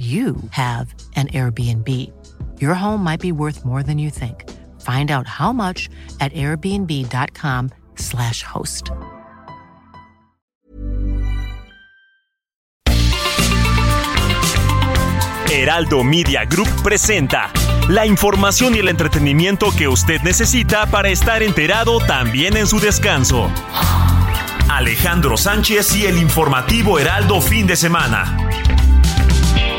you have an Airbnb. Your home might be worth more than you think. Find out how much at airbnb.com/slash host. Heraldo Media Group presenta la información y el entretenimiento que usted necesita para estar enterado también en su descanso. Alejandro Sánchez y el informativo Heraldo fin de semana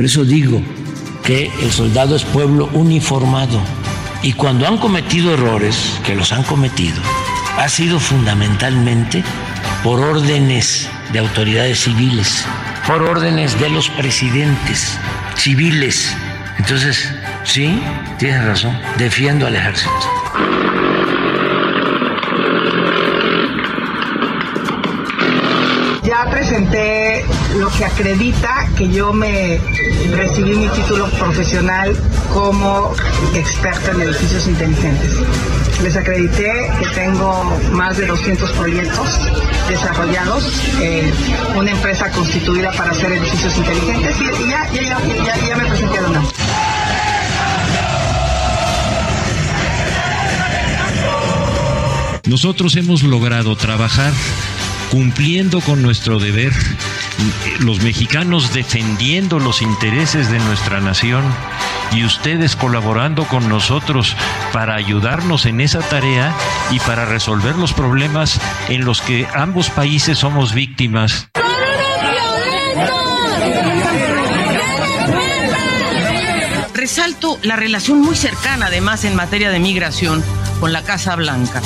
Por eso digo que el soldado es pueblo uniformado. Y cuando han cometido errores, que los han cometido, ha sido fundamentalmente por órdenes de autoridades civiles, por órdenes de los presidentes civiles. Entonces, sí, tienes razón, defiendo al ejército. Ya presenté lo que acredita que yo me recibí mi título profesional como experta en edificios inteligentes. Les acredité que tengo más de 200 proyectos desarrollados una empresa constituida para hacer edificios inteligentes y ya, me presenté a la Nosotros hemos logrado trabajar cumpliendo con nuestro deber, los mexicanos defendiendo los intereses de nuestra nación y ustedes colaborando con nosotros para ayudarnos en esa tarea y para resolver los problemas en los que ambos países somos víctimas. Resalto la relación muy cercana, además, en materia de migración con la Casa Blanca.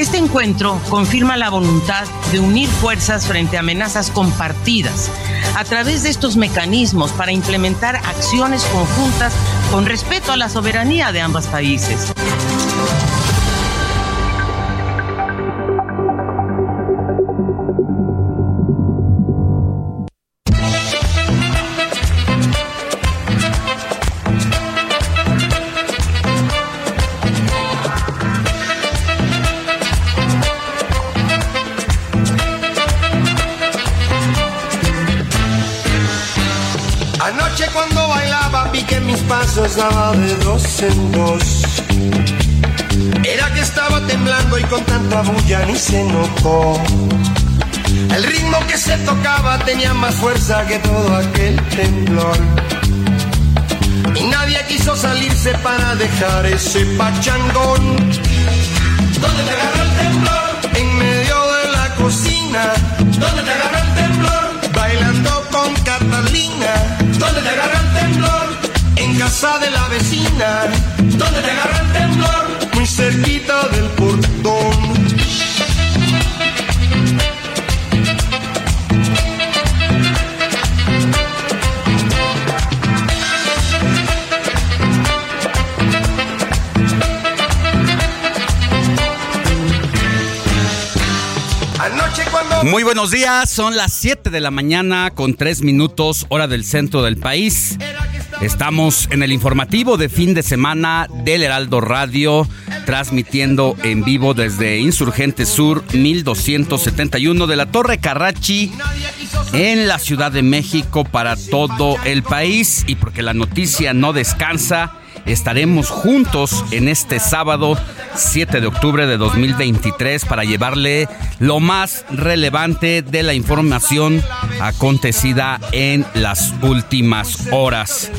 Este encuentro confirma la voluntad de unir fuerzas frente a amenazas compartidas a través de estos mecanismos para implementar acciones conjuntas con respeto a la soberanía de ambos países. Daba de dos en dos. Era que estaba temblando y con tanta bulla ni se notó. El ritmo que se tocaba tenía más fuerza que todo aquel temblor. Y nadie quiso salirse para dejar ese pachangón. ¿Dónde te agarró el temblor? En medio de la cocina. ¿Dónde te agarró el temblor? Bailando con Catalina. ¿Dónde te agarró el temblor? Casa de la vecina, donde te agarra el temblor, muy cerquita del portón. Muy buenos días, son las 7 de la mañana con 3 minutos hora del centro del país. Estamos en el informativo de fin de semana del Heraldo Radio, transmitiendo en vivo desde Insurgente Sur 1271 de la Torre Carrachi en la Ciudad de México para todo el país. Y porque la noticia no descansa estaremos juntos en este sábado 7 de octubre de 2023 para llevarle lo más relevante de la información acontecida en las últimas horas.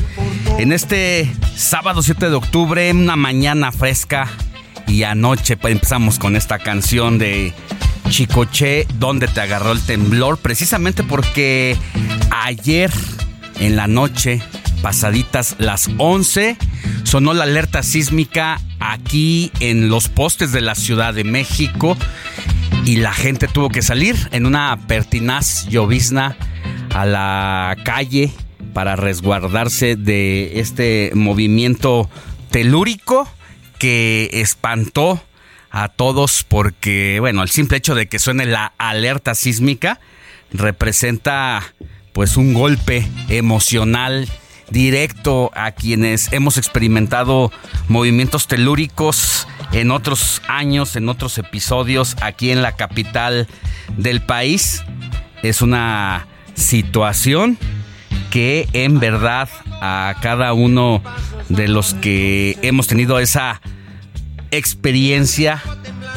En este sábado 7 de octubre, una mañana fresca y anoche pues, empezamos con esta canción de Chicoche, donde te agarró el temblor, precisamente porque ayer en la noche, pasaditas las 11, sonó la alerta sísmica aquí en los postes de la Ciudad de México y la gente tuvo que salir en una pertinaz llovizna a la calle para resguardarse de este movimiento telúrico que espantó a todos porque, bueno, el simple hecho de que suene la alerta sísmica representa pues un golpe emocional directo a quienes hemos experimentado movimientos telúricos en otros años, en otros episodios aquí en la capital del país. Es una situación que en verdad a cada uno de los que hemos tenido esa experiencia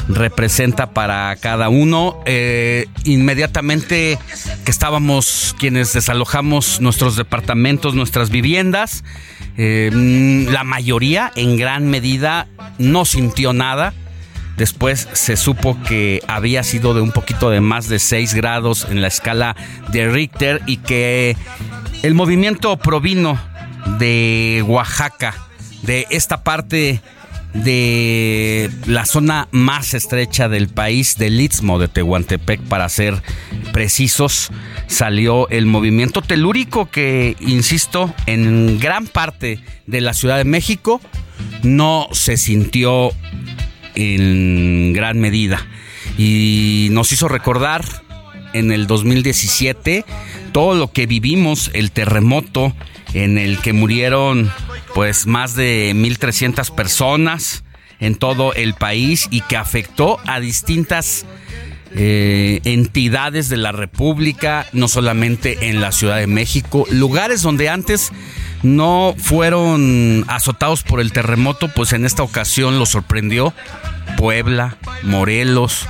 representa para cada uno. Eh, inmediatamente que estábamos quienes desalojamos nuestros departamentos, nuestras viviendas, eh, la mayoría en gran medida no sintió nada. Después se supo que había sido de un poquito de más de 6 grados en la escala de Richter y que el movimiento provino de Oaxaca, de esta parte de la zona más estrecha del país, del Istmo de Tehuantepec, para ser precisos, salió el movimiento telúrico que, insisto, en gran parte de la Ciudad de México no se sintió en gran medida. Y nos hizo recordar en el 2017 todo lo que vivimos, el terremoto en el que murieron pues más de 1.300 personas en todo el país y que afectó a distintas eh, entidades de la República, no solamente en la Ciudad de México, lugares donde antes no fueron azotados por el terremoto, pues en esta ocasión lo sorprendió Puebla, Morelos,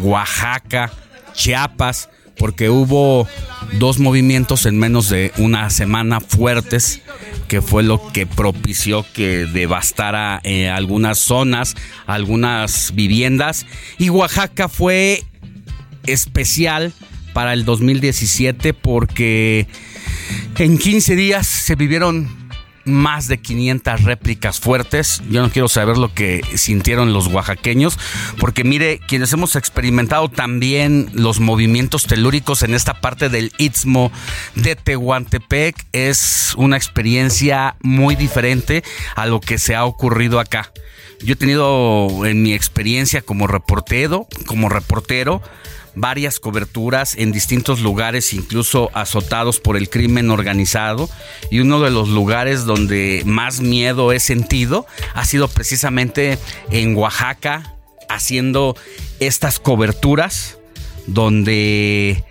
Oaxaca, Chiapas, porque hubo dos movimientos en menos de una semana fuertes que fue lo que propició que devastara eh, algunas zonas, algunas viviendas. Y Oaxaca fue especial para el 2017 porque en 15 días se vivieron más de 500 réplicas fuertes. Yo no quiero saber lo que sintieron los oaxaqueños, porque mire, quienes hemos experimentado también los movimientos telúricos en esta parte del Istmo de Tehuantepec, es una experiencia muy diferente a lo que se ha ocurrido acá. Yo he tenido en mi experiencia como reportero, como reportero, varias coberturas en distintos lugares, incluso azotados por el crimen organizado. Y uno de los lugares donde más miedo he sentido ha sido precisamente en Oaxaca, haciendo estas coberturas donde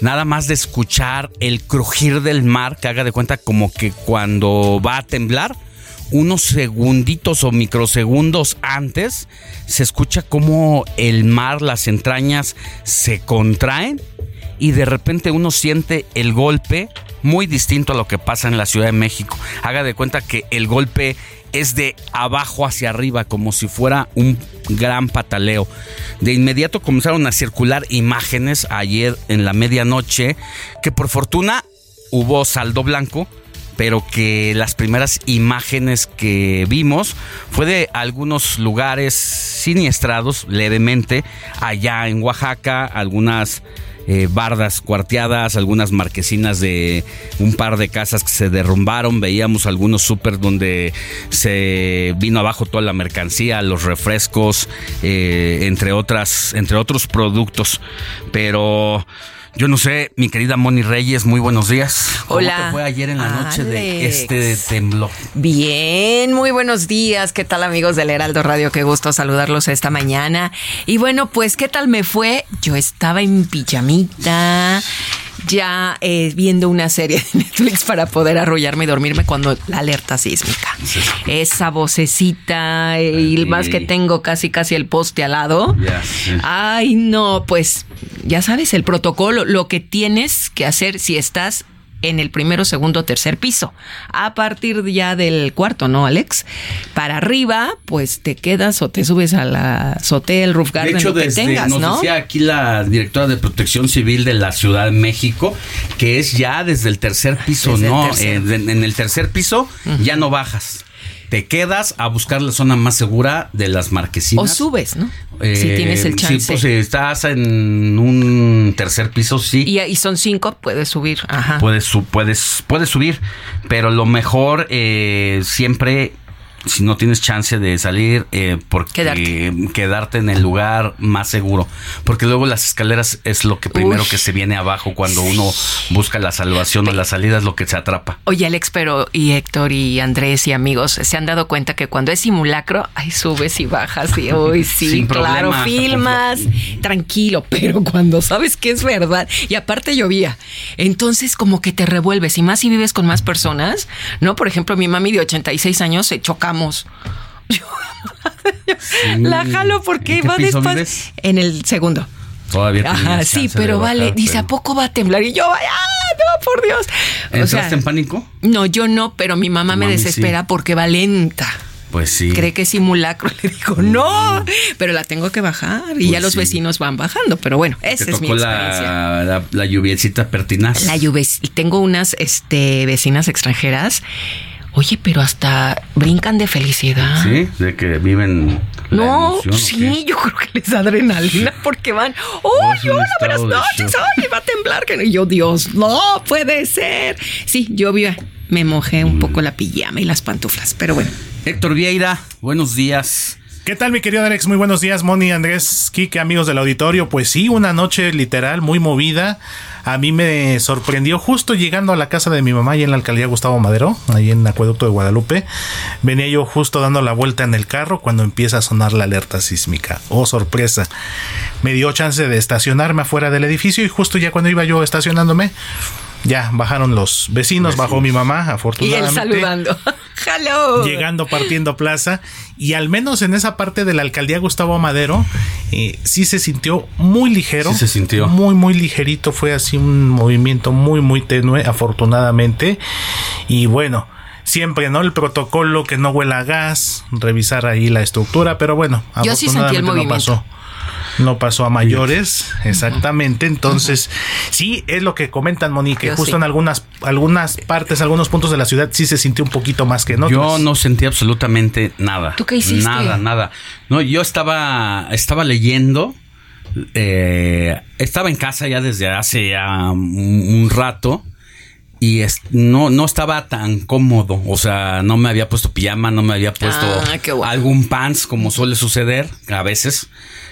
nada más de escuchar el crujir del mar, que haga de cuenta como que cuando va a temblar, unos segunditos o microsegundos antes, se escucha como el mar, las entrañas se contraen y de repente uno siente el golpe muy distinto a lo que pasa en la Ciudad de México. Haga de cuenta que el golpe es de abajo hacia arriba, como si fuera un gran pataleo. De inmediato comenzaron a circular imágenes ayer en la medianoche, que por fortuna hubo saldo blanco pero que las primeras imágenes que vimos fue de algunos lugares siniestrados levemente allá en Oaxaca, algunas eh, bardas cuarteadas, algunas marquesinas de un par de casas que se derrumbaron, veíamos algunos súper donde se vino abajo toda la mercancía, los refrescos, eh, entre otras, entre otros productos, pero yo no sé, mi querida Moni Reyes, muy buenos días. ¿Cómo Hola. te fue ayer en la noche de este temblor? Bien, muy buenos días. ¿Qué tal amigos del Heraldo Radio? Qué gusto saludarlos esta mañana. Y bueno, pues ¿qué tal me fue? Yo estaba en pijamita ya eh, viendo una serie de Netflix para poder arrollarme y dormirme cuando la alerta sísmica. Esa vocecita eh, y más que tengo casi casi el poste al lado. Ay, no, pues ya sabes el protocolo, lo que tienes que hacer si estás en el primero, segundo, tercer piso. A partir ya del cuarto, ¿no, Alex? Para arriba, pues te quedas o te subes a la azotea, el roof garden, de hecho, lo que desde, tengas, nos ¿no? decía aquí la directora de Protección Civil de la Ciudad de México que es ya desde el tercer piso, Desde el ¿no? tercer. Eh, en el tercer piso ya no bajas. Te quedas a buscar la zona más segura de las O marquesinas. subes, ¿no? Eh, si tienes el Sí, chance. pues si estás en un tercer piso, sí. y, y son cinco, puedes subir. Ajá. Puedes, puedes, puedes subir, pero lo mejor eh, siempre, si no tienes chance de salir, eh, porque Quedarte. quedarte en el lugar más seguro. Porque luego las escaleras es lo que primero Uy. que se viene abajo cuando uno busca la salvación o la salida, es lo que se atrapa. Oye, Alex, pero y Héctor y Andrés y amigos se han dado cuenta que cuando es simulacro, ay, subes y bajas y uy, sí, Sin claro, problema, filmas, tranquilo, pero cuando sabes que es verdad y aparte llovía, entonces como que te revuelves y más si vives con más personas, ¿no? Por ejemplo, mi mami de 86 años se chocamos. La jalo porque ¿En qué va despacio. En el segundo. Todavía Ajá, sí, pero vale. Dice, ¿a poco va a temblar? Y yo, ¡ah, no, por Dios! O ¿Entraste sea, en pánico? no, yo no, pero mi mamá me desespera porque va lenta. Pues sí. Cree que es simulacro. Le digo, no, pero la tengo que bajar. Y Pues ya los sí. vecinos van bajando. Pero bueno, Te esa es mi experiencia. la, la, la lluviecita pertinaz. La lluvia. Tengo unas este, vecinas extranjeras. Oye, pero hasta brincan de felicidad. Sí, de que viven. la No, emoción, ¿o sí, qué? yo creo que les da adrenalina porque van, ¡oh, hola, buenas noches! ¡Ay, va a temblar! Que no". Y yo, Dios, no puede ser. Sí, llovió. Me mojé un poco la pijama y las pantuflas, pero bueno. Héctor Vieira, buenos días. ¿Qué tal, mi querido Alex? Muy buenos días, Moni, Andrés, Kike, amigos del auditorio. Pues sí, una noche literal muy movida. A mí me sorprendió justo llegando a la casa de mi mamá y en la alcaldía Gustavo Madero, ahí en Acueducto de Guadalupe. Venía yo justo dando la vuelta en el carro cuando empieza a sonar la alerta sísmica. Oh, sorpresa. Me dio chance de estacionarme afuera del edificio y justo ya cuando iba yo estacionándome, ya bajaron los vecinos, bajó mi mamá, Y afortunadamente él saludando. ¡Hello! llegando partiendo plaza y al menos en esa parte de la alcaldía Gustavo Madero eh, sí se sintió muy ligero Sí se sintió. muy muy ligerito fue así un movimiento muy muy tenue afortunadamente y bueno Siempre, ¿no? El protocolo que no huela a gas, revisar ahí la estructura, pero bueno, Yo sí sentí el afortunadamente no pasó. No pasó a mayores, exactamente. Entonces, sí, es lo que comentan, Monique, Yo justo sí. en algunas, algunas partes, algunos puntos de la ciudad sí se sintió un poquito más que en otros. Yo no sentí absolutamente nada. ¿Tú qué hiciste? Nada, nada. No, yo estaba, estaba leyendo. eh, estaba en casa ya desde hace ya un, un rato. Y es- no, no estaba tan cómodo. O sea, no me había puesto pijama, no me había puesto Ah, bueno. algún pants, como suele suceder a veces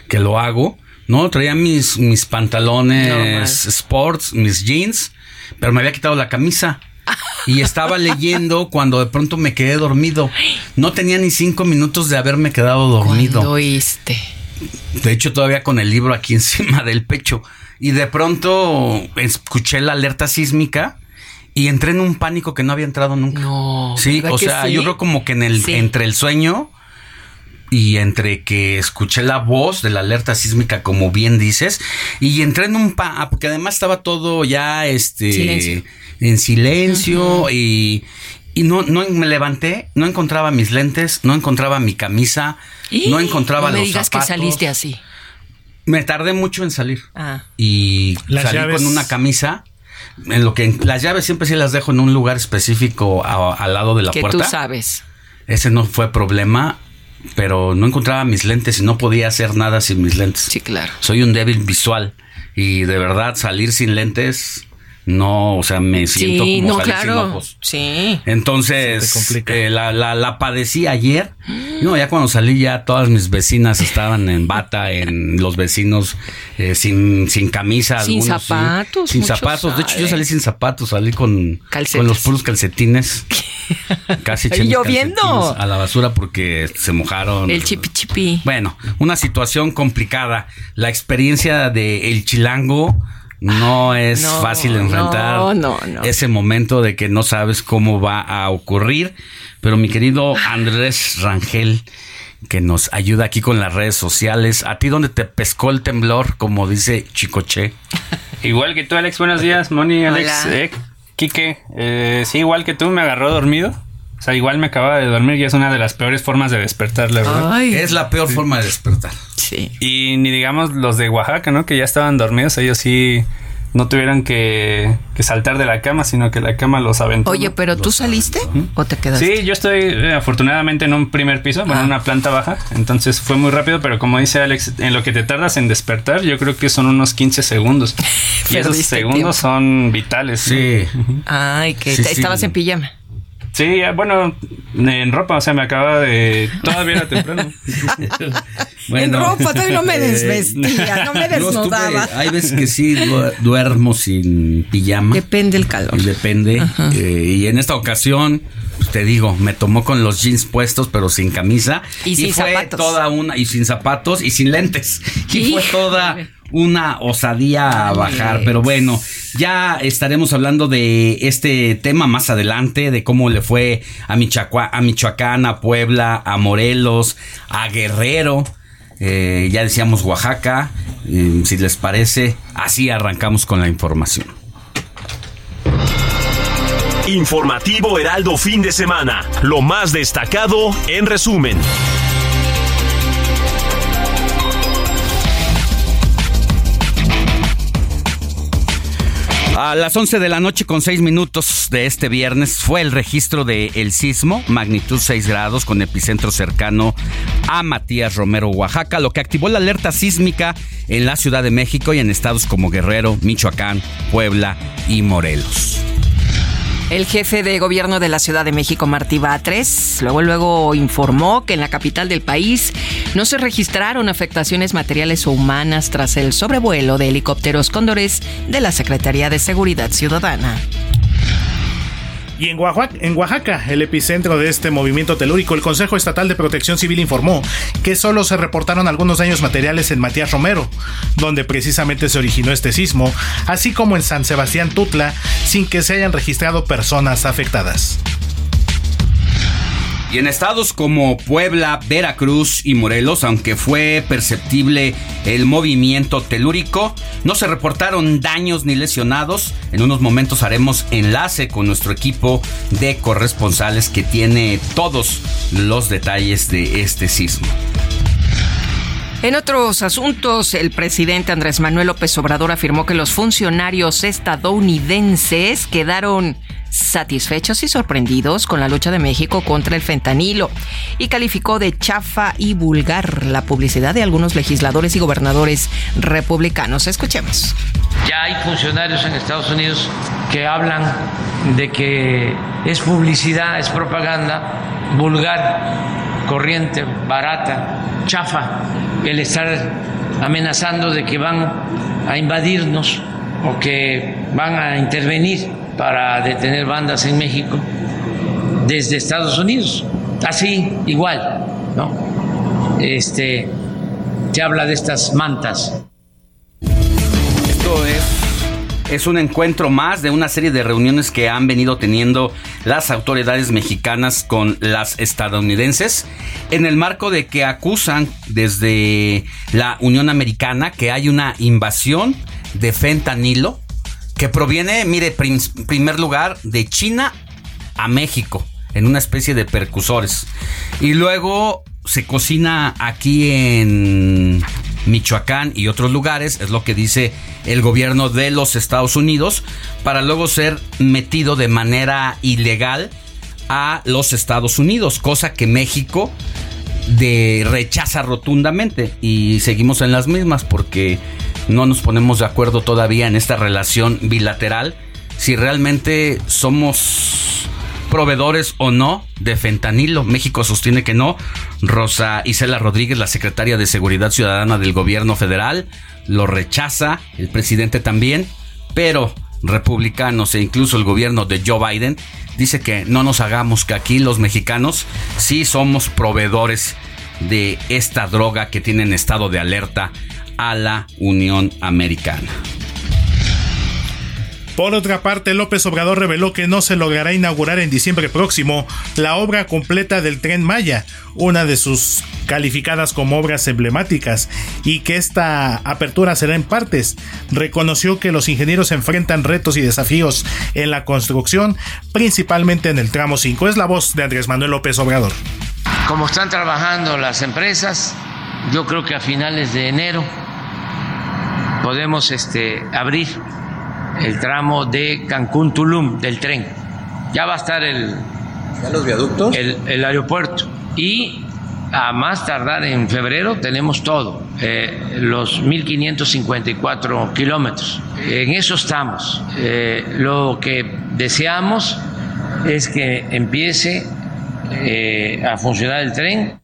que lo hago. No, traía mis, mis pantalones Normal. sports, mis jeans, pero me había quitado la camisa. Y estaba leyendo cuando de pronto me quedé dormido. No tenía ni cinco minutos de haberme quedado dormido. ¿Cuándo oíste? De hecho, todavía con el libro aquí encima del pecho. Y de pronto escuché la alerta sísmica y entré en un pánico que no había entrado nunca. No. Sí, ¿verdad o sea, sí? yo creo como que en el, Sí. entre el sueño y entre que escuché la voz de la alerta sísmica, como bien dices, y entré en un pa, ah, porque además estaba todo ya este Silencio. en silencio y, y no, no me levanté, no encontraba mis lentes, no encontraba mi camisa, no encontraba No me los digas zapatos. que saliste así. Me tardé mucho en salir. Ah. Y Las salí llaves- con una camisa. En lo que las llaves siempre sí las dejo en un lugar específico a- al lado de la que puerta. tú sabes. Ese no fue problema, pero no encontraba mis lentes y no podía hacer nada sin mis lentes. Sí, claro. Soy un débil visual y de verdad salir sin lentes no, o sea, me siento Sí, como no, claro. ojos. Sí. Entonces, eh, la, la, la padecí ayer. No, ya cuando salí ya todas mis vecinas estaban en bata, en los vecinos eh, sin, sin camisa. Sin algunos sí. zapatos, Sin zapatos. De hecho, yo salí sin zapatos, salí con, Calcetas. con los puros calcetines. Casi eché lloviendo. a la basura porque se mojaron. El chipi chipi. Bueno, una situación complicada. La experiencia de El Chilango no es No, fácil enfrentar no, no, no. ese momento de que no sabes cómo va a ocurrir. Pero mi querido Andrés Rangel, que nos ayuda aquí con las redes sociales, ¿a ti dónde te pescó el temblor, como dice Chicoche? Igual que tú, Alex, buenos días, Moni, Alex, Hola. eh, Quique. Eh, sí, igual que tú, me agarró dormido. O sea, igual me acababa de dormir y es una de las peores formas de despertar, la verdad. Ay, Es la peor forma de despertar. sí. Y ni digamos los de Oaxaca, ¿no? Que ya estaban dormidos, ellos sí no tuvieron que, que saltar de la cama, sino que la cama los aventó. Oye, pero ¿tú saliste o te quedaste? Sí, yo estoy eh, afortunadamente en un primer piso, bueno, Ah. en una planta baja, entonces fue muy rápido, pero como dice Alex, en lo que te tardas en despertar, yo creo que son unos 15 segundos. y esos segundos tiempo. son vitales. ¿no? Sí. Ay, que Sí, sí. estabas en pijama. Sí, ya, bueno, en ropa, o sea, me acaba de... Todavía era temprano. en ropa, todavía no me eh, desvestía, no me desnudaba. hay veces que sí du- duermo sin pijama. Depende el calor. Y Depende. Eh, y en esta ocasión, pues, te digo, me tomó con los jeans puestos, pero sin camisa. Y sin fue zapatos. toda una, y sin zapatos y sin lentes. Y fue Híjole. toda una osadía a bajar. Pero bueno, ya estaremos hablando de este tema más adelante, de cómo le fue a, Michoacua- a Michoacán, a Puebla, a Morelos, a Guerrero. Eh, ya decíamos Oaxaca. Eh, si les parece, así arrancamos con la información. Informativo Heraldo fin de semana. Lo más destacado en resumen. A las 11 de la noche con 6 minutos de este viernes fue el registro del el sismo, magnitud 6 grados con epicentro cercano a Matías Romero, Oaxaca, lo que activó la alerta sísmica en la Ciudad de México y en estados como Guerrero, Michoacán, Puebla y Morelos. El jefe de gobierno de la Ciudad de México, Martí Batres, luego luego informó que en la capital del país no se registraron afectaciones materiales o humanas tras el sobrevuelo de helicópteros cóndores de la Secretaría de Seguridad Ciudadana. Y en Oaxaca, el epicentro de este movimiento telúrico, el Consejo Estatal de Protección Civil informó que solo se reportaron algunos daños materiales en Matías Romero, donde precisamente se originó este sismo, así como en San Sebastián Tutla, sin que se hayan registrado personas afectadas. En estados como Puebla, Veracruz y Morelos, aunque fue perceptible el movimiento telúrico, no se reportaron daños ni lesionados. En unos momentos haremos enlace con nuestro equipo de corresponsales que tiene todos los detalles de este sismo. En otros asuntos, el presidente Andrés Manuel López Obrador afirmó que los funcionarios estadounidenses quedaron satisfechos y sorprendidos con la lucha de México contra el fentanilo y calificó de chafa y vulgar la publicidad de algunos legisladores y gobernadores republicanos. Escuchemos. Ya hay funcionarios en Estados Unidos que hablan de que es publicidad, es propaganda vulgar, corriente, barata, chafa, el estar amenazando de que van a invadirnos o que van a intervenir para detener bandas en México desde Estados Unidos. Así, igual, ¿no? Este, se habla de estas mantas. Esto es, es un encuentro más de una serie de reuniones que han venido teniendo las autoridades mexicanas con las estadounidenses en el marco de que acusan desde la Unión Americana que hay una invasión de fentanilo que proviene, mire, primer lugar, de China a México, en una especie de percusores. Y luego se cocina aquí en Michoacán y otros lugares, es lo que dice el gobierno de los Estados Unidos, para luego ser metido de manera ilegal a los Estados Unidos, cosa que México de rechaza rotundamente y seguimos en las mismas porque no nos ponemos de acuerdo todavía en esta relación bilateral si realmente somos proveedores o no de fentanilo. México sostiene que no. Rosa Isela Rodríguez, la secretaria de Seguridad Ciudadana del gobierno federal, lo rechaza, el presidente también, pero republicanos e incluso el gobierno de Joe Biden dice que no nos hagamos que aquí los mexicanos sí somos proveedores de esta droga que tiene en estado de alerta a la Unión Americana. Por otra parte, López Obrador reveló que no se logrará inaugurar en diciembre próximo la obra completa del tren Maya, una de sus calificadas como obras emblemáticas, y que esta apertura será en partes. Reconoció que los ingenieros enfrentan retos y desafíos en la construcción, principalmente en el tramo 5. Es la voz de Andrés Manuel López Obrador. Como están trabajando las empresas, yo creo que a finales de enero podemos este, abrir el tramo de Cancún-Tulum del tren. Ya va a estar el, los viaductos? El, aeropuerto. Y a más tardar en febrero tenemos todo, eh, los 1.554 kilómetros. En eso estamos. Eh, lo que deseamos es que empiece eh, a funcionar el tren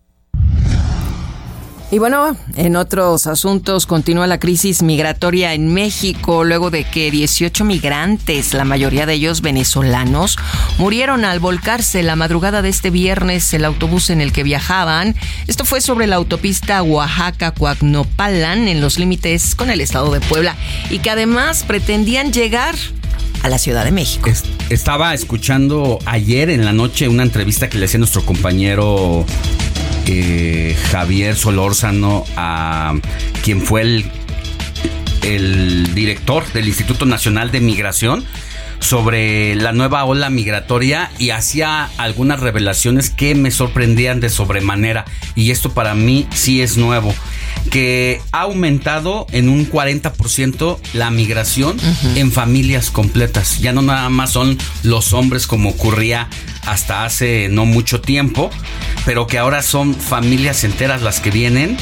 y bueno, en otros asuntos continúa la crisis migratoria en México luego de que 18 migrantes, la mayoría de ellos venezolanos, murieron al volcarse la madrugada de este viernes el autobús en el que viajaban. Esto fue sobre la autopista Oaxaca-Coagnopalan en los límites con el estado de Puebla y que además pretendían llegar a la Ciudad de México. estaba escuchando ayer en la noche una entrevista que le hacía nuestro compañero eh, Javier Solórzano, a quien fue el, el director del Instituto Nacional de Migración sobre la nueva ola migratoria y hacía algunas revelaciones que me sorprendían de sobremanera. Y esto para mí sí es nuevo que ha aumentado en un 40% la migración en familias completas. Ya no nada más son los hombres como ocurría hasta hace no mucho tiempo, pero que ahora son familias enteras las que vienen,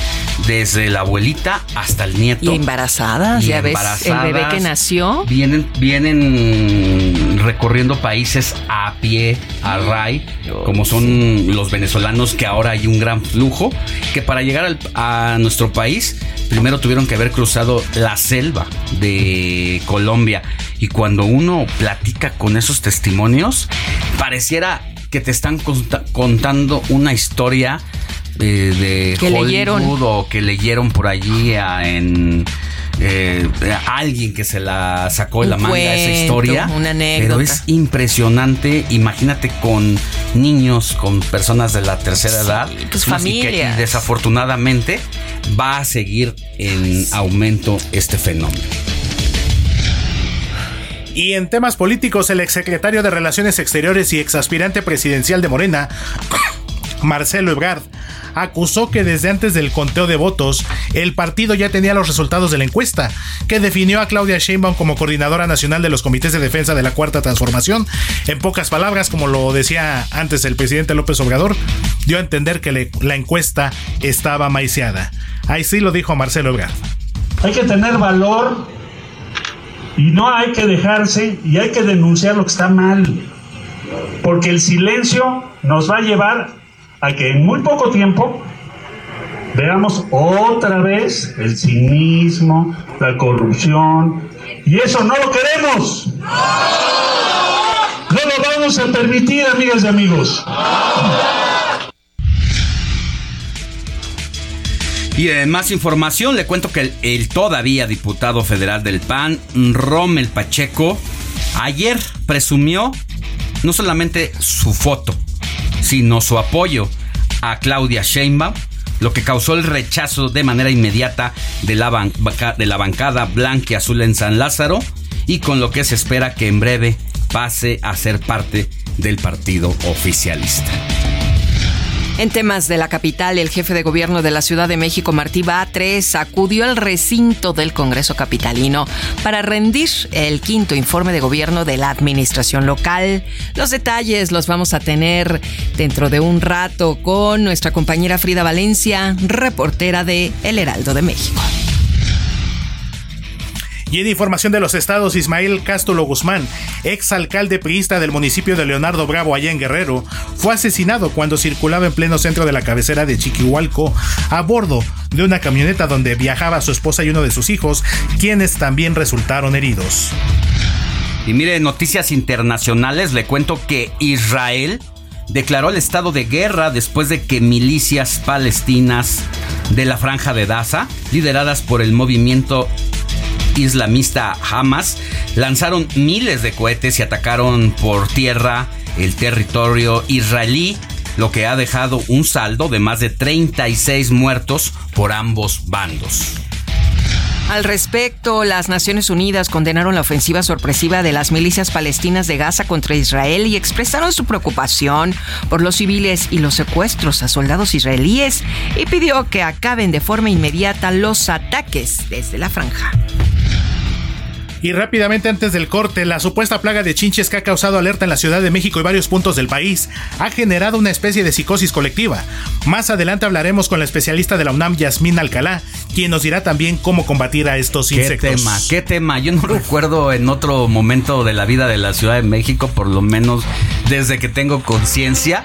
desde la abuelita hasta el nieto. Y embarazadas, ya ves, el bebé que nació. Vienen, vienen recorriendo países a pie, a ray, como son los venezolanos, que ahora hay un gran flujo, que para llegar a nuestro país, primero tuvieron que haber cruzado la selva de Colombia. Y cuando uno platica con esos testimonios, pareciera que te están contando una historia eh, de que Hollywood leyeron. o que leyeron por allí en eh, alguien que se la sacó de la manga esa historia. Una anécdota. Pero es impresionante. Imagínate con niños, con personas de la tercera edad. Pues familias. Y, desafortunadamente va a seguir en aumento este fenómeno. Y en temas políticos, el exsecretario de Relaciones Exteriores y exaspirante presidencial de Morena, Marcelo Ebrard, acusó que desde antes del conteo de votos, el partido ya tenía los resultados de la encuesta, que definió a Claudia Sheinbaum como coordinadora nacional de los comités de defensa de la Cuarta Transformación. En pocas palabras, como lo decía antes el presidente López Obrador, dio a entender que la encuesta estaba maiciada. Ahí sí lo dijo Marcelo Ebrard. Hay que tener valor y no hay que dejarse y hay que denunciar lo que está mal. Porque el silencio nos va a llevar a que en muy poco tiempo veamos otra vez el cinismo, la corrupción. Y eso no lo queremos. No lo vamos a permitir, amigas y amigos. Y en más información, le cuento que el, todavía diputado federal del PAN, Rommel Pacheco, ayer presumió no solamente su foto, sino su apoyo a Claudia Sheinbaum, lo que causó el rechazo de manera inmediata de la, de la bancada blanca y azul en San Lázaro y con lo que se espera que en breve pase a ser parte del partido oficialista. En temas de la capital, el jefe de gobierno de la Ciudad de México, Martí Batres, acudió al recinto del Congreso Capitalino para rendir el quinto informe de gobierno de la administración local. Los detalles los vamos a tener dentro de un rato con nuestra compañera Frida Valencia, reportera de El Heraldo de México. Y en información de los estados, Ismael Cástulo Guzmán, ex alcalde priista del municipio de Leonardo Bravo, allá en Guerrero, fue asesinado cuando circulaba en pleno centro de la cabecera de Chiquihualco a bordo de una camioneta donde viajaba su esposa y uno de sus hijos, quienes también resultaron heridos. Y mire, noticias internacionales, le cuento que Israel declaró el estado de guerra después de que milicias palestinas de la franja de Gaza, lideradas por el movimiento islamista Hamas lanzaron miles de cohetes y atacaron por tierra el territorio israelí, lo que ha dejado un saldo de más de 36 muertos por ambos bandos. Al respecto, las Naciones Unidas condenaron la ofensiva sorpresiva de las milicias palestinas de Gaza contra Israel y expresaron su preocupación por los civiles y los secuestros a soldados israelíes y pidió que acaben de forma inmediata los ataques desde la franja. Y rápidamente antes del corte, la supuesta plaga de chinches que ha causado alerta en la Ciudad de México y varios puntos del país ha generado una especie de psicosis colectiva. Más adelante hablaremos con la especialista de la UNAM, Yasmín Alcalá, quien nos dirá también cómo combatir a estos ¿Qué insectos. tema? ¿Qué tema? Yo no recuerdo en otro momento de la vida de la Ciudad de México, por lo menos desde que tengo conciencia,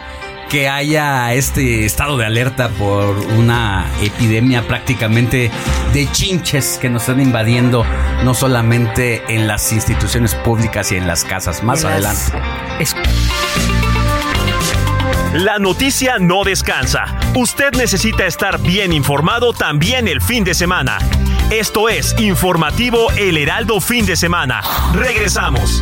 que haya este estado de alerta por una epidemia prácticamente de chinches que nos están invadiendo no solamente en las instituciones públicas y en las casas. Más En las- adelante. La noticia no descansa. Usted necesita estar bien informado también el fin de semana. Esto es Informativo El Heraldo Fin de Semana. Regresamos.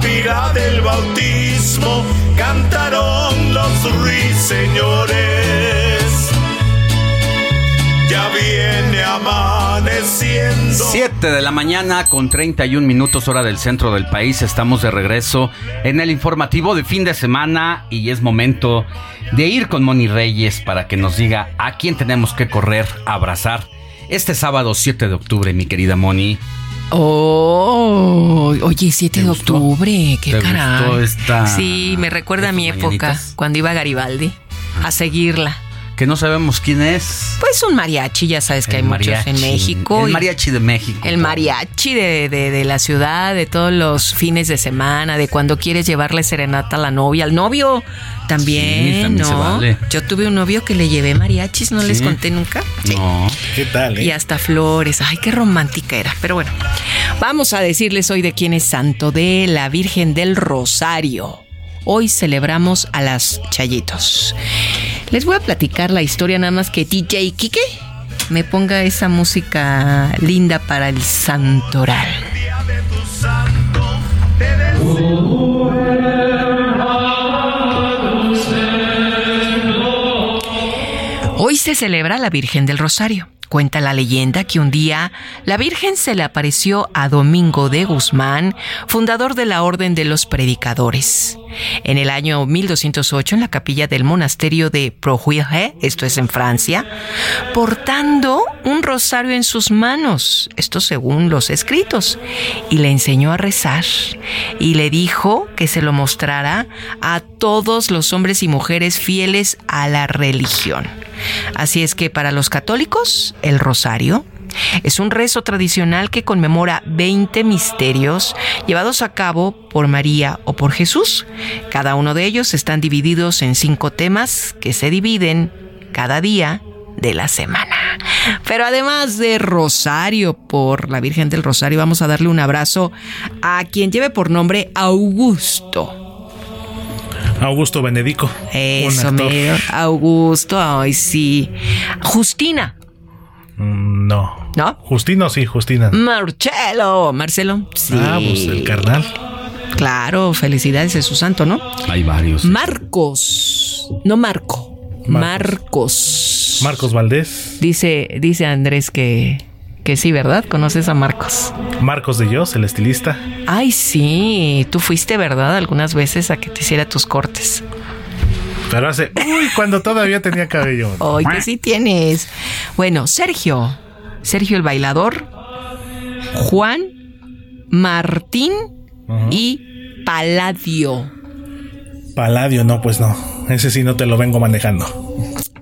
pira del bautismo cantaron los ruiseñores. Ya viene amaneciendo. 7 de la mañana con 31 minutos hora del centro del país. Estamos de regreso en el informativo de fin de semana y es momento de ir con Moni Reyes para que nos diga a quién tenemos que correr abrazar este sábado 7 de octubre, mi querida Moni. Oh, oye, 7 de octubre, qué ¿Te caray. gustó esta- Sí, me recuerda a mi época, cuando iba a Garibaldi a seguirla. Que no sabemos quién es. Pues un mariachi, ya sabes que El hay muchos en mariachi. México. El mariachi de México. El mariachi de, de- de la ciudad, de todos los fines de semana, de cuando quieres llevarle serenata a la novia, al novio también, Sí, también ¿no? se vale. Yo tuve un novio que le llevé mariachis, ¿no les conté nunca? Sí. No. ¿Qué tal, eh? Y hasta flores. Ay, qué romántica era. Pero bueno, vamos a decirles hoy de quién es santo, de la Virgen del Rosario. Hoy celebramos a las Chayitos. Les voy a platicar la historia nada más que DJ Kike me ponga esa música linda para el santoral. Hoy se celebra la Virgen del Rosario. Cuenta la leyenda que un día la Virgen se le apareció a Domingo de Guzmán, fundador de la Orden de los Predicadores. En el año 1208, en la capilla del monasterio de Prohuilhe, esto es en Francia, portando un rosario en sus manos, esto según los escritos, y le enseñó a rezar y le dijo que se lo mostrara a todos los hombres y mujeres fieles a la religión. Así es que para los católicos, el rosario es un rezo tradicional que conmemora 20 misterios llevados a cabo por María o por Jesús. Cada uno de ellos están divididos en cinco temas que se dividen cada día de la semana. Pero además de Rosario por la Virgen del Rosario, vamos a darle un abrazo a quien lleve por nombre Augusto. Augusto Benedico. un Eso, actor. mero. Augusto, ay, sí. Justina, No. ¿no? Justino, sí, Justina. Marcelo, Marcelo, sí. Ah, pues el carnal. Claro, felicidades de su santo, ¿no? Hay varios. Marcos, no Marco. Marcos. Marcos Valdés. Dice, dice Andrés que, que sí, ¿verdad? ¿Conoces a Marcos? Marcos de Dios, el estilista. Ay, sí. Tú fuiste, ¿verdad? Algunas veces a que te hiciera tus cortes. Pero hace, uy, cuando todavía tenía cabello. Ay, que sí tienes. Bueno, Sergio. Sergio el bailador. Juan, Martín y Paladio. Paladio, no, pues no. Ese sí no te lo vengo manejando.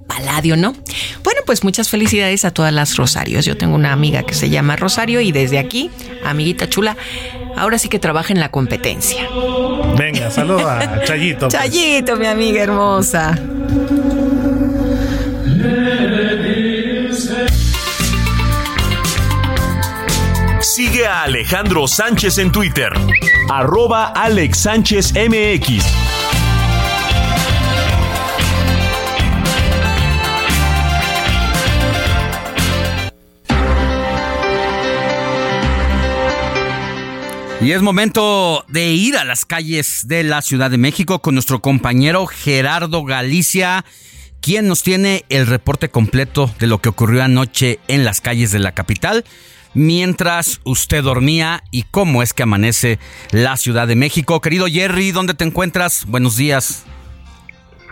Paladio, ¿no? Bueno, pues muchas felicidades a todas las Rosarios. Yo tengo una amiga que se llama Rosario y desde aquí, amiguita chula, ahora sí que trabaja en la competencia. Venga, saluda a Chayito. Pues. Chayito, mi amiga hermosa. Sigue a Alejandro Sánchez en Twitter, arroba Alex Sánchez MX. Y es momento de ir a las calles de la Ciudad de México con nuestro compañero Gerardo Galicia, quien nos tiene el reporte completo de lo que ocurrió anoche en las calles de la capital, mientras usted dormía y cómo es que amanece la Ciudad de México. Querido Jerry, ¿dónde te encuentras? Buenos días.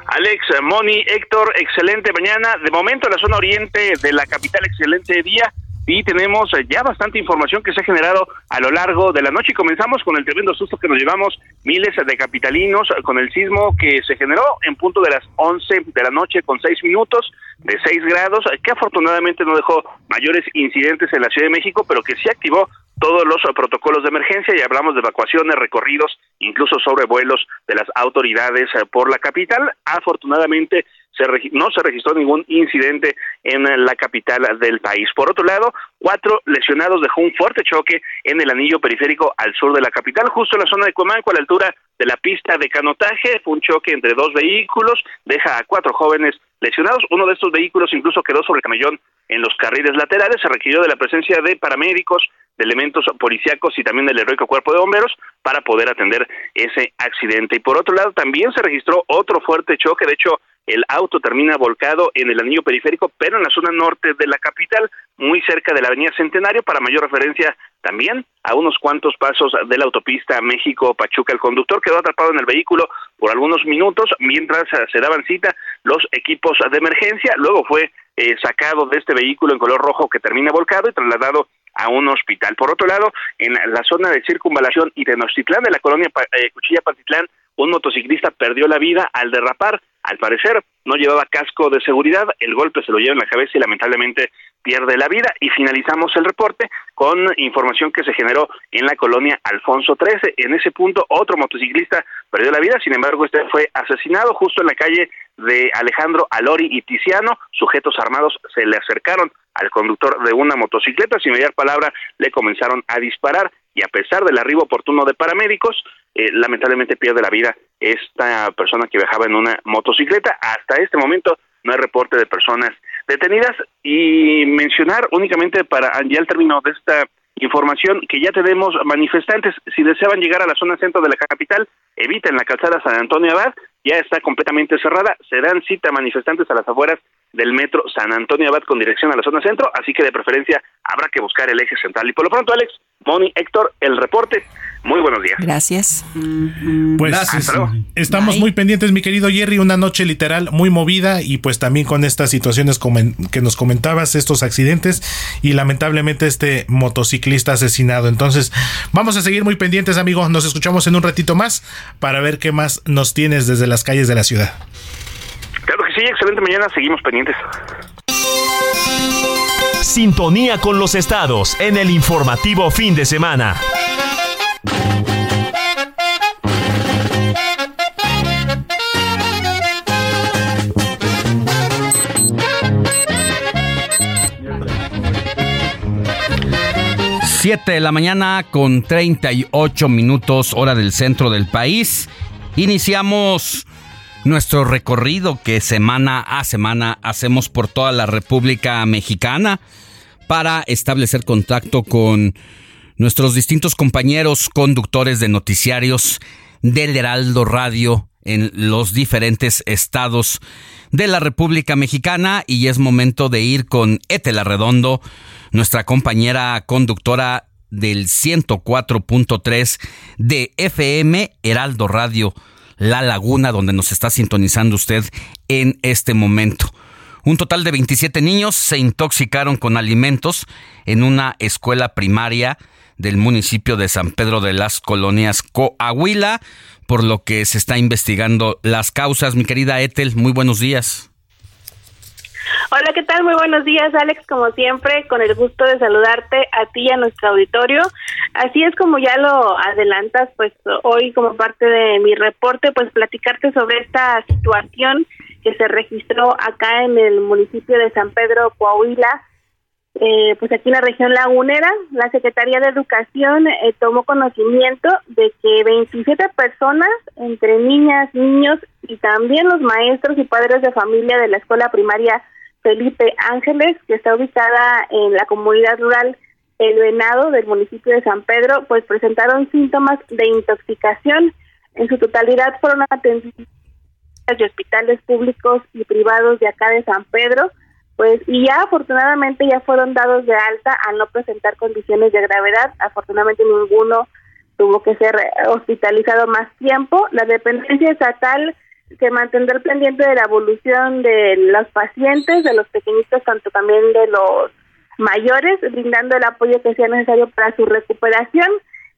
Alex, Moni, Héctor, excelente mañana. De momento, la zona oriente de la capital, excelente día y tenemos eh, ya bastante información que se ha generado a lo largo de la noche comenzamos con el tremendo susto que nos llevamos miles de capitalinos eh, con el sismo que se generó en punto de las 11 de la noche con 6 minutos de 6 grados eh, que afortunadamente no dejó mayores incidentes en la Ciudad de México pero que sí activó todos los protocolos de emergencia y hablamos de evacuaciones, recorridos, incluso sobrevuelos de las autoridades por la capital. Afortunadamente no se registró ningún incidente en la capital del país. Por otro lado, cuatro lesionados dejó un fuerte choque en el anillo periférico al sur de la capital, justo en la zona de Cuemanco, a la altura de la pista de canotaje. Fue un choque entre dos vehículos, deja a cuatro jóvenes lesionados. Uno de estos vehículos incluso quedó sobre el camellón en los carriles laterales. Se requirió de la presencia de paramédicos, de elementos policíacos y también del heroico cuerpo de bomberos para poder atender ese accidente. Y por otro lado, también se registró otro fuerte choque. De hecho, el auto termina volcado en el anillo periférico, pero en la zona norte de la capital, muy cerca de la avenida Centenario, para mayor referencia también a unos cuantos pasos de la autopista México-Pachuca. El conductor quedó atrapado en el vehículo por algunos minutos mientras se daban cita los equipos de emergencia. Luego fue eh, sacado de este vehículo en color rojo que termina volcado y trasladado a un hospital. Por otro lado, en la zona de circunvalación y Tenochtitlán de la colonia eh, Cuchilla Pantitlán, un motociclista perdió la vida al derrapar. Al parecer, no llevaba casco de seguridad, el golpe se lo lleva en la cabeza y lamentablemente pierde la vida. Y finalizamos el reporte con información que se generó en la colonia Alfonso 13. En ese punto, otro motociclista perdió la vida, sin embargo, este fue asesinado justo en la calle de Alejandro Alori y Tiziano. Sujetos armados se le acercaron al conductor de una motocicleta, sin mediar palabra le comenzaron a disparar y a pesar del arribo oportuno de paramédicos, eh, lamentablemente pierde la vida esta persona que viajaba en una motocicleta. Hasta este momento no hay reporte de personas detenidas y mencionar únicamente para ya el término de esta información que ya tenemos manifestantes. Si deseaban llegar a la zona centro de la capital, eviten la calzada San Antonio Abad, ya está completamente cerrada. Se dan cita manifestantes a las afueras del metro San Antonio Abad con dirección a la zona centro, así que de preferencia habrá que buscar el eje central. Y por lo pronto, Alex, Moni, Héctor, el reporte. Muy buenos días. Gracias. Pues estamos muy pendientes, mi querido Jerry, una noche literal muy movida y pues también con estas situaciones que nos comentabas, estos accidentes y lamentablemente este motociclista asesinado. Entonces, vamos a seguir muy pendientes, amigos. Nos escuchamos en un ratito más para ver qué más nos tienes desde las calles de la ciudad. Sí, excelente mañana, seguimos pendientes. Sintonía con los estados en el informativo fin de semana. Siete de la mañana con 38 minutos hora del centro del país. Iniciamos nuestro recorrido que semana a semana hacemos por toda la República Mexicana para establecer contacto con nuestros distintos compañeros conductores de noticiarios del Heraldo Radio en los diferentes estados de la República Mexicana. Y es momento de ir con Etela Redondo, nuestra compañera conductora del 104.3 de FM Heraldo Radio La Laguna, donde nos está sintonizando usted en este momento. Un total de 27 niños se intoxicaron con alimentos en una escuela primaria del municipio de San Pedro de las Colonias Coahuila, por lo que se está investigando las causas. Mi querida Ethel, muy buenos días. Hola, ¿qué tal? Muy buenos días, Alex. Como siempre, con el gusto de saludarte a ti y a nuestro auditorio. Así es como ya lo adelantas, pues hoy como parte de mi reporte, pues platicarte sobre esta situación que se registró acá en el municipio de San Pedro, Coahuila, eh, pues aquí en la región lagunera, la Secretaría de Educación eh, tomó conocimiento de que 27 personas, entre niñas, niños y también los maestros y padres de familia de la escuela primaria Felipe Ángeles, que está ubicada en la comunidad rural El Venado del municipio de San Pedro, pues presentaron síntomas de intoxicación. En su totalidad fueron atendidos de hospitales públicos y privados de acá de San Pedro pues y ya afortunadamente ya fueron dados de alta al no presentar condiciones de gravedad, afortunadamente ninguno tuvo que ser hospitalizado más tiempo. La dependencia estatal se mantendrá pendiente de la evolución de los pacientes, de los pequeñitos, tanto también de los mayores, brindando el apoyo que sea necesario para su recuperación.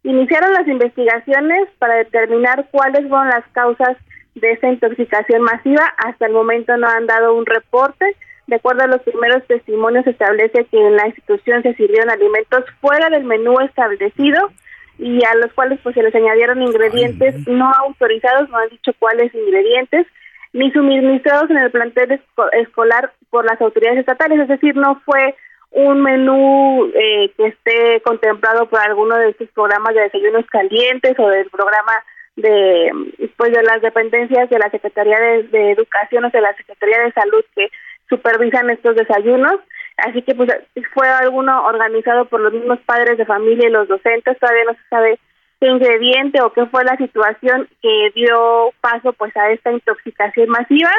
Iniciaron las investigaciones para determinar cuáles fueron las causas de esa intoxicación masiva. Hasta el momento no han dado un reporte de acuerdo a los primeros testimonios, se establece que en la institución se sirvieron alimentos fuera del menú establecido y a los cuales pues se les añadieron ingredientes no autorizados, no han dicho cuáles ingredientes, ni suministrados en el plantel escolar por las autoridades estatales, es decir, no fue un menú eh, que esté contemplado por alguno de estos programas de desayunos calientes o del programa de pues de las dependencias de la Secretaría de, de Educación o de la Secretaría de Salud que supervisan estos desayunos. Así que pues fue alguno organizado por los mismos padres de familia y los docentes. Todavía no se sabe qué ingrediente o qué fue la situación que dio paso pues a esta intoxicación masiva.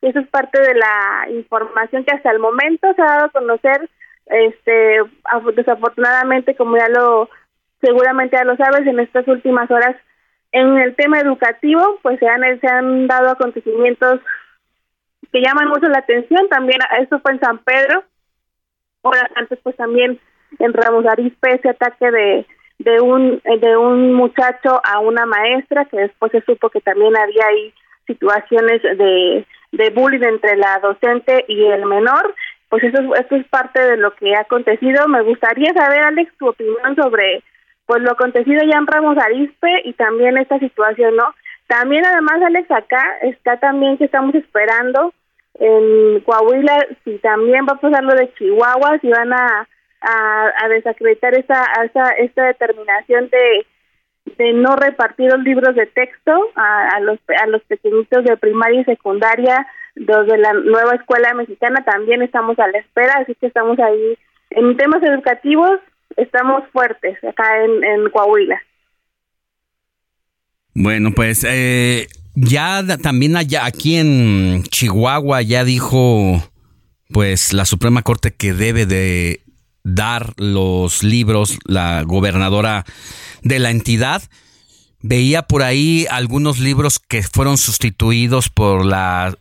Eso es parte de la información que hasta el momento se ha dado a conocer. Este, desafortunadamente, como ya lo seguramente ya lo sabes, en estas últimas horas en el tema educativo, pues se han, se han dado acontecimientos que llaman mucho la atención. También eso fue en San Pedro. Horas antes, pues también en Ramos Arispe, ese ataque de, de, un, de un muchacho a una maestra, que después se supo que también había ahí situaciones de, de bullying entre la docente y el menor. Pues eso, eso es parte de lo que ha acontecido. Me gustaría saber, Alex, tu opinión sobre pues lo acontecido ya en Ramos Arispe y también esta situación, ¿no? También además, Alex, acá está también que estamos esperando en Coahuila, si también va a pasar lo de Chihuahua, si van a, a, desacreditar esa, esa, esta determinación de, de no repartir los libros de texto a, a, los, a los pequeñitos de primaria y secundaria, los la nueva escuela mexicana, también estamos a la espera, así que estamos ahí. En temas educativos estamos fuertes acá en, en Coahuila. Bueno, pues eh, ya también allá, aquí en Chihuahua ya dijo pues la Suprema Corte que debe de dar los libros la gobernadora de la entidad. Veía por ahí algunos libros que fueron sustituidos por la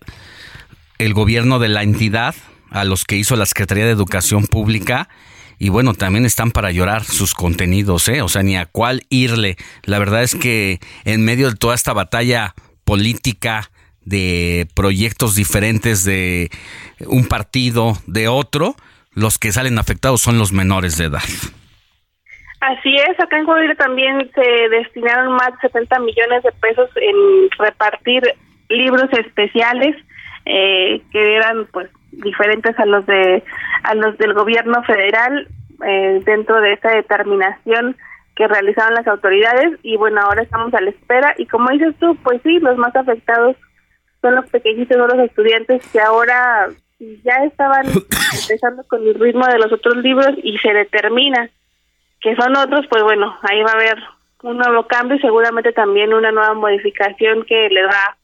el gobierno de la entidad a los que hizo la Secretaría de Educación Pública y bueno, también están para llorar sus contenidos, ¿eh? O sea, ni a cuál irle. La verdad es que en medio de toda esta batalla política de proyectos diferentes de un partido, de otro, los que salen afectados son los menores de edad. Así es, acá en Coahuila también se destinaron más de 70 millones de pesos en repartir libros especiales eh, que eran pues diferentes a los de a los del gobierno federal eh, dentro de esta determinación que realizaron las autoridades y bueno ahora estamos a la espera y como dices tú pues sí los más afectados son los pequeñitos son los estudiantes que ahora ya estaban empezando con el ritmo de los otros libros y se determina que son otros pues bueno ahí va a haber un nuevo cambio y seguramente también una nueva modificación que le va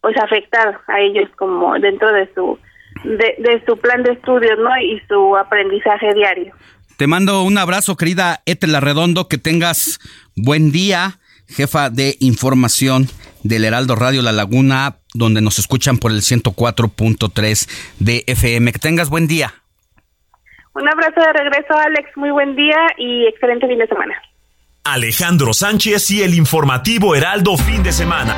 pues afectar a ellos como dentro de su de, de su plan de estudios, ¿no? Y su aprendizaje diario. Te mando un abrazo, querida Etela Redondo, que tengas buen día, jefa de información del Heraldo Radio La Laguna, donde nos escuchan por el 104.3 de FM. Que tengas buen día. Un abrazo de regreso, Alex. Muy buen día y excelente fin de semana. Alejandro Sánchez y el informativo Heraldo fin de semana.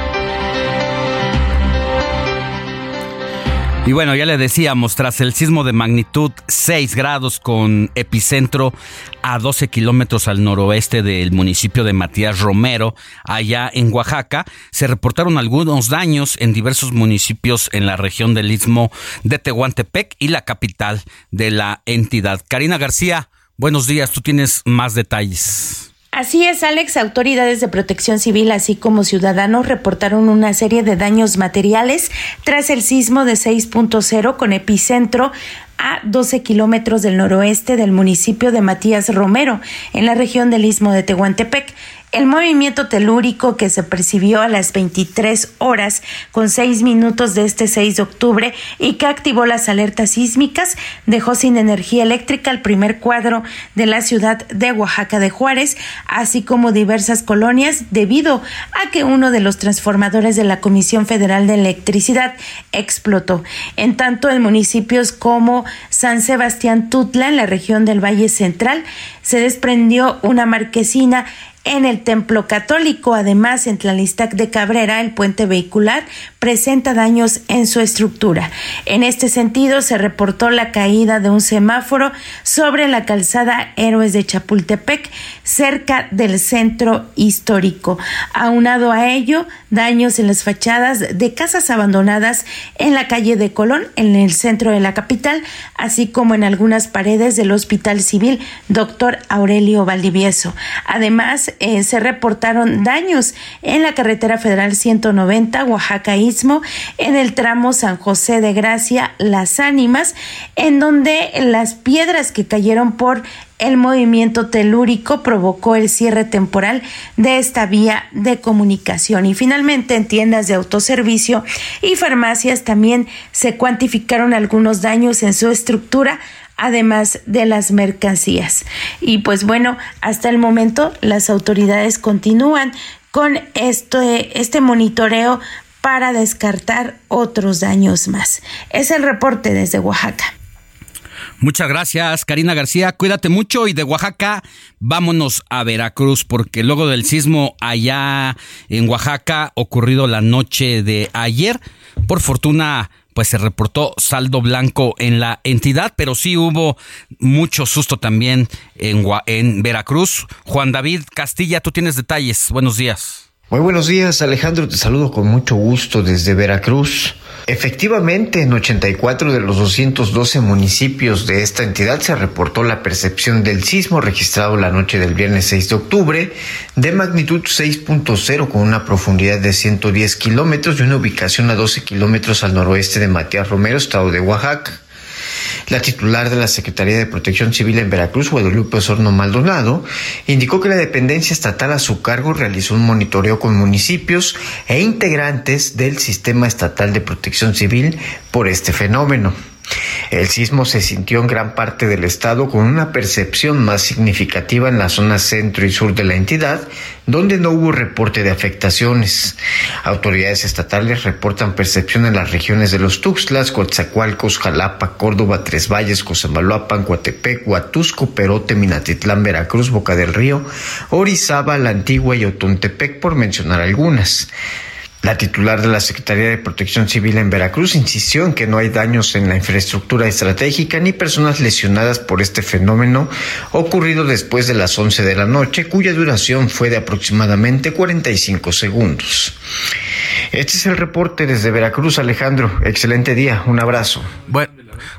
Y bueno, ya le decíamos, tras el sismo de magnitud 6 grados con epicentro a 12 kilómetros al noroeste del municipio de Matías Romero, allá en Oaxaca, se reportaron algunos daños en diversos municipios en la región del istmo de Tehuantepec y la capital de la entidad. Karina García, buenos días, tú tienes más detalles. Así es, Alex. Autoridades de protección civil, así como ciudadanos, reportaron una serie de daños materiales tras el sismo de 6.0 con epicentro a 12 kilómetros del noroeste del municipio de Matías Romero, en la región del istmo de Tehuantepec. El movimiento telúrico que se percibió a las 23 horas con 6 minutos de este 6 de octubre y que activó las alertas sísmicas dejó sin energía eléctrica el primer cuadro de la ciudad de Oaxaca de Juárez, así como diversas colonias debido a que uno de los transformadores de la Comisión Federal de Electricidad explotó. En tanto, en municipios como San Sebastián Tutla, en la región del Valle Central, se desprendió una marquesina en el templo católico. Además, en Tlalistac de Cabrera, el puente vehicular presenta daños en su estructura. En este sentido, se reportó la caída de un semáforo sobre la calzada Héroes de Chapultepec, cerca del centro histórico. Aunado a ello, daños en las fachadas de casas abandonadas en la calle de Colón, en el centro de la capital, así como en algunas paredes del Hospital Civil Doctor Aurelio Valdivieso. Además, eh, se reportaron daños en la carretera federal 190 Oaxaca Istmo, en el tramo San José de Gracia Las Ánimas, en donde las piedras que cayeron por el movimiento telúrico provocó el cierre temporal de esta vía de comunicación. Y finalmente en tiendas de autoservicio y farmacias también se cuantificaron algunos daños en su estructura además de las mercancías. Y pues bueno, hasta el momento las autoridades continúan con este, este monitoreo para descartar otros daños más. Es el reporte desde Oaxaca. Muchas gracias, Karina García. Cuídate mucho y de Oaxaca vámonos a Veracruz porque luego del sismo allá en Oaxaca ocurrido la noche de ayer, por fortuna pues se reportó saldo blanco en la entidad, pero sí hubo mucho susto también en, en Veracruz. Juan David Castilla, tú tienes detalles. Buenos días. Muy buenos días, Alejandro. Te saludo con mucho gusto desde Veracruz. Efectivamente, en 84 de los 212 municipios de esta entidad se reportó la percepción del sismo registrado la noche del viernes 6 de octubre de magnitud 6.0 con una profundidad de 110 kilómetros y una ubicación a 12 kilómetros al noroeste de Matías Romero, estado de Oaxaca. La titular de la Secretaría de Protección Civil en Veracruz, Guadalupe Osorno Maldonado, indicó que la dependencia estatal a su cargo realizó un monitoreo con municipios e integrantes del Sistema Estatal de Protección Civil por este fenómeno. El sismo se sintió en gran parte del estado con una percepción más significativa en la zona centro y sur de la entidad, donde no hubo reporte de afectaciones. Autoridades estatales reportan percepción en las regiones de los Tuxtlas, Coatzacoalcos, Jalapa, Córdoba, Tres Valles, Cosamaloapan, Coatepec, Huatusco, Perote, Minatitlán, Veracruz, Boca del Río, Orizaba, La Antigua y Otontepec, por mencionar algunas. La titular de la Secretaría de Protección Civil en Veracruz insistió en que no hay daños en la infraestructura estratégica ni personas lesionadas por este fenómeno ocurrido después de las 11 de la noche, cuya duración fue de aproximadamente 45 segundos. Este es el reporte desde Veracruz, Alejandro. Excelente día. Un abrazo.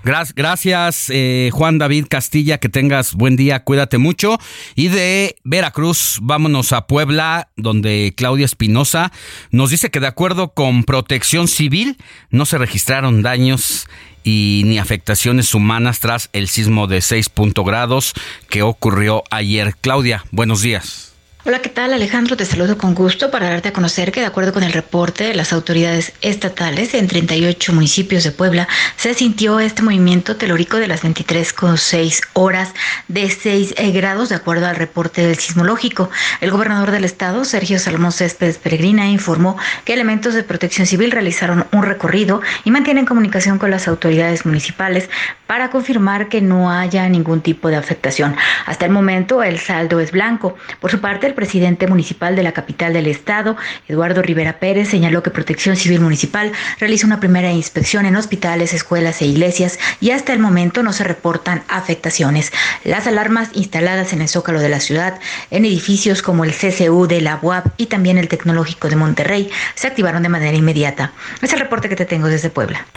Gracias, eh, Juan David Castilla, que tengas buen día, cuídate mucho. Y de Veracruz, vámonos a Puebla, donde Claudia Espinosa nos dice que de acuerdo con Protección Civil no se registraron daños y ni afectaciones humanas tras el sismo de 6 grados que ocurrió ayer. Claudia, buenos días. Hola, ¿qué tal Alejandro? Te saludo con gusto para darte a conocer que de acuerdo con el reporte de las autoridades estatales en 38 municipios de Puebla se sintió este movimiento telúrico de las 23,6 horas de 6 eh, grados de acuerdo al reporte del sismológico. El gobernador del estado, Sergio Salomón Céspedes Peregrina, informó que elementos de protección civil realizaron un recorrido y mantienen comunicación con las autoridades municipales para confirmar que no haya ningún tipo de afectación. Hasta el momento el saldo es blanco. Por su parte, el presidente municipal de la capital del estado, Eduardo Rivera Pérez, señaló que Protección Civil Municipal realiza una primera inspección en hospitales, escuelas e iglesias y hasta el momento no se reportan afectaciones. Las alarmas instaladas en el zócalo de la ciudad, en edificios como el CCU de la UAP y también el Tecnológico de Monterrey, se activaron de manera inmediata. Es el reporte que te tengo desde Puebla.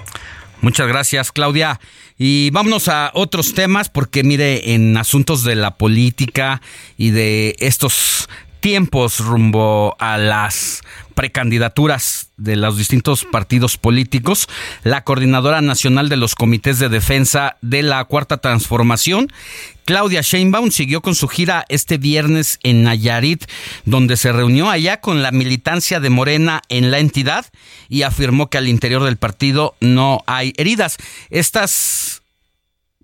Muchas gracias, Claudia. Y vámonos a otros temas, porque mire, en asuntos de la política y de estos tiempos rumbo a las precandidaturas de los distintos partidos políticos, la coordinadora nacional de los comités de defensa de la Cuarta Transformación, Claudia Sheinbaum, siguió con su gira este viernes en Nayarit, donde se reunió allá con la militancia de Morena en la entidad y afirmó que al interior del partido no hay heridas. Estas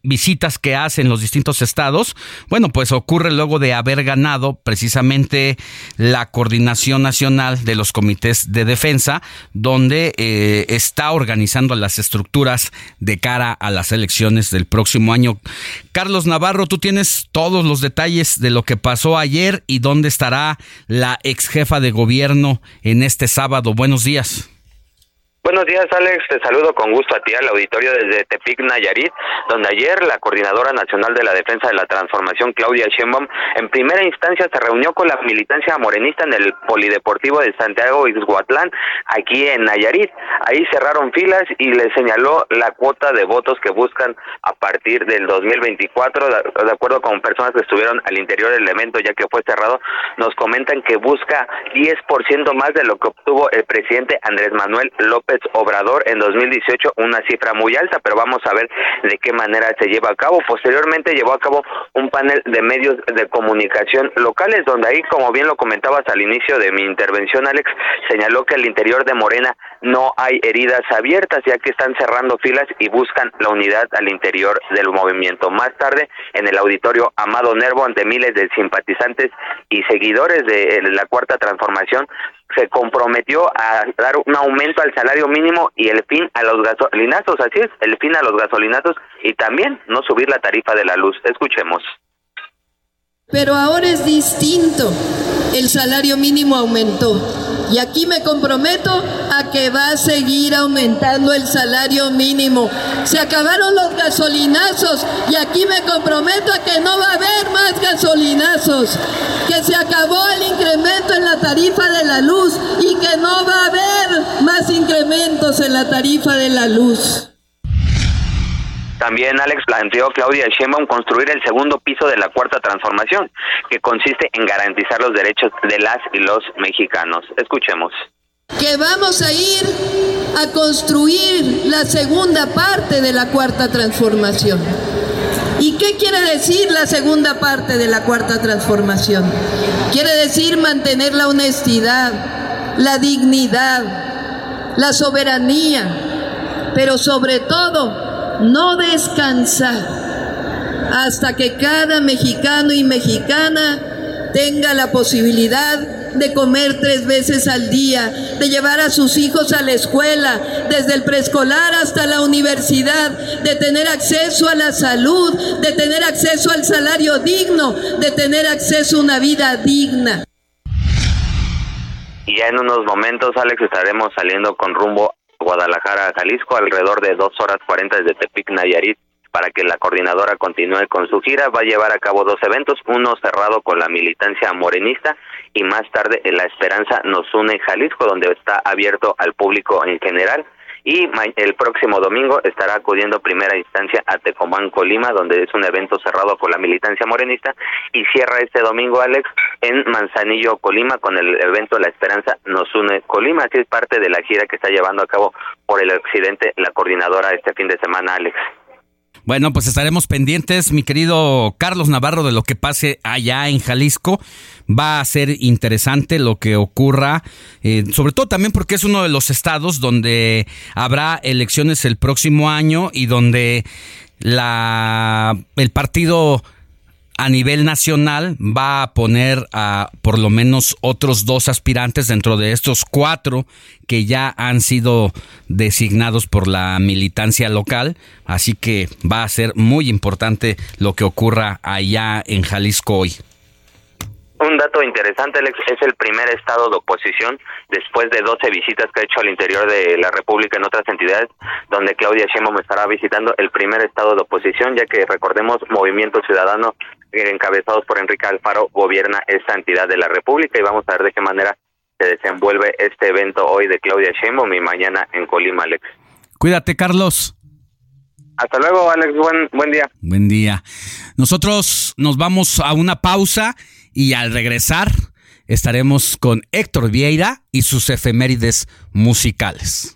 visitas que hace en los distintos estados, bueno, pues ocurre luego de haber ganado precisamente la coordinación nacional de los comités de defensa, donde eh, está organizando las estructuras de cara a las elecciones del próximo año. Carlos Navarro, tú tienes todos los detalles de lo que pasó ayer y dónde estará la ex jefa de gobierno en este sábado. Buenos días. Buenos días, Alex. Te saludo con gusto a ti al auditorio desde Tepic, Nayarit, donde ayer la Coordinadora Nacional de la Defensa de la Transformación, Claudia Sheinbaum, en primera instancia se reunió con la militancia morenista en el Polideportivo de Santiago Ixhuatlán, aquí en Nayarit. Ahí cerraron filas y le señaló la cuota de votos que buscan a partir del 2024, de acuerdo con personas que estuvieron al interior del evento, ya que fue cerrado, nos comentan que busca 10% más de lo que obtuvo el presidente Andrés Manuel López Obrador en 2018, una cifra muy alta, pero vamos a ver de qué manera se lleva a cabo. Posteriormente llevó a cabo un panel de medios de comunicación locales, donde ahí, como bien lo comentabas al inicio de mi intervención, Alex, señaló que al interior de Morena no hay heridas abiertas, ya que están cerrando filas y buscan la unidad al interior del movimiento. Más tarde, en el auditorio Amado Nervo, ante miles de simpatizantes y seguidores de la Cuarta Transformación, se comprometió a dar un aumento al salario mínimo y el fin a los gasolinazos, así es, el fin a los gasolinazos y también no subir la tarifa de la luz. Escuchemos. Pero ahora es distinto. El salario mínimo aumentó. Y aquí me comprometo a que va a seguir aumentando el salario mínimo. Se acabaron los gasolinazos y aquí me comprometo a que no va a haber más gasolinazos. Que se acabó el incremento en la tarifa de la luz y que no va a haber más incrementos en la tarifa de la luz. También Alex planteó Claudia Sheinbaum construir el segundo piso de la cuarta transformación, que consiste en garantizar los derechos de las y los mexicanos. Escuchemos. Que vamos a ir a construir la segunda parte de la cuarta transformación. ¿Y qué quiere decir la segunda parte de la cuarta transformación? Quiere decir mantener la honestidad, la dignidad, la soberanía, pero sobre todo no descansar hasta que cada mexicano y mexicana tenga la posibilidad de comer tres veces al día, de llevar a sus hijos a la escuela, desde el preescolar hasta la universidad, de tener acceso a la salud, de tener acceso al salario digno, de tener acceso a una vida digna. Y ya en unos momentos, Alex, estaremos saliendo con rumbo Guadalajara, Jalisco, alrededor de dos horas cuarenta desde Tepic, Nayarit, para que la coordinadora continúe con su gira. Va a llevar a cabo dos eventos, uno cerrado con la militancia morenista y más tarde en La Esperanza nos une Jalisco, donde está abierto al público en general y el próximo domingo estará acudiendo primera instancia a Tecomán, Colima, donde es un evento cerrado por la militancia morenista y cierra este domingo, Alex, en Manzanillo, Colima, con el evento La Esperanza nos une Colima, que es parte de la gira que está llevando a cabo por el occidente la coordinadora este fin de semana, Alex. Bueno, pues estaremos pendientes, mi querido Carlos Navarro, de lo que pase allá en Jalisco. Va a ser interesante lo que ocurra, eh, sobre todo también porque es uno de los estados donde habrá elecciones el próximo año y donde el partido a nivel nacional va a poner a por lo menos otros dos aspirantes dentro de estos cuatro que ya han sido designados por la militancia local. Así que va a ser muy importante lo que ocurra allá en Jalisco hoy. Un dato interesante, Alex, es el primer estado de oposición después de 12 visitas que ha hecho al interior de la República en otras entidades, donde Claudia Sheinbaum estará visitando el primer estado de oposición, ya que recordemos Movimiento Ciudadano encabezados por Enrique Alfaro gobierna esta entidad de la República y vamos a ver de qué manera se desenvuelve este evento hoy de Claudia Sheinbaum y mañana en Colima, Alex. Cuídate, Carlos. Hasta luego, Alex. Buen, buen día. Buen día. Nosotros nos vamos a una pausa y al regresar estaremos con Héctor Vieira y sus efemérides musicales.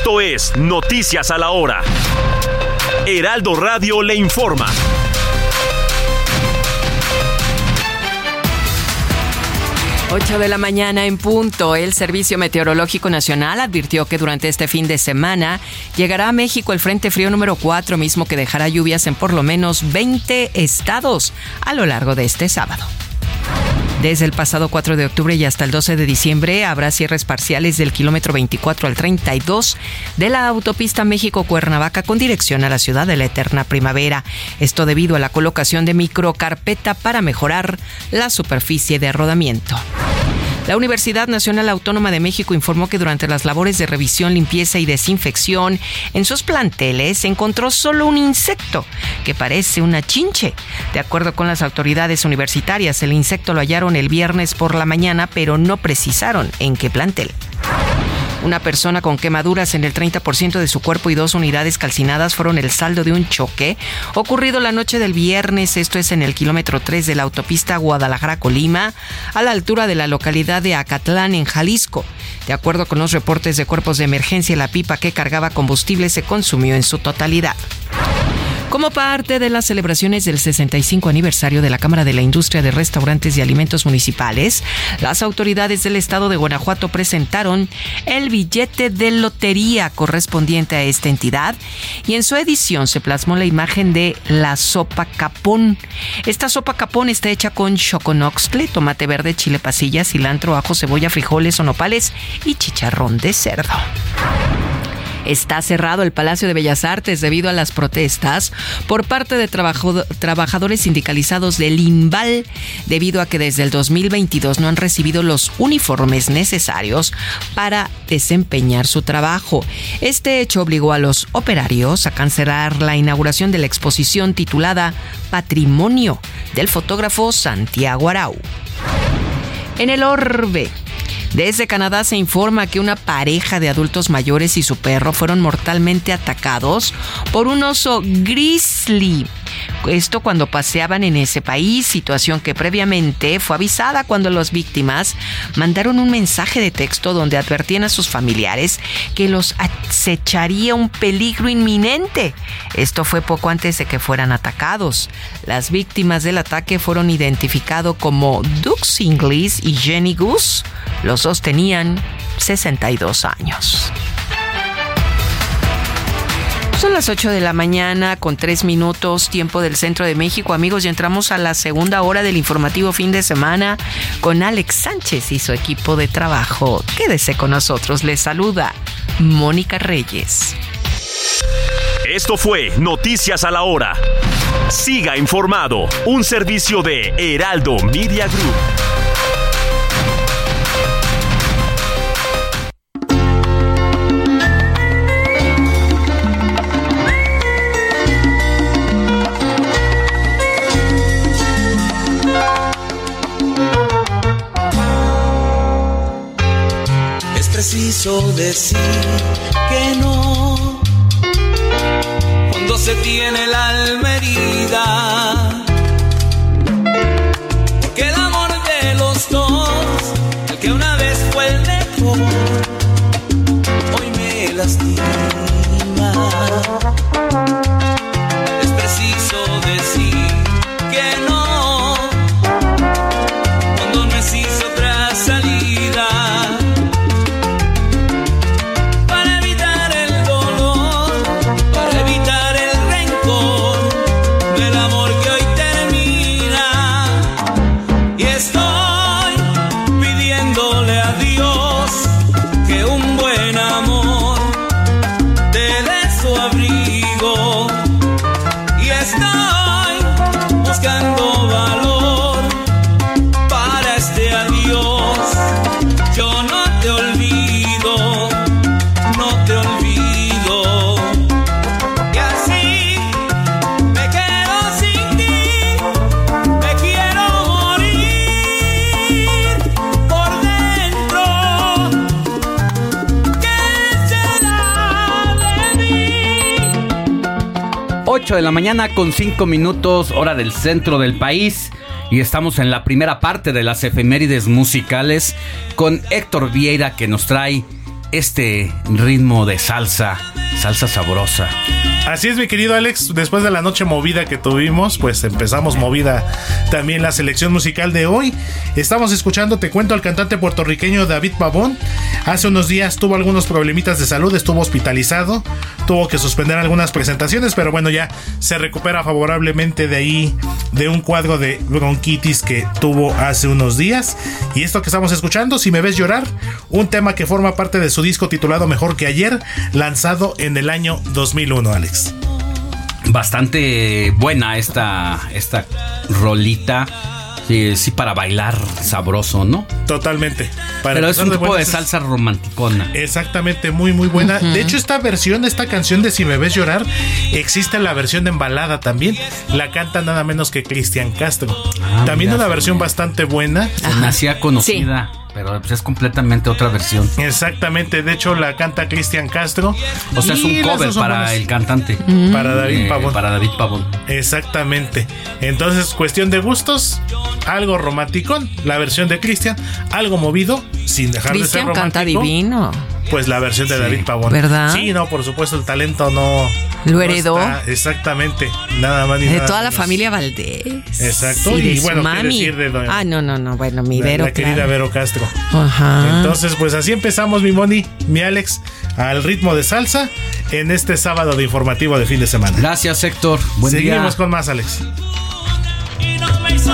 Esto es Noticias a la Hora. Heraldo Radio le informa. Ocho de la mañana en punto, el Servicio Meteorológico Nacional advirtió que durante este fin de semana llegará a México el Frente Frío número 4, mismo que dejará lluvias en por lo menos 20 estados a lo largo de este sábado. Desde el pasado 4 de octubre y hasta el 12 de diciembre habrá cierres parciales del kilómetro 24 al 32 de la autopista México-Cuernavaca con dirección a la ciudad de la eterna primavera. Esto debido a la colocación de microcarpeta para mejorar la superficie de rodamiento. La Universidad Nacional Autónoma de México informó que durante las labores de revisión, limpieza y desinfección en sus planteles se encontró solo un insecto que parece una chinche. De acuerdo con las autoridades universitarias, el insecto lo hallaron el viernes por la mañana, pero no precisaron en qué plantel. Una persona con quemaduras en el 30% de su cuerpo y dos unidades calcinadas fueron el saldo de un choque ocurrido la noche del viernes, esto es en el kilómetro 3 de la autopista Guadalajara-Colima, a la altura de la localidad de Acatlán, en Jalisco. De acuerdo con los reportes de cuerpos de emergencia, la pipa que cargaba combustible se consumió en su totalidad. Como parte de las celebraciones del 65 aniversario de la Cámara de la Industria de Restaurantes y Alimentos Municipales, las autoridades del estado de Guanajuato presentaron el billete de lotería correspondiente a esta entidad y en su edición se plasmó la imagen de la sopa capón. Esta sopa capón está hecha con choconoxtle, tomate verde, chile pasilla, cilantro, ajo, cebolla, frijoles o nopales y chicharrón de cerdo. Está cerrado el Palacio de Bellas Artes debido a las protestas por parte de trabajadores sindicalizados del INVAL, debido a que desde el 2022 no han recibido los uniformes necesarios para desempeñar su trabajo. Este hecho obligó a los operarios a cancelar la inauguración de la exposición titulada Patrimonio del fotógrafo Santiago Arau. En el Orbe, desde Canadá se informa que una pareja de adultos mayores y su perro fueron mortalmente atacados por un oso grizzly. Esto cuando paseaban en ese país, situación que previamente fue avisada cuando las víctimas mandaron un mensaje de texto donde advertían a sus familiares que los acecharía un peligro inminente. Esto fue poco antes de que fueran atacados. Las víctimas del ataque fueron identificados como Dux Inglis y Jenny Goose. Los dos tenían 62 años. Son las 8 de la mañana con 3 minutos, tiempo del centro de México. Amigos, ya entramos a la segunda hora del informativo fin de semana con Alex Sánchez y su equipo de trabajo. Quédese con nosotros. Les saluda Mónica Reyes. Esto fue Noticias a la Hora. Siga informado, un servicio de Heraldo Media Group. Preciso decir que no cuando se tiene la alma herida. 8 de la mañana con 5 minutos, hora del centro del país. Y estamos en la primera parte de las efemérides musicales con Héctor Vieira que nos trae este ritmo de salsa, salsa sabrosa. Así es, mi querido Alex. Después de la noche movida que tuvimos, pues empezamos movida también la selección musical de hoy. Estamos escuchando, te cuento, al cantante puertorriqueño David Pavón. Hace unos días tuvo algunos problemitas de salud, estuvo hospitalizado, tuvo que suspender algunas presentaciones, pero bueno, ya se recupera favorablemente de ahí, de un cuadro de bronquitis que tuvo hace unos días. Y esto que estamos escuchando, si me ves llorar, un tema que forma parte de su disco titulado Mejor que ayer, lanzado en el año 2001, Alex. Bastante buena esta, esta rolita. Sí, sí, para bailar sabroso, ¿no? Totalmente. Para Pero es un de tipo de salsa romanticona. Exactamente, muy muy buena. De hecho, esta versión de esta canción de Si me ves llorar, existe la versión en balada también. La canta nada menos que Cristian Castro. también Ah, mira, una versión bastante buena. Hacía conocida, pero pues es completamente otra versión. Exactamente, de hecho la canta Cristian Castro. O sea, es un cover para buenas. el cantante. Para David Eh, Pavón. Para David Pavón. Exactamente. Entonces, cuestión de gustos, algo romanticón, la versión de Cristian, algo movido, sin dejar de ser Cristian romántico. canta divino. Pues la versión de David Pavón. ¿Verdad? Sí, no, por supuesto, el talento no. Lo no heredó. está exactamente. Nada más ni De nada toda la familia Valdés. Exacto, Sí, de y su bueno, qué mami. decir de doña- Ah, no, no, no. Bueno, mi La- Vero. la querida claro. Vero Castro. Ajá. Entonces, pues así empezamos, mi Moni, mi Alex, al ritmo de salsa en este sábado de informativo de fin de semana. Gracias, Héctor. Buen Seguimos día. con más, Alex. Y no me hizo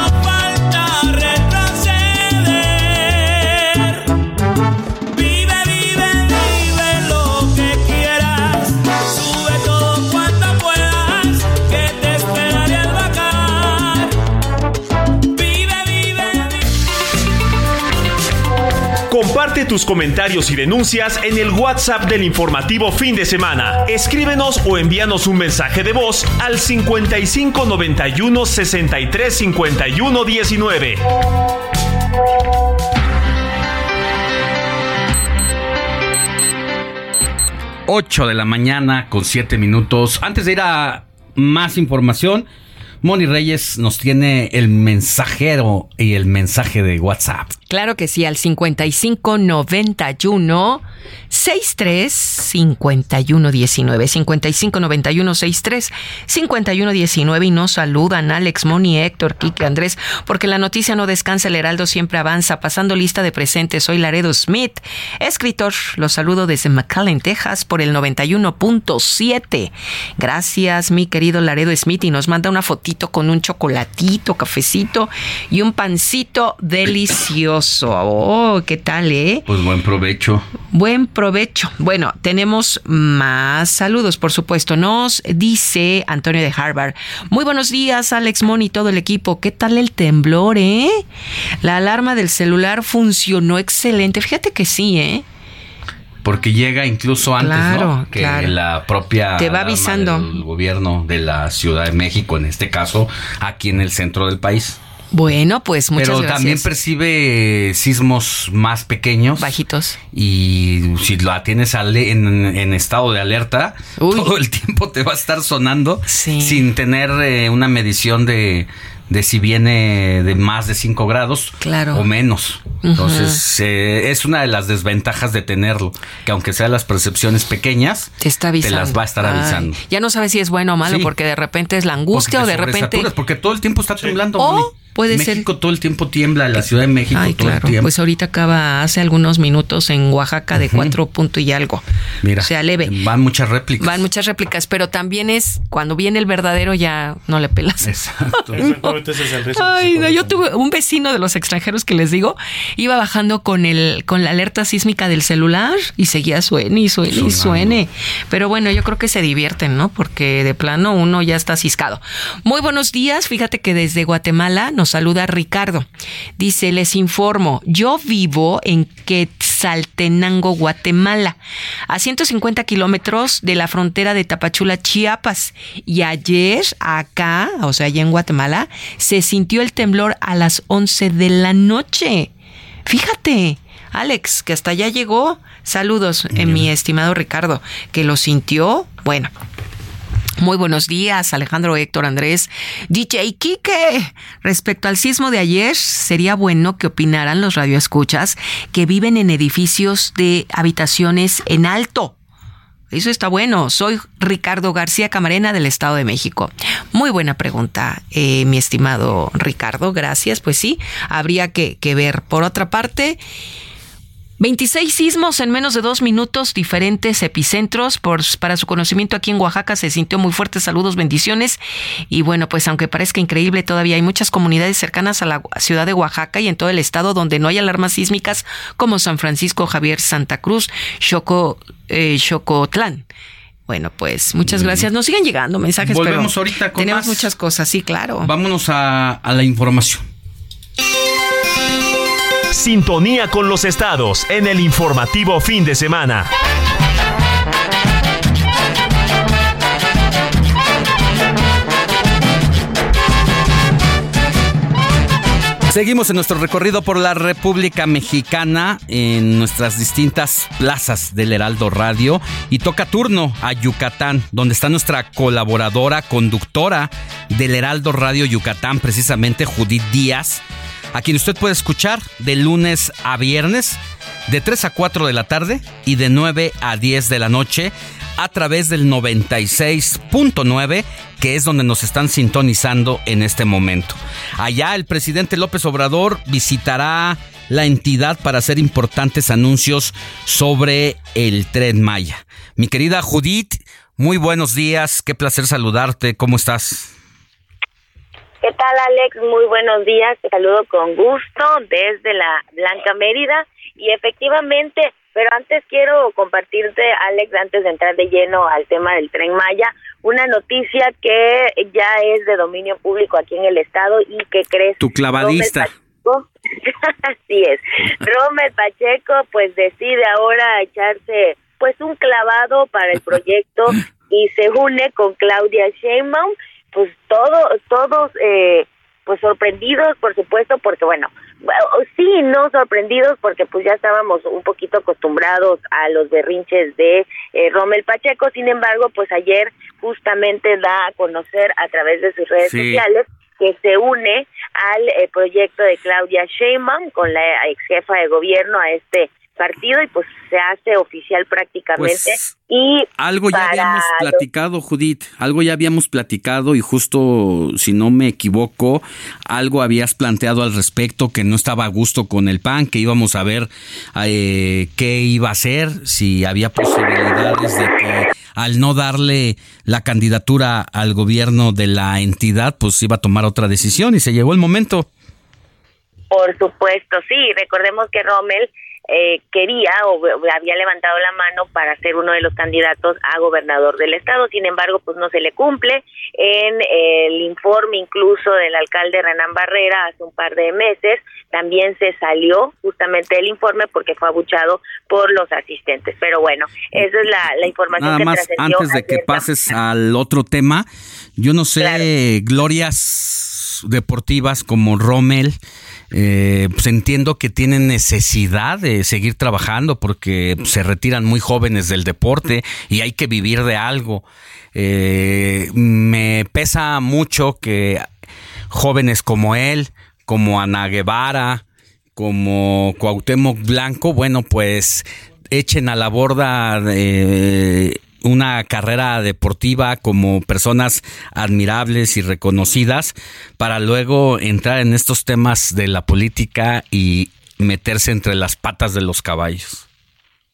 Tus comentarios y denuncias en el WhatsApp del informativo fin de semana. Escríbenos o envíanos un mensaje de voz al 55 91 63 51 19. 8 de la mañana con 7 minutos. Antes de ir a más información, Moni Reyes nos tiene el mensajero y el mensaje de WhatsApp. Claro que sí, al 5591 63 51 19 55 91 63 51 19 y nos saludan Alex, Moni, Héctor, Kike, Andrés, porque la noticia no descansa, el Heraldo siempre avanza, pasando lista de presentes. Soy Laredo Smith, escritor. Los saludo desde McAllen, Texas, por el 91.7. Gracias, mi querido Laredo Smith, y nos manda una fotito con un chocolatito, cafecito y un pancito delicioso. Oh, ¿qué tal, eh? Pues buen provecho. Buen provecho. Bueno, tenemos más saludos, por supuesto. Nos dice Antonio de Harvard. Muy buenos días, Alex Mon y todo el equipo. ¿Qué tal el temblor, eh? La alarma del celular funcionó excelente. Fíjate que sí, ¿eh? Porque llega incluso antes, Claro, ¿no? Que claro. la propia Te va avisando. del gobierno de la Ciudad de México, en este caso, aquí en el centro del país. Bueno, pues muchas Pero gracias. también percibe sismos más pequeños. Bajitos. Y si la tienes en, en estado de alerta, todo el tiempo te va a estar sonando sin tener eh, una medición de, de si viene de más de 5 grados Claro. o menos. Entonces, eh, es una de las desventajas de tenerlo, que aunque sean las percepciones pequeñas, te está avisando. las va a estar Ay, avisando. ya no sabes si es bueno o malo Sí. porque de repente es la angustia o te de repente porque todo el tiempo está temblando. O. puede México todo el tiempo tiembla, la Ciudad de México Ay, todo claro. el tiempo. Pues ahorita acaba hace algunos minutos en Oaxaca de cuatro punto y algo. Mira, o sea, leve. Van muchas réplicas. Van muchas réplicas, pero también es cuando viene el verdadero ya no le pelas. Exacto. Exactamente, ese es el riesgo. Ay, no, yo tuve un vecino de los extranjeros que les digo, iba bajando con el con la alerta sísmica del celular y seguía suene y suene y suene. Pero bueno, yo creo que se divierten, ¿no? Porque de plano uno ya está ciscado. Muy buenos días, fíjate que desde Guatemala nos saluda Ricardo. Dice, les informo, yo vivo en Quetzaltenango, Guatemala, a 150 kilómetros de la frontera de Tapachula, Chiapas. Y ayer acá, o sea, allá en Guatemala, se sintió el temblor a las 11 de la noche. Fíjate, Alex, que hasta allá llegó. Saludos, eh, mi estimado Ricardo, que lo sintió. Bueno, muy buenos días, Alejandro Héctor Andrés. DJ Quique, respecto al sismo de ayer, sería bueno que opinaran los radioescuchas que viven en edificios de habitaciones en alto. Eso está bueno. Soy Ricardo García Camarena del Estado de México. Muy buena pregunta, eh, mi estimado Ricardo. Gracias. Pues sí, habría que, que ver. Por otra parte, 26 sismos en menos de dos minutos, diferentes epicentros. Por, para su conocimiento, aquí en Oaxaca se sintió muy fuerte. Saludos, bendiciones. Y bueno, pues aunque parezca increíble, todavía hay muchas comunidades cercanas a la ciudad de Oaxaca y en todo el estado donde no hay alarmas sísmicas, como San Francisco, Javier, Santa Cruz, Xoco, eh, Xocotlán. Bueno, pues muchas gracias. Nos siguen llegando mensajes, Volvemos pero ahorita con tenemos más. muchas cosas, sí, claro. Vámonos a, a la información. Sintonía con los estados en el informativo fin de semana. Seguimos en nuestro recorrido por la República Mexicana en nuestras distintas plazas del Heraldo Radio y toca turno a Yucatán, donde está nuestra colaboradora, conductora del Heraldo Radio Yucatán, precisamente Judith Díaz, a quien usted puede escuchar de lunes a viernes de 3 a 4 de la tarde y de 9 a 10 de la noche a través del 96.9, que es donde nos están sintonizando en este momento. Allá el presidente López Obrador visitará la entidad para hacer importantes anuncios sobre el tren Maya. Mi querida Judith, muy buenos días, qué placer saludarte, ¿cómo estás? ¿Qué tal, Alex? Muy buenos días. Te saludo con gusto desde la Blanca Mérida. Y efectivamente, pero antes quiero compartirte, Alex, antes de entrar de lleno al tema del tren Maya, una noticia que ya es de dominio público aquí en el estado y que crees. Tu clavadista. Pacheco, Así es. Rommel Pacheco pues decide ahora echarse pues un clavado para el proyecto y se une con Claudia Sheinbaum, pues todo, todos eh, pues sorprendidos por supuesto porque bueno, bueno, sí no sorprendidos porque pues ya estábamos un poquito acostumbrados a los berrinches de eh, Rommel Pacheco, sin embargo pues ayer justamente da a conocer a través de sus redes Sí. sociales que se une al eh, proyecto de Claudia Sheinbaum con la ex jefa de gobierno a este partido y pues se hace oficial prácticamente Pues, y Algo ya habíamos los- platicado, Judith, algo ya habíamos platicado y justo, si no me equivoco, algo habías planteado al respecto que no estaba a gusto con el PAN, que íbamos a ver eh, qué iba a hacer, si había posibilidades de que al no darle la candidatura al gobierno de la entidad, pues iba a tomar otra decisión y se llegó el momento. Por supuesto, sí. Recordemos que Rommel eh, quería o o había levantado la mano para ser uno de los candidatos a gobernador del estado. Sin embargo, pues no se le cumple. En el informe incluso del alcalde Renán Barrera hace un par de meses también se salió justamente el informe porque fue abuchado por los asistentes. Pero bueno, esa es la, la información Nada que más antes de que pases al otro tema, yo no sé, glorias deportivas como Rommel, eh, pues entiendo que tienen necesidad de seguir trabajando porque se retiran muy jóvenes del deporte y hay que vivir de algo. Eh, me pesa mucho que jóvenes como él, como Ana Guevara, como Cuauhtémoc Blanco, bueno, pues echen a la borda eh, una carrera deportiva como personas admirables y reconocidas para luego entrar en estos temas de la política y meterse entre las patas de los caballos.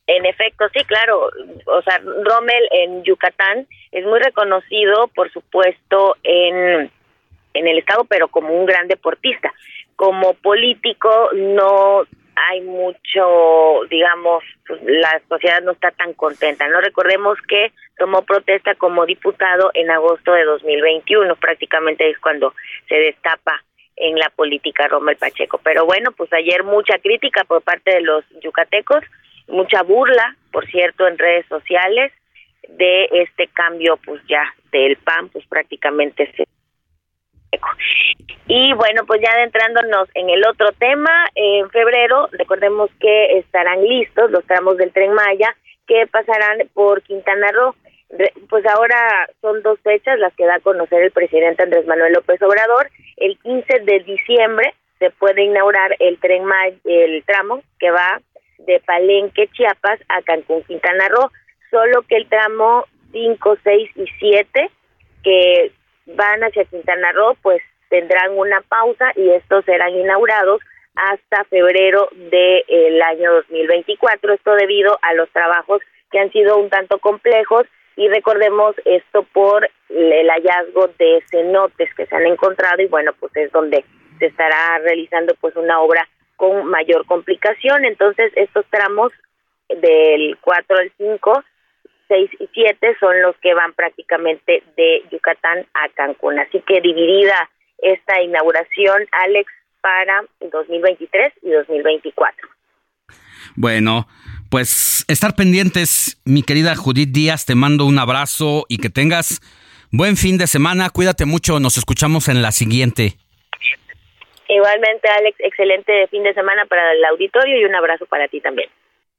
En efecto, sí, claro. O sea, Rommel en Yucatán es muy reconocido, por supuesto, en, en el estado, pero como un gran deportista. Como político no hay mucho, digamos, pues, la sociedad no está tan contenta. No recordemos que tomó protesta como diputado en agosto de 2021, prácticamente es cuando se destapa en la política Rommel Pacheco. Pero bueno, pues ayer mucha crítica por parte de los yucatecos, mucha burla, por cierto, en redes sociales de este cambio, pues ya del PAN, pues prácticamente se y bueno, pues ya adentrándonos en el otro tema, en febrero, recordemos que estarán listos los tramos del tren Maya que pasarán por Quintana Roo. Pues ahora son dos fechas las que da a conocer el presidente Andrés Manuel López Obrador. El 15 de diciembre se puede inaugurar el tren Maya, el tramo que va de Palenque, Chiapas a Cancún, Quintana Roo. Solo que el tramo 5, 6 y 7 que van hacia Quintana Roo, pues tendrán una pausa y estos serán inaugurados hasta febrero del año 2024. Esto debido a los trabajos que han sido un tanto complejos y recordemos esto por el hallazgo de cenotes que se han encontrado y bueno, pues es donde se estará realizando pues una obra con mayor complicación. Entonces, estos tramos del 4 al 5 6 y 7 son los que van prácticamente de Yucatán a Cancún. Así que dividida esta inauguración, Alex, para 2023 y 2024. Bueno, pues estar pendientes, mi querida Judith Díaz, te mando un abrazo y que tengas buen fin de semana. Cuídate mucho, nos escuchamos en la siguiente. Igualmente, Alex, excelente fin de semana para el auditorio y un abrazo para ti también.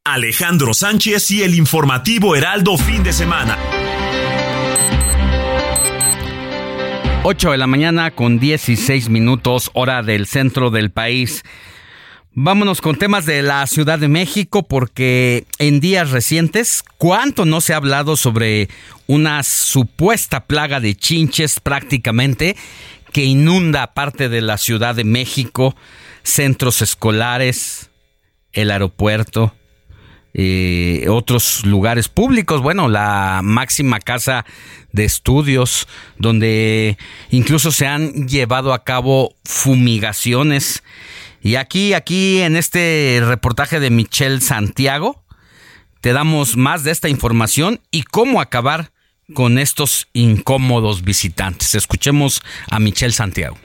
Alejandro Sánchez y el informativo Heraldo fin de semana. 8 de la mañana con 16 minutos, hora del centro del país. Vámonos con temas de la Ciudad de México porque en días recientes, ¿cuánto no se ha hablado sobre una supuesta plaga de chinches prácticamente que inunda parte de la Ciudad de México, centros escolares, el aeropuerto? Eh, otros lugares públicos, bueno, la máxima casa de estudios, donde incluso se han llevado a cabo fumigaciones. Y aquí, aquí en este reportaje de Michelle Santiago, te damos más de esta información y cómo acabar con estos incómodos visitantes. Escuchemos a Michelle Santiago.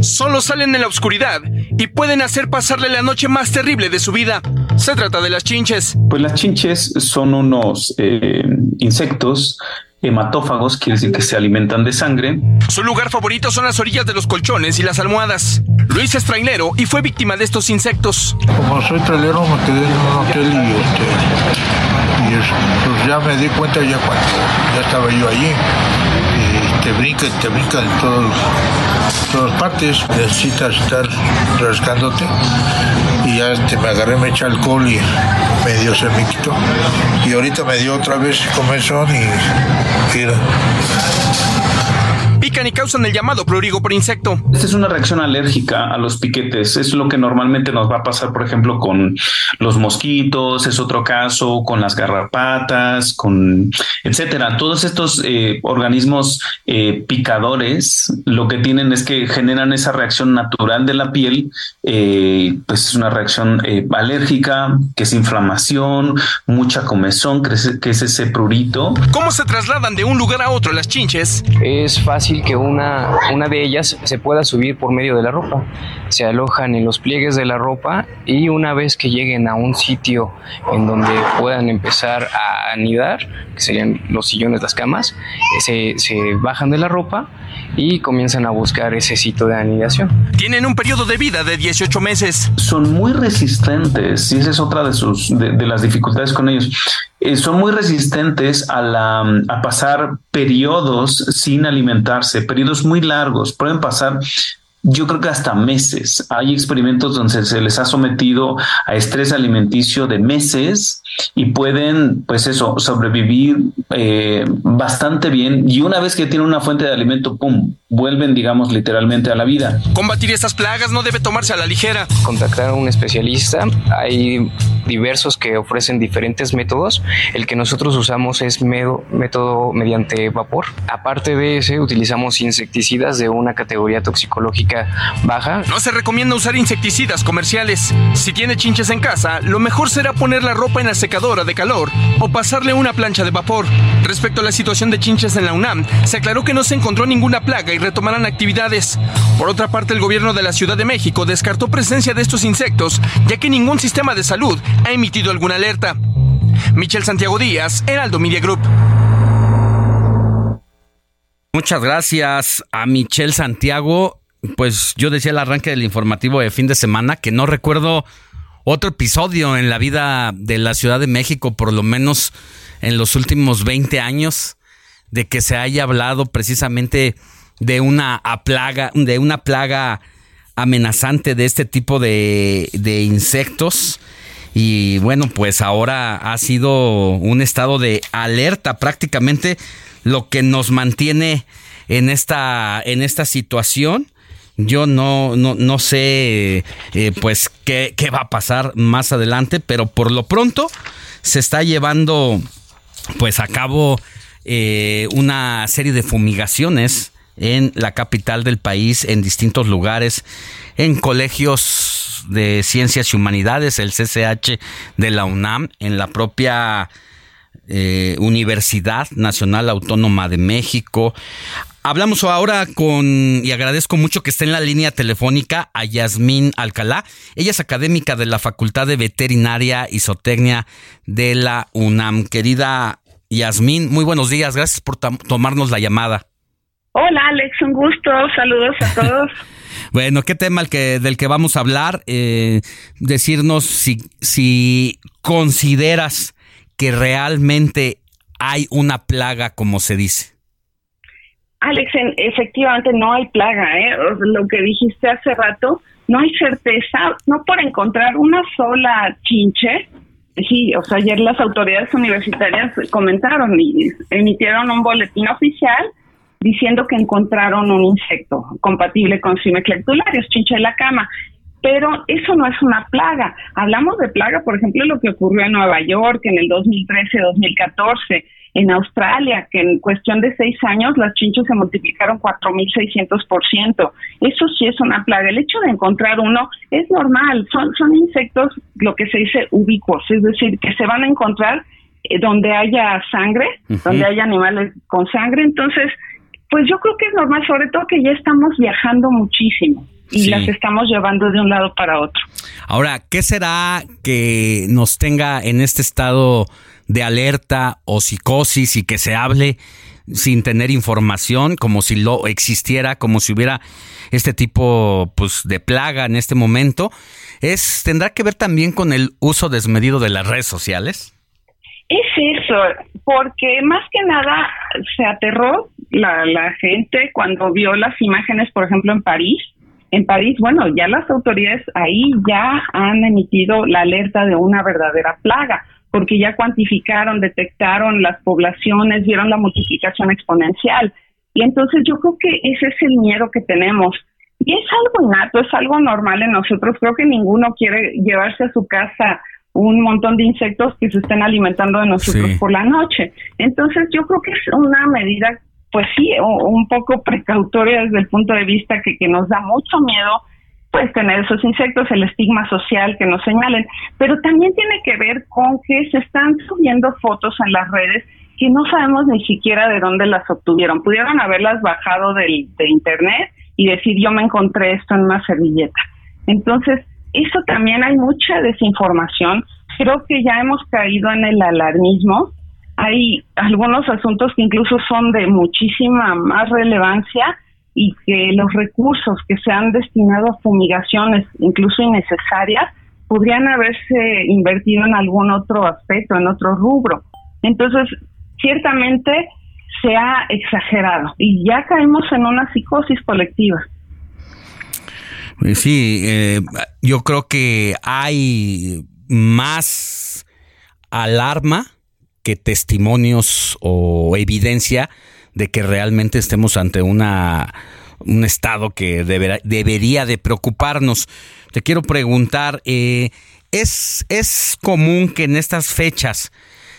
Solo salen en la oscuridad y pueden hacer pasarle la noche más terrible de su vida. Se trata de las chinches. Pues las chinches son unos eh, insectos hematófagos, quiere decir que se alimentan de sangre. Su lugar favorito son las orillas de los colchones y las almohadas. Luis es trailero y fue víctima de estos insectos. Como soy trailero me quedé en un hotel y, este, y pues ya me di cuenta ya cuando ya estaba yo allí. Y te brinca, te brinca en todos, todas partes. Necesitas estar rascándote. Y ya te me agarré, me eché alcohol y medio se me quitó. Y ahorita me dio otra vez comezón y mira pican y causan el llamado prurigo por insecto. Esta es una reacción alérgica a los piquetes. Es lo que normalmente nos va a pasar, por ejemplo, con los mosquitos, es otro caso, con las garrapatas, con etcétera. Todos estos eh, organismos eh, picadores lo que tienen es que generan esa reacción natural de la piel, eh, pues es una reacción alérgica, que es inflamación, mucha comezón, que es, que es ese prurito. ¿Cómo se trasladan de un lugar a otro las chinches? Es fácil que una, una de ellas se pueda subir por medio de la ropa. Se alojan en los pliegues de la ropa y una vez que lleguen a un sitio en donde puedan empezar a anidar, que serían los sillones, las camas, se, se bajan de la ropa y comienzan a buscar ese sitio de anidación. Tienen un periodo de vida de 18 meses. Son muy resistentes y esa es otra de, sus, de, las dificultades con ellos. Eh, son muy resistentes a, la, a pasar periodos sin alimentarse, periodos muy largos. Pueden pasar yo creo que hasta meses. Hay experimentos donde se les ha sometido a estrés alimenticio de meses y pueden, pues eso, sobrevivir eh, bastante bien. Y una vez que tienen una fuente de alimento, ¡pum!, vuelven, digamos, literalmente a la vida. Combatir estas plagas no debe tomarse a la ligera. Contactar a un especialista. Hay diversos que ofrecen diferentes métodos. El que nosotros usamos es método mediante vapor. Aparte de ese, utilizamos insecticidas de una categoría toxicológica baja. No se recomienda usar insecticidas comerciales. Si tiene chinches en casa, lo mejor será poner la ropa en la secadora de calor o pasarle una plancha de vapor. Respecto a la situación de chinches en la UNAM, se aclaró que no se encontró ninguna plaga y retomarán actividades. Por otra parte, el gobierno de la Ciudad de México descartó presencia de estos insectos, ya que ningún sistema de salud ha emitido alguna alerta. Michel Santiago Díaz, Heraldo Media Group. Muchas gracias a Michelle Santiago. Pues yo decía el arranque del informativo de fin de semana que no recuerdo otro episodio en la vida de la Ciudad de México, por lo menos en los últimos 20 años, de que se haya hablado precisamente de una plaga, de una plaga amenazante de este tipo de insectos. Y bueno, pues ahora ha sido un estado de alerta prácticamente lo que nos mantiene en esta, en esta situación. Yo no, no, no sé eh, pues qué, qué, va a pasar más adelante, pero por lo pronto se está llevando pues a cabo eh, una serie de fumigaciones en la capital del país, en distintos lugares, en colegios de ciencias y humanidades, el CCH de la UNAM, en la propia eh, Universidad Nacional Autónoma de México. Hablamos ahora con, y agradezco mucho que esté en la línea telefónica a Yasmín Alcalá. Ella es académica de la Facultad de Veterinaria y Zootecnia de la UNAM. Querida Yasmín, muy buenos días. Gracias por tomarnos la llamada. Hola Alex, un gusto. Saludos a todos. bueno, ¿qué tema el que, del que vamos a hablar? Eh, decirnos si, si consideras que realmente hay una plaga como se dice. Alex, efectivamente no hay plaga, ¿eh? Lo que dijiste hace rato, no hay certeza, no por encontrar una sola chinche. Sí, o sea, ayer las autoridades universitarias comentaron y emitieron un boletín oficial diciendo que encontraron un insecto compatible con Cimeclectularius, chinche de la cama. Pero eso no es una plaga. Hablamos de plaga, por ejemplo, lo que ocurrió en Nueva York en el 2013-2014, en Australia, que en cuestión de seis años las chinches se multiplicaron 4.600%. Eso sí es una plaga. El hecho de encontrar uno es normal. Son, son insectos, lo que se dice ubicuos, es decir, que se van a encontrar eh, donde haya sangre, donde haya animales con sangre. Entonces, pues yo creo que es normal, sobre todo que ya estamos viajando muchísimo y las estamos llevando de un lado para otro. Ahora, ¿qué será que nos tenga en este estado de alerta o psicosis y que se hable sin tener información, como si lo existiera, como si hubiera este tipo pues de plaga en este momento? Es tendrá que ver también con el uso desmedido de las redes sociales. Es eso, porque más que nada se aterró la, la gente cuando vio las imágenes, por ejemplo, en París. En París, bueno, ya las autoridades ahí ya han emitido la alerta de una verdadera plaga, porque ya cuantificaron, detectaron las poblaciones, vieron la multiplicación exponencial. Y entonces yo creo que ese es el miedo que tenemos. Y es algo innato, es algo normal en nosotros. Creo que ninguno quiere llevarse a su casa un montón de insectos que se estén alimentando de nosotros por la noche. Entonces yo creo que es una medida, pues sí, un poco precautoria desde el punto de vista que, que nos da mucho miedo pues tener esos insectos, el estigma social que nos señalen, pero también tiene que ver con que se están subiendo fotos en las redes que no sabemos ni siquiera de dónde las obtuvieron. Pudieron haberlas bajado del, de internet y decir yo me encontré esto en una servilleta. Entonces, eso también hay mucha desinformación. Creo que ya hemos caído en el alarmismo. Hay algunos asuntos que incluso son de muchísima más relevancia y que los recursos que se han destinado a fumigaciones, incluso innecesarias, podrían haberse invertido en algún otro aspecto, en otro rubro. Entonces, ciertamente se ha exagerado y ya caemos en una psicosis colectiva. Eh, sí, eh, yo creo que hay más alarma que testimonios o evidencia de que realmente estemos ante una un estado que debería de preocuparnos. Te quiero preguntar, eh, ¿es, ¿es común que en estas fechas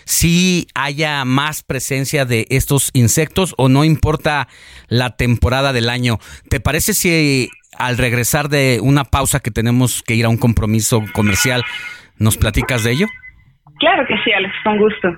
sí haya más presencia de estos insectos o no importa la temporada del año? ¿Te parece si al regresar de una pausa que tenemos que ir a un compromiso comercial, ¿nos platicas de ello? Claro que sí, Alex, con gusto.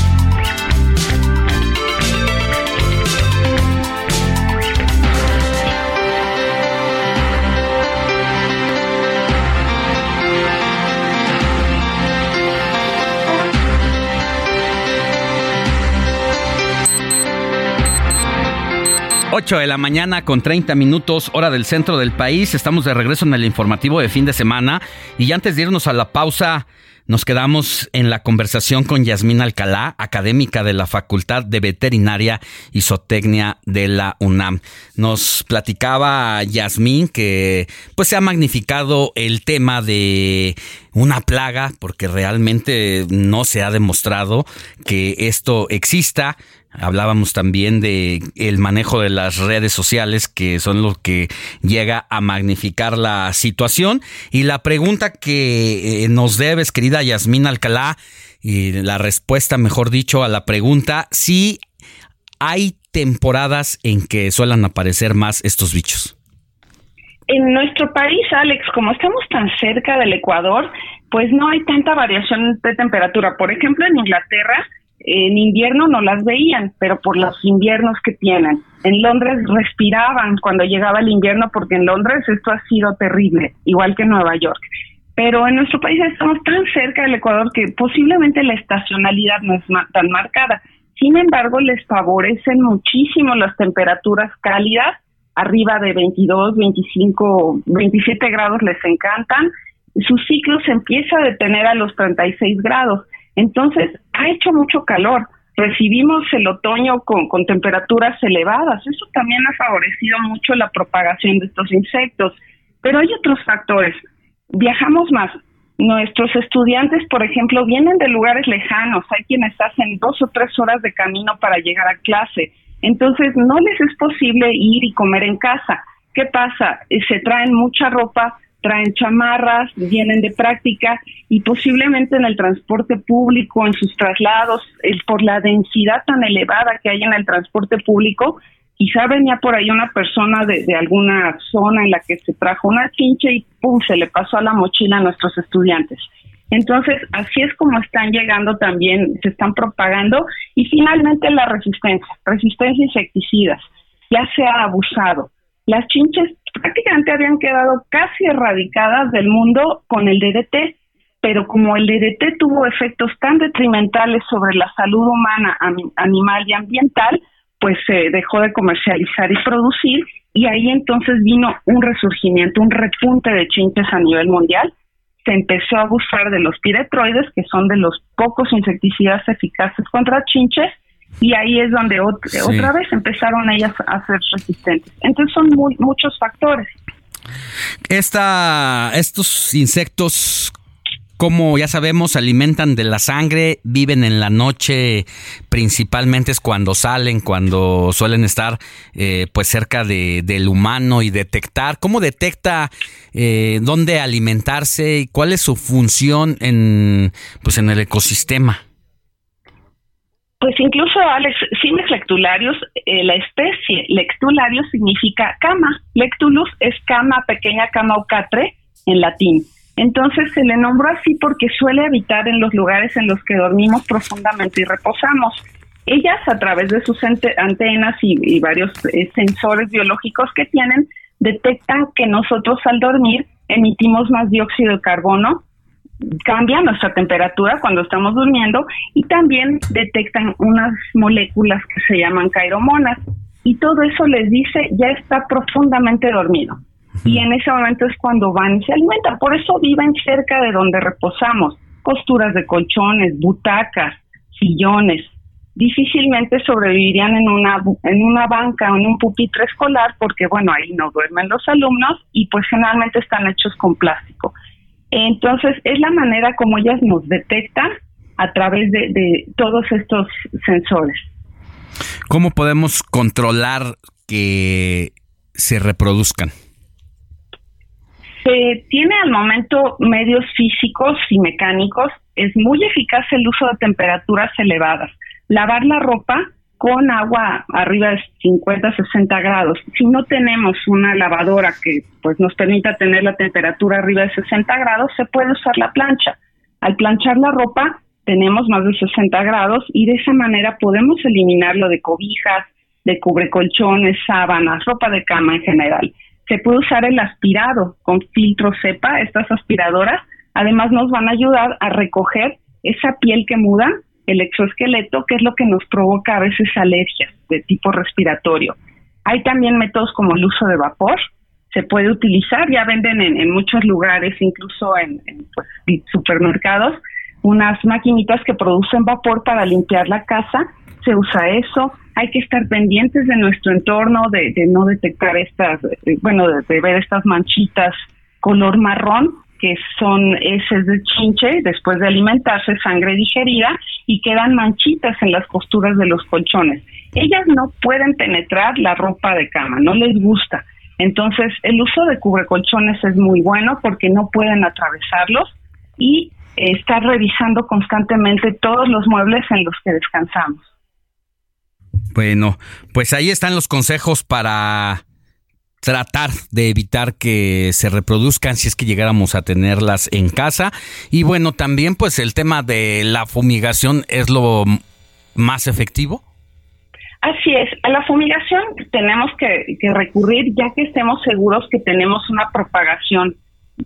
8 de la mañana con 30 minutos, hora del centro del país. Estamos de regreso en el informativo de fin de semana. Y antes de irnos a la pausa, nos quedamos en la conversación con Yasmín Alcalá, académica de la Facultad de Veterinaria y Zootecnia de la UNAM. Nos platicaba Yasmín que pues se ha magnificado el tema de una plaga porque realmente no se ha demostrado que esto exista. Hablábamos también de el manejo de las redes sociales que son lo que llega a magnificar la situación y la pregunta que eh, nos debes querida Yasmín Alcalá y la respuesta mejor dicho a la pregunta si hay temporadas en que suelen aparecer más estos bichos. En nuestro país, Alex, como estamos tan cerca del Ecuador, pues no hay tanta variación de temperatura. Por ejemplo, en Inglaterra, en invierno no las veían, pero por los inviernos que tienen. En Londres respiraban cuando llegaba el invierno porque en Londres esto ha sido terrible, igual que en Nueva York. Pero en nuestro país estamos tan cerca del Ecuador que posiblemente la estacionalidad no es tan marcada. Sin embargo, les favorecen muchísimo las temperaturas cálidas, arriba de 22, 25, 27 grados les encantan. Su ciclo se empieza a detener a los 36 grados entonces, ha hecho mucho calor. Recibimos el otoño con, con temperaturas elevadas. Eso también ha favorecido mucho la propagación de estos insectos. Pero hay otros factores. Viajamos más. Nuestros estudiantes, por ejemplo, vienen de lugares lejanos. Hay quienes hacen dos o tres horas de camino para llegar a clase. Entonces, no les es posible ir y comer en casa. ¿Qué pasa? Se traen mucha ropa traen chamarras, vienen de práctica y posiblemente en el transporte público, en sus traslados, por la densidad tan elevada que hay en el transporte público, quizá venía por ahí una persona de, de, alguna zona en la que se trajo una chinche y pum, se le pasó a la mochila a nuestros estudiantes. Entonces, así es como están llegando también, se están propagando y finalmente la resistencia, resistencia insecticidas, ya se ha abusado. Las chinches prácticamente habían quedado casi erradicadas del mundo con el DDT, pero como el DDT tuvo efectos tan detrimentales sobre la salud humana, animal y ambiental, pues se dejó de comercializar y producir y ahí entonces vino un resurgimiento, un repunte de chinches a nivel mundial. Se empezó a abusar de los piretroides, que son de los pocos insecticidas eficaces contra chinches, y ahí es donde otra vez empezaron ellas a ser resistentes. Entonces son muy, muchos factores. Esta, estos insectos como ya sabemos, alimentan de la sangre, viven en la noche, principalmente es cuando salen, cuando suelen estar eh, pues cerca de, del humano y detectar. ¿Cómo detecta eh, dónde alimentarse y cuál es su función en, pues en el ecosistema? Pues incluso, Alex, Cimes lectularius, eh, la especie lectularius significa cama. Lectulus es cama, pequeña cama o catre en latín. Entonces se le nombró así porque suele habitar en los lugares en los que dormimos profundamente y reposamos. Ellas, a través de sus antenas y, varios eh, sensores biológicos que tienen, detectan que nosotros al dormir emitimos más dióxido de carbono, cambia nuestra temperatura cuando estamos durmiendo y también detectan unas moléculas que se llaman cairomonas y todo eso les dice ya está profundamente dormido y en ese momento es cuando van y se alimentan. Por eso viven cerca de donde reposamos, costuras de colchones, butacas, sillones. Difícilmente sobrevivirían en una en una banca o en un pupitre escolar porque bueno ahí no duermen los alumnos y pues generalmente están hechos con plástico. Entonces es la manera como ellas nos detectan a través de, de todos estos sensores. ¿Cómo podemos controlar que se reproduzcan? Se tiene al momento medios físicos y mecánicos. Es muy eficaz el uso de temperaturas elevadas. Lavar la ropa con agua arriba de 50, 60 grados. Si no tenemos una lavadora que pues nos permita tener la temperatura arriba de 60 grados, se puede usar la plancha. Al planchar la ropa tenemos más de 60 grados y de esa manera podemos eliminarlo de cobijas, de cubrecolchones, sábanas, ropa de cama en general se puede usar el aspirado con filtro cepa, estas aspiradoras, además nos van a ayudar a recoger esa piel que muda, el exoesqueleto, que es lo que nos provoca a veces alergias de tipo respiratorio. Hay también métodos como el uso de vapor, se puede utilizar, ya venden en, muchos lugares, incluso en, pues, supermercados, unas maquinitas que producen vapor para limpiar la casa, se usa eso, hay que estar pendientes de nuestro entorno, de, no detectar estas, bueno, de, ver estas manchitas color marrón que son heces de chinche después de alimentarse, sangre digerida y quedan manchitas en las costuras de los colchones. Ellas no pueden penetrar la ropa de cama, no les gusta. Entonces, el uso de cubrecolchones es muy bueno porque no pueden atravesarlos y estar revisando constantemente todos los muebles en los que descansamos. Bueno, pues ahí están los consejos para tratar de evitar que se reproduzcan si es que llegáramos a tenerlas en casa. Y bueno, también pues el tema de la fumigación es lo más efectivo. Así es, a la fumigación tenemos que, recurrir ya que estemos seguros que tenemos una propagación,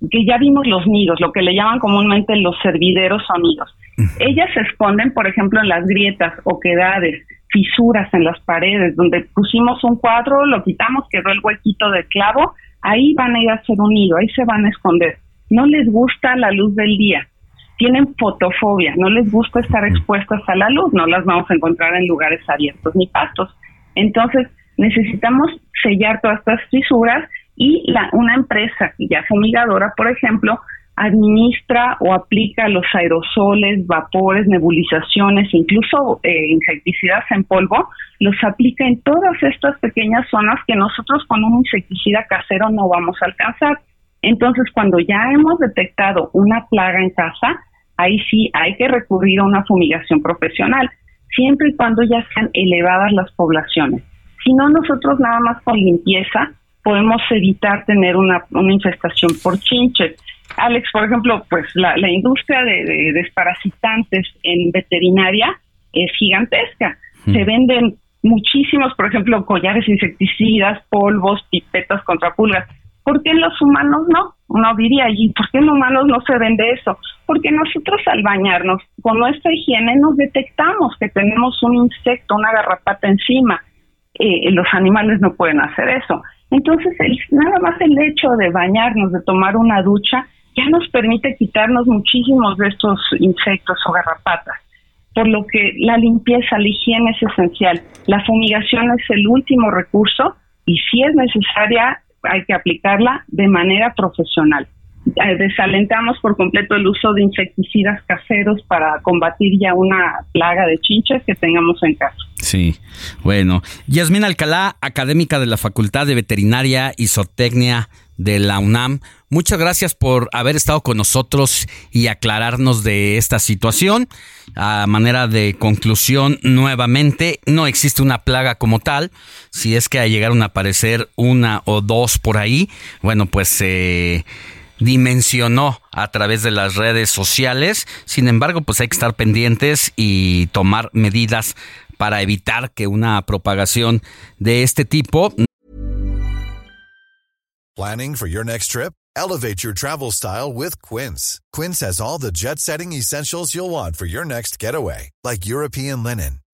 que ya vimos los nidos, lo que le llaman comúnmente los servideros o nidos. Ellas se esconden, por ejemplo, en las grietas, oquedades, fisuras en las paredes, donde pusimos un cuadro, lo quitamos, quedó el huequito de clavo, ahí van a ir a hacer un nido, ahí se van a esconder. No les gusta la luz del día, tienen fotofobia, no les gusta estar expuestas a la luz, no las vamos a encontrar en lugares abiertos ni pastos. Entonces, necesitamos sellar todas estas fisuras y la, una empresa ya fumigadora, por ejemplo, administra o aplica los aerosoles, vapores, nebulizaciones, incluso eh, insecticidas en polvo, los aplica en todas estas pequeñas zonas que nosotros con un insecticida casero no vamos a alcanzar. Entonces, cuando ya hemos detectado una plaga en casa, ahí sí hay que recurrir a una fumigación profesional, siempre y cuando ya sean elevadas las poblaciones. Si no, nosotros nada más con limpieza podemos evitar tener una, una infestación por chinches. Alex, por ejemplo, pues la, industria de, desparasitantes en veterinaria es gigantesca. Se venden muchísimos, por ejemplo, collares insecticidas, polvos, pipetas contra pulgas. ¿Por qué en los humanos no? Uno diría, ¿y por qué en humanos no se vende eso? Porque nosotros al bañarnos con nuestra higiene nos detectamos que tenemos un insecto, una garrapata encima. Eh, los animales no pueden hacer eso. Entonces, nada más el hecho de bañarnos, de tomar una ducha, ya nos permite quitarnos muchísimos de estos insectos o garrapatas. Por lo que la limpieza, la higiene es esencial. La fumigación es el último recurso y si es necesaria, hay que aplicarla de manera profesional. Eh, desalentamos por completo el uso de insecticidas caseros para combatir ya una plaga de chinches que tengamos en casa. Sí, bueno. Yasmín Alcalá, académica de la Facultad de Veterinaria y Zootecnia de la UNAM, muchas gracias por haber estado con nosotros y aclararnos de esta situación. A manera de conclusión, nuevamente, no existe una plaga como tal. Si es que llegaron a aparecer una o dos por ahí, bueno, pues. Eh, dimensionó a través de las redes sociales. Sin embargo, pues hay que estar pendientes y tomar medidas para evitar que una propagación de este tipo. Planning for your next trip? Elevate your travel style with Quince. Quince has all the jet-setting essentials you'll want for your next getaway, like European linen,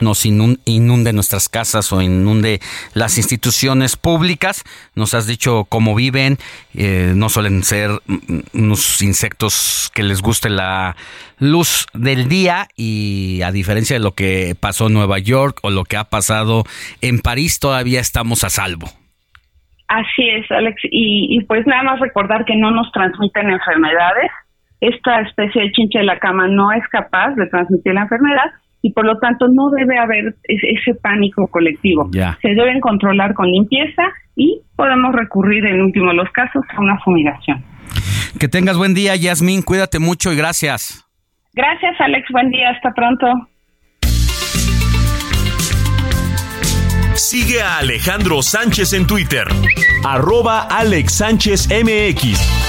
Nos inunde nuestras casas o inunde las instituciones públicas. Nos has dicho cómo viven. Eh, no suelen ser unos insectos que les guste la luz del día y a diferencia de lo que pasó en Nueva York o lo que ha pasado en París, todavía estamos a salvo. Así es, Alex. Y, pues nada más recordar que no nos transmiten enfermedades. Esta especie de chinche de la cama no es capaz de transmitir la enfermedad y por lo tanto no debe haber ese, pánico colectivo. Se deben controlar con limpieza y podemos recurrir en último de los casos a una fumigación. Que tengas buen día, Yasmín. Cuídate mucho y gracias. Gracias, Alex. Buen día. Hasta pronto. Sigue a Alejandro Sánchez en Twitter. Arroba Alex Sánchez MX.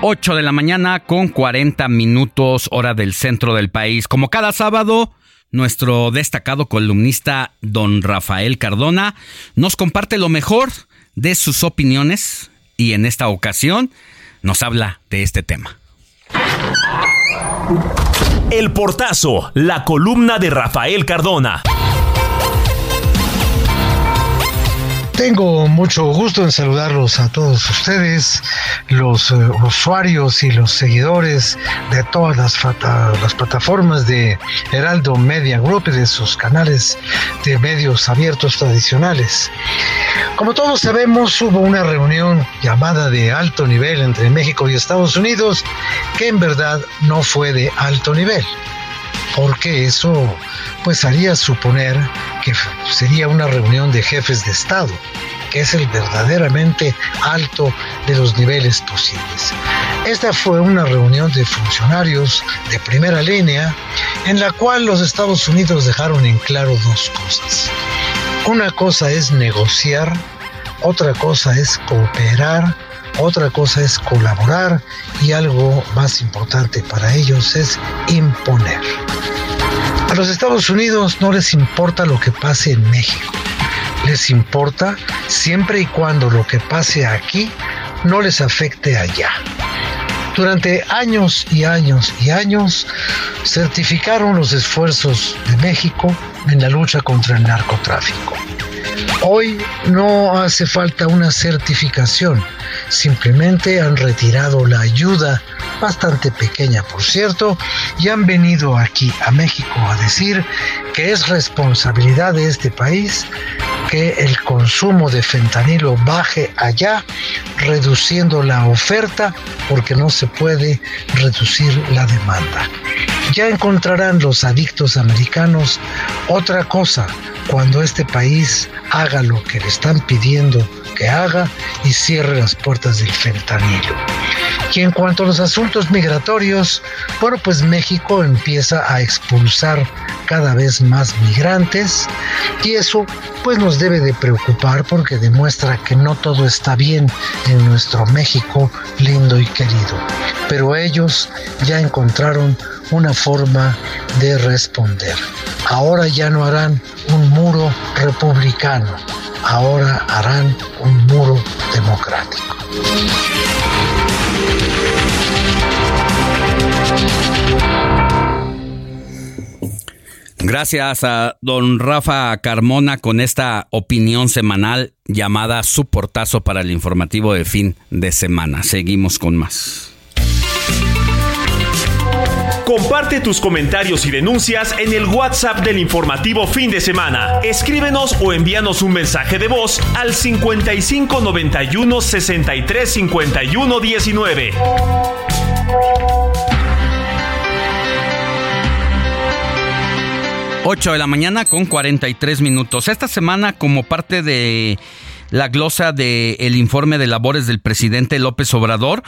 Ocho de la mañana con 40 minutos hora del centro del país. Como cada sábado, nuestro destacado columnista don Rafael Cardona nos comparte lo mejor de sus opiniones y en esta ocasión nos habla de este tema. El portazo, la columna de Rafael Cardona. Tengo mucho gusto en saludarlos a todos ustedes, los eh, usuarios y los seguidores de todas las, plataformas de Heraldo Media Group y de sus canales de medios abiertos tradicionales. Como todos sabemos, hubo una reunión llamada de alto nivel entre México y Estados Unidos que en verdad no fue de alto nivel porque eso pues haría suponer sería una reunión de jefes de Estado, que es el verdaderamente alto de los niveles posibles. Esta fue una reunión de funcionarios de primera línea en la cual los Estados Unidos dejaron en claro dos cosas. Una cosa es negociar, otra cosa es cooperar, otra cosa es colaborar y algo más importante para ellos es imponer. A los Estados Unidos no les importa lo que pase en México. Les importa siempre y cuando lo que pase aquí no les afecte allá. Durante años y años y años certificaron los esfuerzos de México en la lucha contra el narcotráfico. Hoy no hace falta una certificación, simplemente han retirado la ayuda, bastante pequeña por cierto, y han venido aquí a México a decir que es responsabilidad de este país que el consumo de fentanilo baje allá, reduciendo la oferta porque no se puede reducir la demanda. Ya encontrarán los adictos americanos otra cosa cuando este país haga lo que le están pidiendo que haga y cierre las puertas del fentanilo. Y en cuanto a los asuntos migratorios, bueno, pues México empieza a expulsar cada vez más migrantes y eso pues nos debe de preocupar porque demuestra que no todo está bien en nuestro México lindo y querido. Pero ellos ya encontraron una forma de responder. Ahora ya no harán un muro republicano, ahora harán un muro democrático. Gracias a don Rafa Carmona con esta opinión semanal llamada Su Portazo para el informativo de fin de semana. Seguimos con más. Comparte tus comentarios y denuncias en el WhatsApp del informativo fin de semana. Escríbenos o envíanos un mensaje de voz al 55 91 63 51 19. 8 de la mañana con 43 minutos. Esta semana, como parte de la glosa del informe de labores del presidente López Obrador,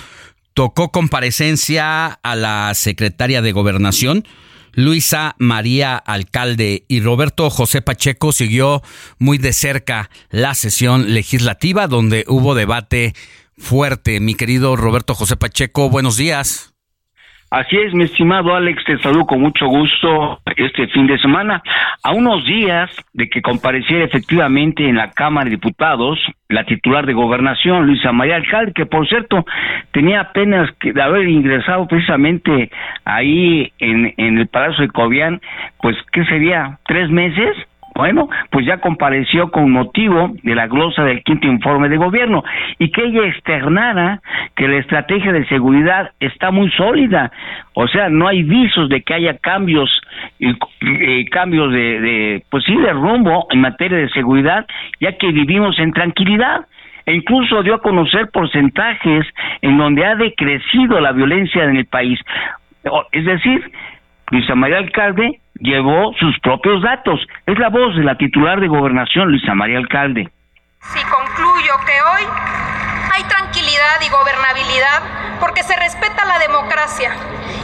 tocó comparecencia a la secretaria de Gobernación, Luisa María Alcalde y Roberto José Pacheco siguió muy de cerca la sesión legislativa donde hubo debate fuerte. Mi querido Roberto José Pacheco, buenos días. Así es, mi estimado Alex, te saludo con mucho gusto este fin de semana. A unos días de que compareciera efectivamente en la Cámara de Diputados la titular de Gobernación, Luisa María Alcalde, que por cierto tenía apenas que de haber ingresado precisamente ahí en, en el Palacio de Cobián, pues, ¿qué sería? ¿Tres meses? Bueno, pues ya compareció con motivo de la glosa del quinto informe de gobierno. Y que ella externara que la estrategia de seguridad está muy sólida, o sea, no hay visos de que haya cambios, cambios de, de, pues sí, de rumbo en materia de seguridad, ya que vivimos en tranquilidad. E incluso dio a conocer porcentajes en donde ha decrecido la violencia en el país. Es decir, Luisa María Alcalde llevó sus propios datos. Es la voz de la titular de gobernación, Luisa María Alcalde. Si concluyo que hoy hay tranquilidad y gobernabilidad porque se respeta la democracia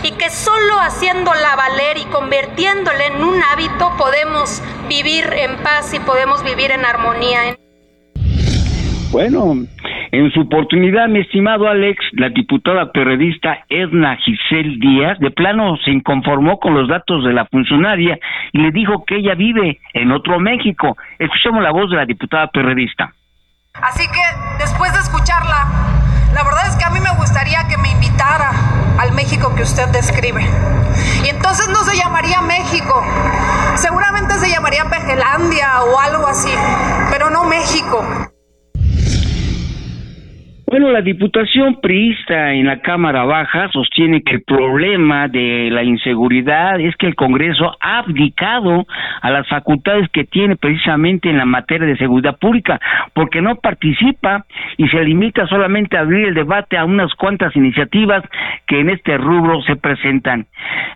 y que solo haciéndola valer y convirtiéndola en un hábito podemos vivir en paz y podemos vivir en armonía. Bueno, en su oportunidad, mi estimado Alex, la diputada periodista Edna Giselle Díaz, de plano se inconformó con los datos de la funcionaria y le dijo que ella vive en otro México. Escuchemos la voz de la diputada periodista. Así que, después de escucharla, la verdad es que a mí me gustaría que me invitara al México que usted describe. Y entonces no se llamaría México, seguramente se llamaría Pejelandia o algo así, pero no México. Bueno, la Diputación priista en la Cámara Baja sostiene que el problema de la inseguridad es que el Congreso ha abdicado a las facultades que tiene precisamente en la materia de seguridad pública, porque no participa y se limita solamente a abrir el debate a unas cuantas iniciativas que en este rubro se presentan.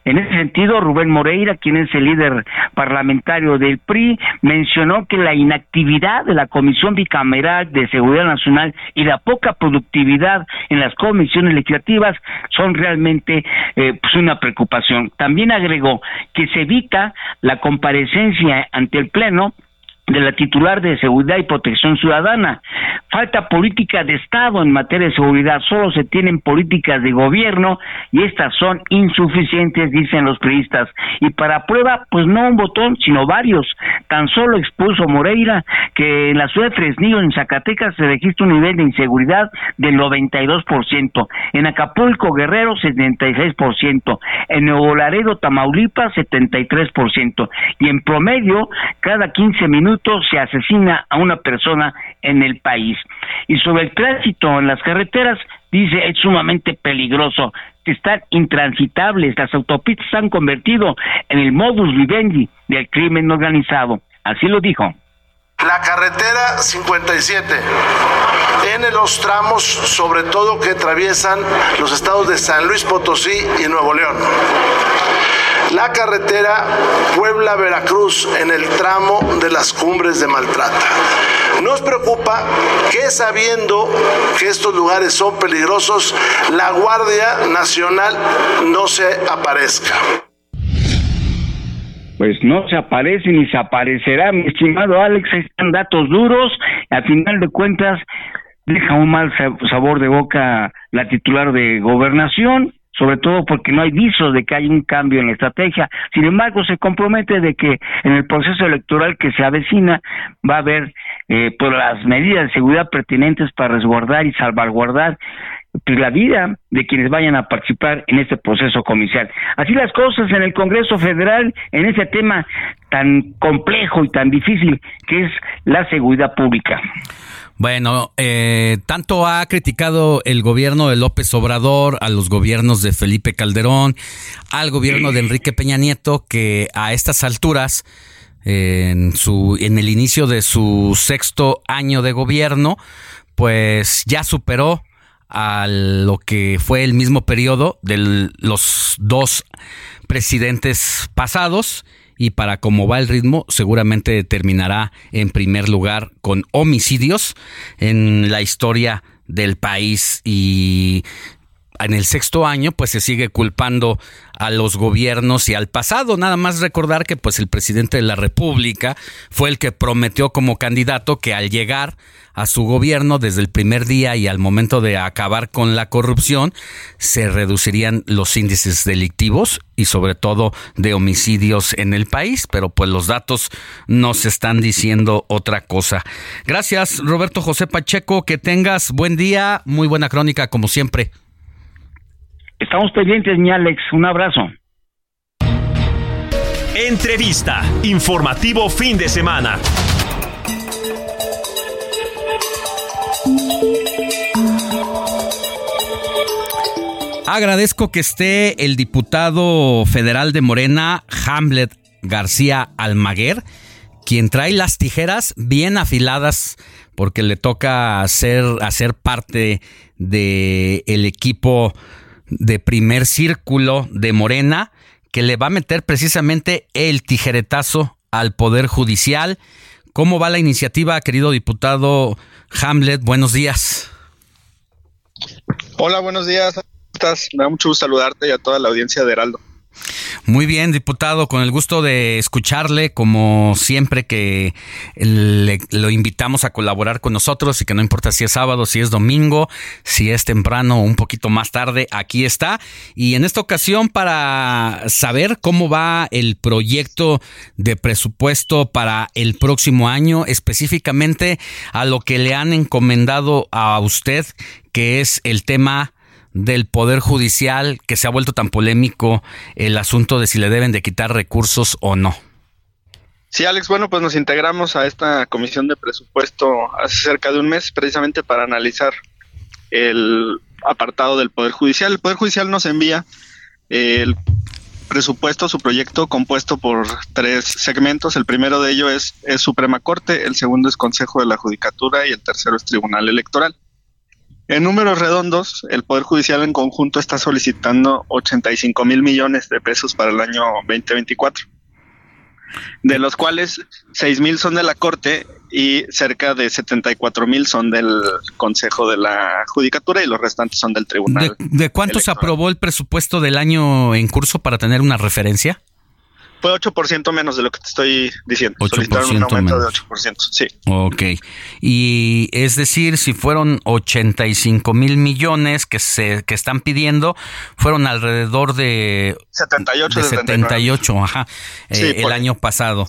En ese sentido, Rubén Moreira, quien es el líder parlamentario del PRI, mencionó que la inactividad de la Comisión Bicameral de Seguridad Nacional y la poca productividad en las comisiones legislativas son realmente eh, pues una preocupación. También agregó que se evita la comparecencia ante el Pleno de la titular de Seguridad y Protección Ciudadana. Falta política de Estado en materia de seguridad, solo se tienen políticas de gobierno y estas son insuficientes, dicen los periodistas. Y para prueba, pues no un botón, sino varios. Tan solo expuso Moreira que en la ciudad de Fresnillo, en Zacatecas, se registra un nivel de inseguridad del 92%. En Acapulco, Guerrero, 76%. En Nuevo Laredo, Tamaulipas, 73%. Y en promedio, cada 15 minutos se asesina a una persona en el país. Y sobre el tránsito en las carreteras, dice es sumamente peligroso, están intransitables, las autopistas se han convertido en el modus vivendi del crimen organizado. Así lo dijo. La carretera 57, en los tramos sobre todo que atraviesan los estados de San Luis Potosí y Nuevo León. La carretera Puebla-Veracruz en el tramo de las cumbres de Maltrata. Nos preocupa que sabiendo que estos lugares son peligrosos, la Guardia Nacional no se aparezca. Pues no se aparece ni se aparecerá, mi estimado Alex, están datos duros, al final de cuentas deja un mal sabor de boca la titular de gobernación, sobre todo porque no hay visos de que haya un cambio en la estrategia. Sin embargo, se compromete de que en el proceso electoral que se avecina va a haber eh, pues las medidas de seguridad pertinentes para resguardar y salvaguardar pues, la vida de quienes vayan a participar en este proceso comercial. Así las cosas en el Congreso Federal, en ese tema tan complejo y tan difícil que es la seguridad pública. Bueno, eh, tanto ha criticado el gobierno de López Obrador, a los gobiernos de Felipe Calderón, al gobierno de Enrique Peña Nieto, que a estas alturas, en, su, en el inicio de su sexto año de gobierno, pues ya superó a lo que fue el mismo periodo de los dos presidentes pasados y para cómo va el ritmo seguramente terminará en primer lugar con homicidios en la historia del país y en el sexto año pues se sigue culpando a los gobiernos y al pasado. Nada más recordar que pues el presidente de la República fue el que prometió como candidato que al llegar a su gobierno desde el primer día y al momento de acabar con la corrupción se reducirían los índices delictivos y sobre todo de homicidios en el país, pero pues los datos nos están diciendo otra cosa. Gracias Roberto José Pacheco, que tengas buen día, muy buena crónica como siempre. Estamos pendientes, mi Alex. Un abrazo. Entrevista. Informativo fin de semana. Agradezco que esté el diputado federal de Morena, Hamlet García Almaguer, quien trae las tijeras bien afiladas porque le toca hacer, hacer parte del el equipo de primer círculo de Morena que le va a meter precisamente el tijeretazo al Poder Judicial. ¿Cómo va la iniciativa, querido diputado Hamlet? Buenos días. Hola, buenos días. Me da mucho gusto saludarte y a toda la audiencia de Heraldo. Muy bien, diputado, con el gusto de escucharle, como siempre que lo invitamos a colaborar con nosotros y que no importa si es sábado, si es domingo, si es temprano o un poquito más tarde, aquí está. Y en esta ocasión para saber cómo va el proyecto de presupuesto para el próximo año, específicamente a lo que le han encomendado a usted, que es el tema del Poder Judicial que se ha vuelto tan polémico el asunto de si le deben de quitar recursos o no. Sí, Alex, bueno, pues nos integramos a esta comisión de presupuesto hace cerca de un mes precisamente para analizar el apartado del Poder Judicial. El Poder Judicial nos envía el presupuesto, su proyecto compuesto por tres segmentos. El primero de ello es, es Suprema Corte, el segundo es Consejo de la Judicatura y el tercero es Tribunal Electoral. En números redondos, el Poder Judicial en conjunto está solicitando 85 mil millones de pesos para el año 2024, de los cuales 6 mil son de la Corte y cerca de 74 mil son del Consejo de la Judicatura y los restantes son del Tribunal. ¿De, de cuánto se aprobó el presupuesto del año en curso para tener una referencia? Fue 8% menos de lo que te estoy diciendo. 8% Solicitaron un aumento de 8%, sí. Ok. Y es decir, si fueron 85 mil millones que se que están pidiendo, fueron alrededor de 78, de 78, ajá, eh, el año pasado.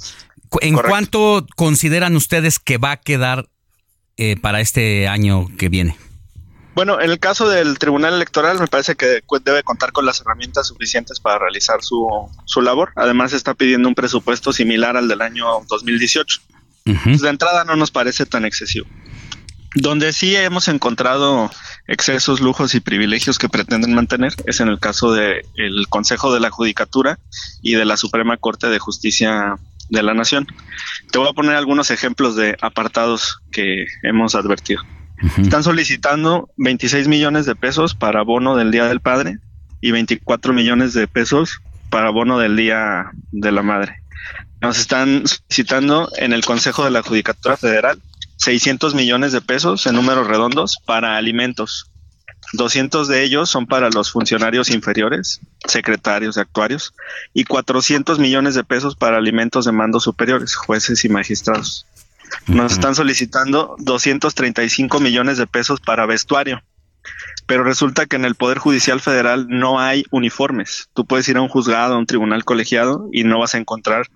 ¿En cuánto consideran ustedes que va a quedar eh, para este año que viene? Bueno, en el caso del Tribunal Electoral me parece que debe contar con las herramientas suficientes para realizar su, su labor. Además está pidiendo un presupuesto similar al del año 2018. Pues, de entrada no nos parece tan excesivo. Donde sí hemos encontrado excesos, lujos y privilegios que pretenden mantener es en el caso del Consejo de la Judicatura y de la Suprema Corte de Justicia de la Nación. Te voy a poner algunos ejemplos de apartados que hemos advertido. Están solicitando 26 millones de pesos para bono del Día del Padre y 24 millones de pesos para bono del Día de la Madre. Nos están solicitando en el Consejo de la Judicatura Federal 600 millones de pesos en números redondos para alimentos. 200 de ellos son para los funcionarios inferiores, secretarios, actuarios, y 400 millones de pesos para alimentos de mando superiores, jueces y magistrados. Nos están solicitando 235 millones de pesos para vestuario. Pero resulta que en el Poder Judicial Federal no hay uniformes. Tú puedes ir a un juzgado, a un tribunal colegiado y no vas a encontrar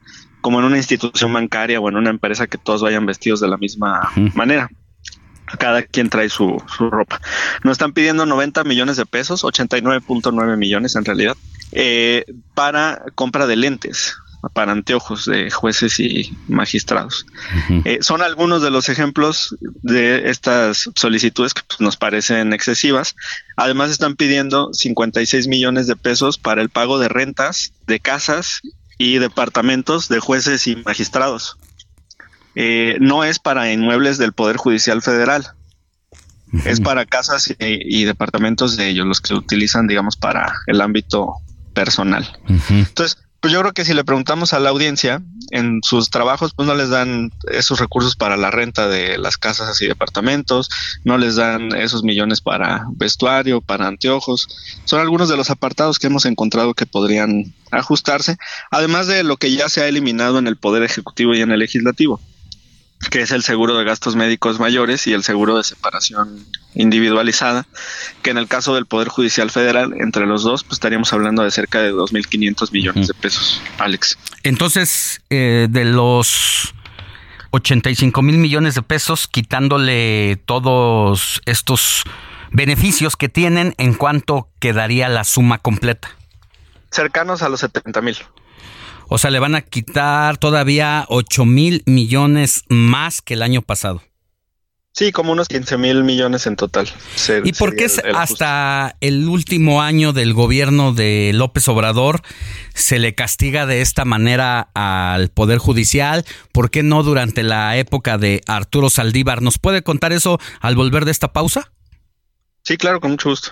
como en una institución bancaria o en una empresa que todos vayan vestidos de la misma manera. Cada quien trae su, su, ropa. Nos están pidiendo 90 millones de pesos, 89.9 millones en realidad, eh, para compra de lentes para anteojos de jueces y magistrados. Eh, son algunos de los ejemplos de estas solicitudes que pues, nos parecen excesivas. Además están pidiendo 56 millones de pesos para el pago de rentas de casas y departamentos de jueces y magistrados. Eh, no es para inmuebles del Poder Judicial Federal. Es para casas y, y, departamentos de ellos, los que utilizan, digamos, para el ámbito personal. Entonces, pues yo creo que si le preguntamos a la audiencia, en sus trabajos, pues no les dan esos recursos para la renta de las casas y departamentos, no les dan esos millones para vestuario, para anteojos. Son algunos de los apartados que hemos encontrado que podrían ajustarse, además de lo que ya se ha eliminado en el Poder Ejecutivo y en el Legislativo que es el seguro de gastos médicos mayores y el seguro de separación individualizada, que en el caso del Poder Judicial Federal, entre los dos, pues estaríamos hablando de cerca de 2.500 millones de pesos, Alex. Entonces, eh, de los 85 mil millones de pesos, quitándole todos estos beneficios que tienen, ¿en cuánto quedaría la suma completa? Cercanos a los 70 mil. O sea, le van a quitar todavía 8 mil millones más que el año pasado. Sí, como unos 15 mil millones en total. ¿Y por qué hasta el último año del gobierno de López Obrador se le castiga de esta manera al Poder Judicial? ¿Por qué no durante la época de Arturo Saldívar? ¿Nos puede contar eso al volver de esta pausa? Sí, claro, con mucho gusto.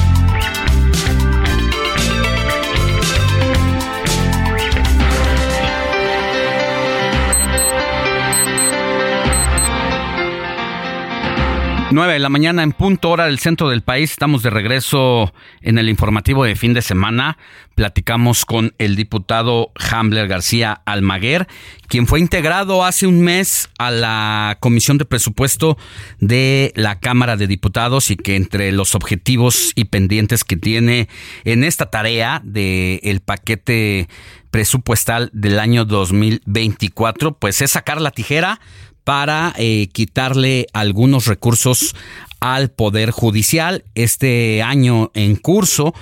9 de la mañana en punto hora del centro del país. Estamos de regreso en el informativo de fin de semana. Platicamos con el diputado Hambler García Almaguer, quien fue integrado hace un mes a la Comisión de Presupuesto de la Cámara de Diputados y que entre los objetivos y pendientes que tiene en esta tarea del el paquete presupuestal del año 2024, pues es sacar la tijera para eh, quitarle algunos recursos al Poder Judicial. Este año en curso,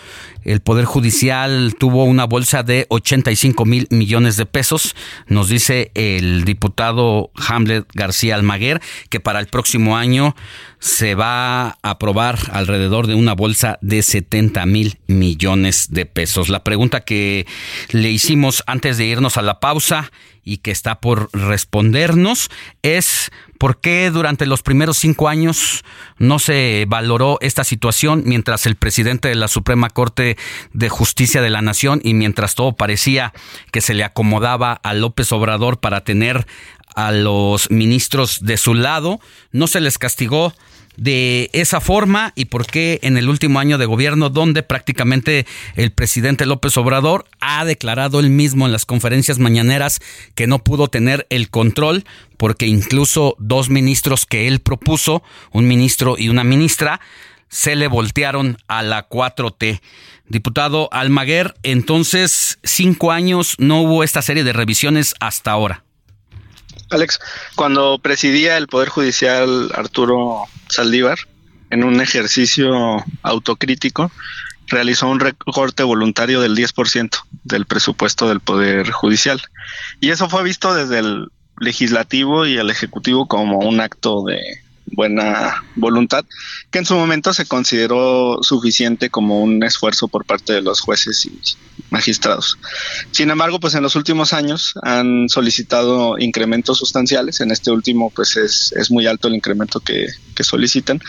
el Poder Judicial tuvo una bolsa de 85 mil millones de pesos. Nos dice el diputado Hamlet García Almaguer que para el próximo año se va a aprobar alrededor de una bolsa de 70 mil millones de pesos. La pregunta que le hicimos antes de irnos a la pausa y que está por respondernos es por qué durante los primeros cinco años no se valoró esta situación mientras el presidente de la Suprema Corte de Justicia de la Nación y mientras todo parecía que se le acomodaba a López Obrador para tener a los ministros de su lado, no se les castigó de esa forma y por qué en el último año de gobierno donde prácticamente el presidente López Obrador ha declarado él mismo en las conferencias mañaneras que no pudo tener el control porque incluso dos ministros que él propuso, un ministro y una ministra, se le voltearon a la 4T. Diputado Almaguer, entonces cinco años no hubo esta serie de revisiones hasta ahora. Alex, cuando presidía el Poder Judicial Arturo Saldívar, en un ejercicio autocrítico, realizó un recorte voluntario del 10% del presupuesto del Poder Judicial. Y eso fue visto desde el legislativo y el ejecutivo como un acto de, buena voluntad, que en su momento se consideró suficiente como un esfuerzo por parte de los jueces y magistrados. Sin embargo, pues en los últimos años han solicitado incrementos sustanciales, en este último pues es, es muy alto el incremento que, que solicitan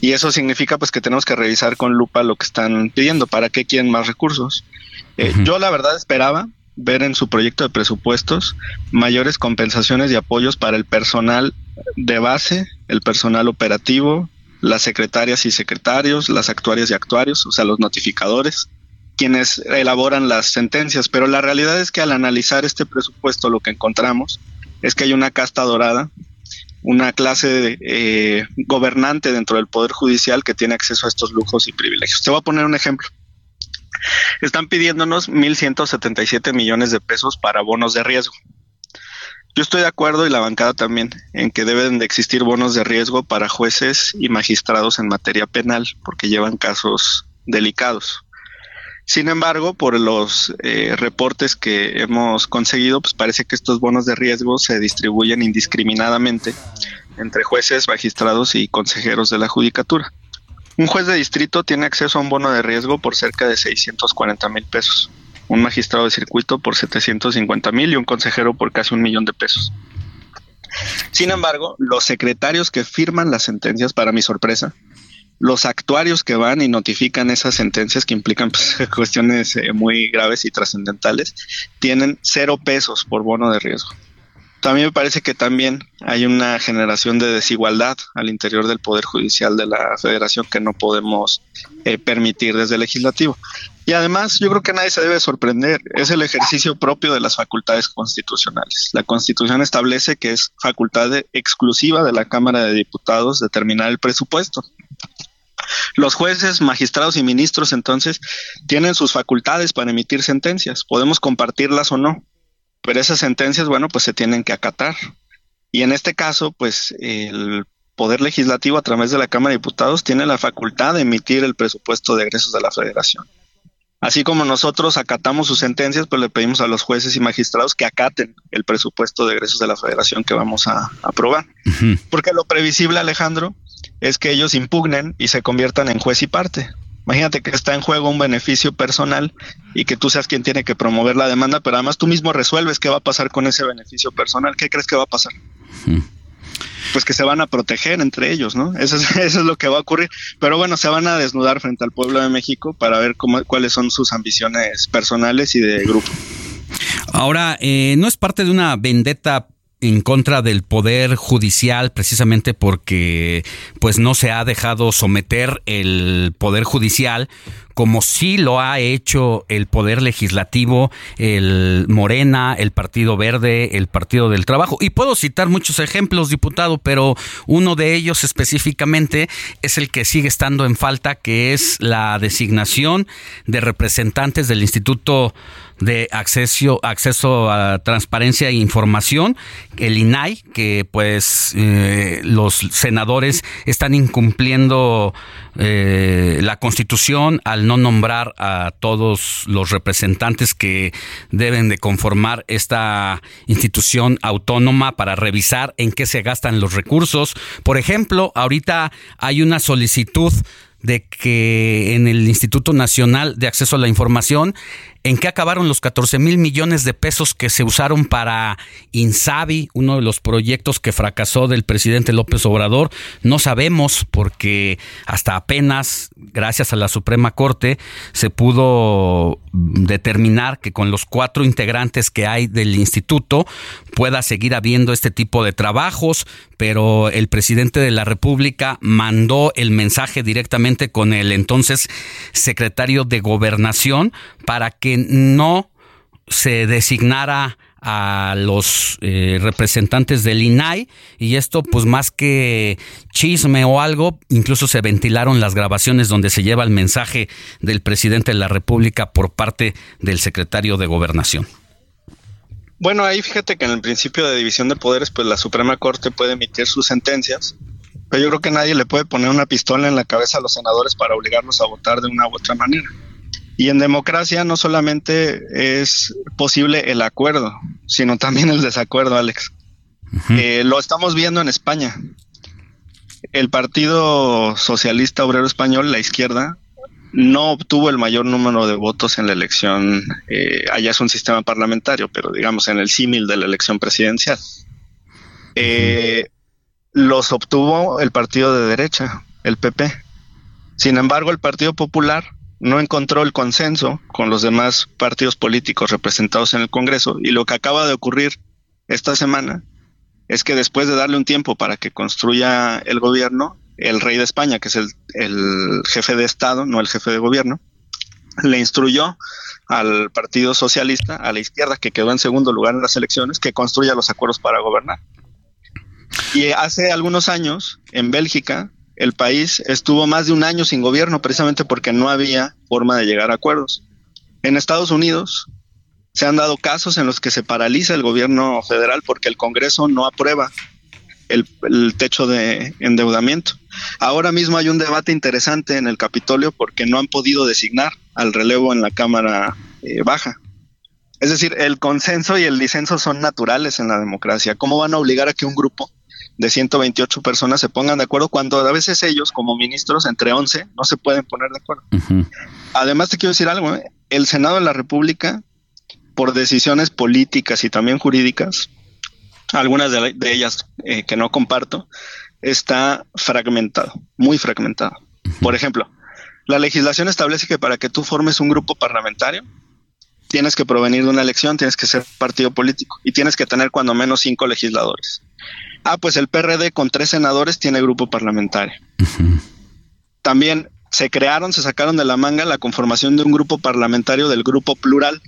y eso significa pues que tenemos que revisar con lupa lo que están pidiendo, para qué quieren más recursos. Eh, yo la verdad esperaba ver en su proyecto de presupuestos mayores compensaciones y apoyos para el personal de base, el personal operativo, las secretarias y secretarios, las actuarias y actuarios, o sea, los notificadores, quienes elaboran las sentencias. Pero la realidad es que al analizar este presupuesto lo que encontramos es que hay una casta dorada, una clase eh, gobernante dentro del Poder Judicial que tiene acceso a estos lujos y privilegios. Te voy a poner un ejemplo. Están pidiéndonos 1.177 millones de pesos para bonos de riesgo. Yo estoy de acuerdo y la bancada también en que deben de existir bonos de riesgo para jueces y magistrados en materia penal porque llevan casos delicados. Sin embargo, por los eh, reportes que hemos conseguido, pues parece que estos bonos de riesgo se distribuyen indiscriminadamente entre jueces, magistrados y consejeros de la judicatura. Un juez de distrito tiene acceso a un bono de riesgo por cerca de 640 mil pesos, un magistrado de circuito por 750 mil y un consejero por casi un millón de pesos. Sin embargo, los secretarios que firman las sentencias, para mi sorpresa, los actuarios que van y notifican esas sentencias que implican pues, cuestiones eh, muy graves y trascendentales, tienen cero pesos por bono de riesgo. También me parece que también hay una generación de desigualdad al interior del Poder Judicial de la Federación que no podemos eh, permitir desde el legislativo. Y además, yo creo que nadie se debe sorprender, es el ejercicio propio de las facultades constitucionales. La Constitución establece que es facultad exclusiva de la Cámara de Diputados determinar el presupuesto. Los jueces, magistrados y ministros entonces tienen sus facultades para emitir sentencias. Podemos compartirlas o no, pero esas sentencias, bueno, pues se tienen que acatar. Y en este caso, pues el Poder Legislativo a través de la Cámara de Diputados tiene la facultad de emitir el presupuesto de egresos de la Federación. Así como nosotros acatamos sus sentencias, pues le pedimos a los jueces y magistrados que acaten el presupuesto de egresos de la Federación que vamos a aprobar. Porque lo previsible, Alejandro, es que ellos impugnen y se conviertan en juez y parte. Imagínate que está en juego un beneficio personal y que tú seas quien tiene que promover la demanda, pero además tú mismo resuelves qué va a pasar con ese beneficio personal. ¿Qué crees que va a pasar? Pues que se van a proteger entre ellos, ¿no? Eso es, eso es lo que va a ocurrir. Pero bueno, se van a desnudar frente al pueblo de México para ver cuáles son sus ambiciones personales y de grupo. Ahora, eh, no es parte de una vendetta en contra del poder judicial precisamente porque pues no se ha dejado someter el poder judicial como sí lo ha hecho el poder legislativo, el Morena, el Partido Verde, el Partido del Trabajo. Y puedo citar muchos ejemplos, diputado, pero uno de ellos específicamente es el que sigue estando en falta, que es la designación de representantes del Instituto de acceso, acceso a transparencia e información, el INAI, que pues eh, los senadores están incumpliendo eh, la constitución al no nombrar a todos los representantes que deben de conformar esta institución autónoma para revisar en qué se gastan los recursos. Por ejemplo, ahorita hay una solicitud de que en el Instituto Nacional de Acceso a la Información ¿En qué acabaron los 14 mil millones de pesos que se usaron para Insabi, uno de los proyectos que fracasó del presidente López Obrador? No sabemos porque hasta apenas, gracias a la Suprema Corte, se pudo determinar que con los cuatro integrantes que hay del instituto pueda seguir habiendo este tipo de trabajos, pero el presidente de la República mandó el mensaje directamente con el entonces secretario de Gobernación para que no se designara a los eh, representantes del INAI y esto pues más que chisme o algo, incluso se ventilaron las grabaciones donde se lleva el mensaje del presidente de la República por parte del secretario de Gobernación. Bueno, ahí fíjate que en el principio de división de poderes, pues la Suprema Corte puede emitir sus sentencias, pero yo creo que nadie le puede poner una pistola en la cabeza a los senadores para obligarlos a votar de una u otra manera. Y en democracia no solamente es posible el acuerdo, sino también el desacuerdo, Alex. Eh, lo estamos viendo en España. El Partido Socialista Obrero Español, la izquierda, no obtuvo el mayor número de votos en la elección, eh, allá es un sistema parlamentario, pero digamos en el símil de la elección presidencial. Eh, los obtuvo el partido de derecha, el PP. Sin embargo, el Partido Popular no encontró el consenso con los demás partidos políticos representados en el Congreso y lo que acaba de ocurrir esta semana es que después de darle un tiempo para que construya el gobierno, el rey de España, que es el, jefe de Estado, no el jefe de gobierno, le instruyó al Partido Socialista, a la izquierda, que quedó en segundo lugar en las elecciones, que construya los acuerdos para gobernar. Y hace algunos años, en Bélgica, el país estuvo más de un año sin gobierno precisamente porque no había forma de llegar a acuerdos. En Estados Unidos se han dado casos en los que se paraliza el gobierno federal porque el Congreso no aprueba el, techo de endeudamiento. Ahora mismo hay un debate interesante en el Capitolio porque no han podido designar al relevo en la Cámara eh, Baja. Es decir, el consenso y el disenso son naturales en la democracia. ¿Cómo van a obligar a que un grupo de 128 personas se pongan de acuerdo cuando a veces ellos como ministros entre 11 no se pueden poner de acuerdo? Además te quiero decir algo, ¿eh? el Senado de la República, por decisiones políticas y también jurídicas, algunas de, ellas eh, que no comparto, está fragmentado, muy fragmentado. Por ejemplo, la legislación establece que para que tú formes un grupo parlamentario, tienes que provenir de una elección, tienes que ser partido político y tienes que tener cuando menos cinco legisladores. Ah, pues el PRD con tres senadores tiene grupo parlamentario. También se crearon, se sacaron de la manga la conformación de un grupo parlamentario del grupo plural,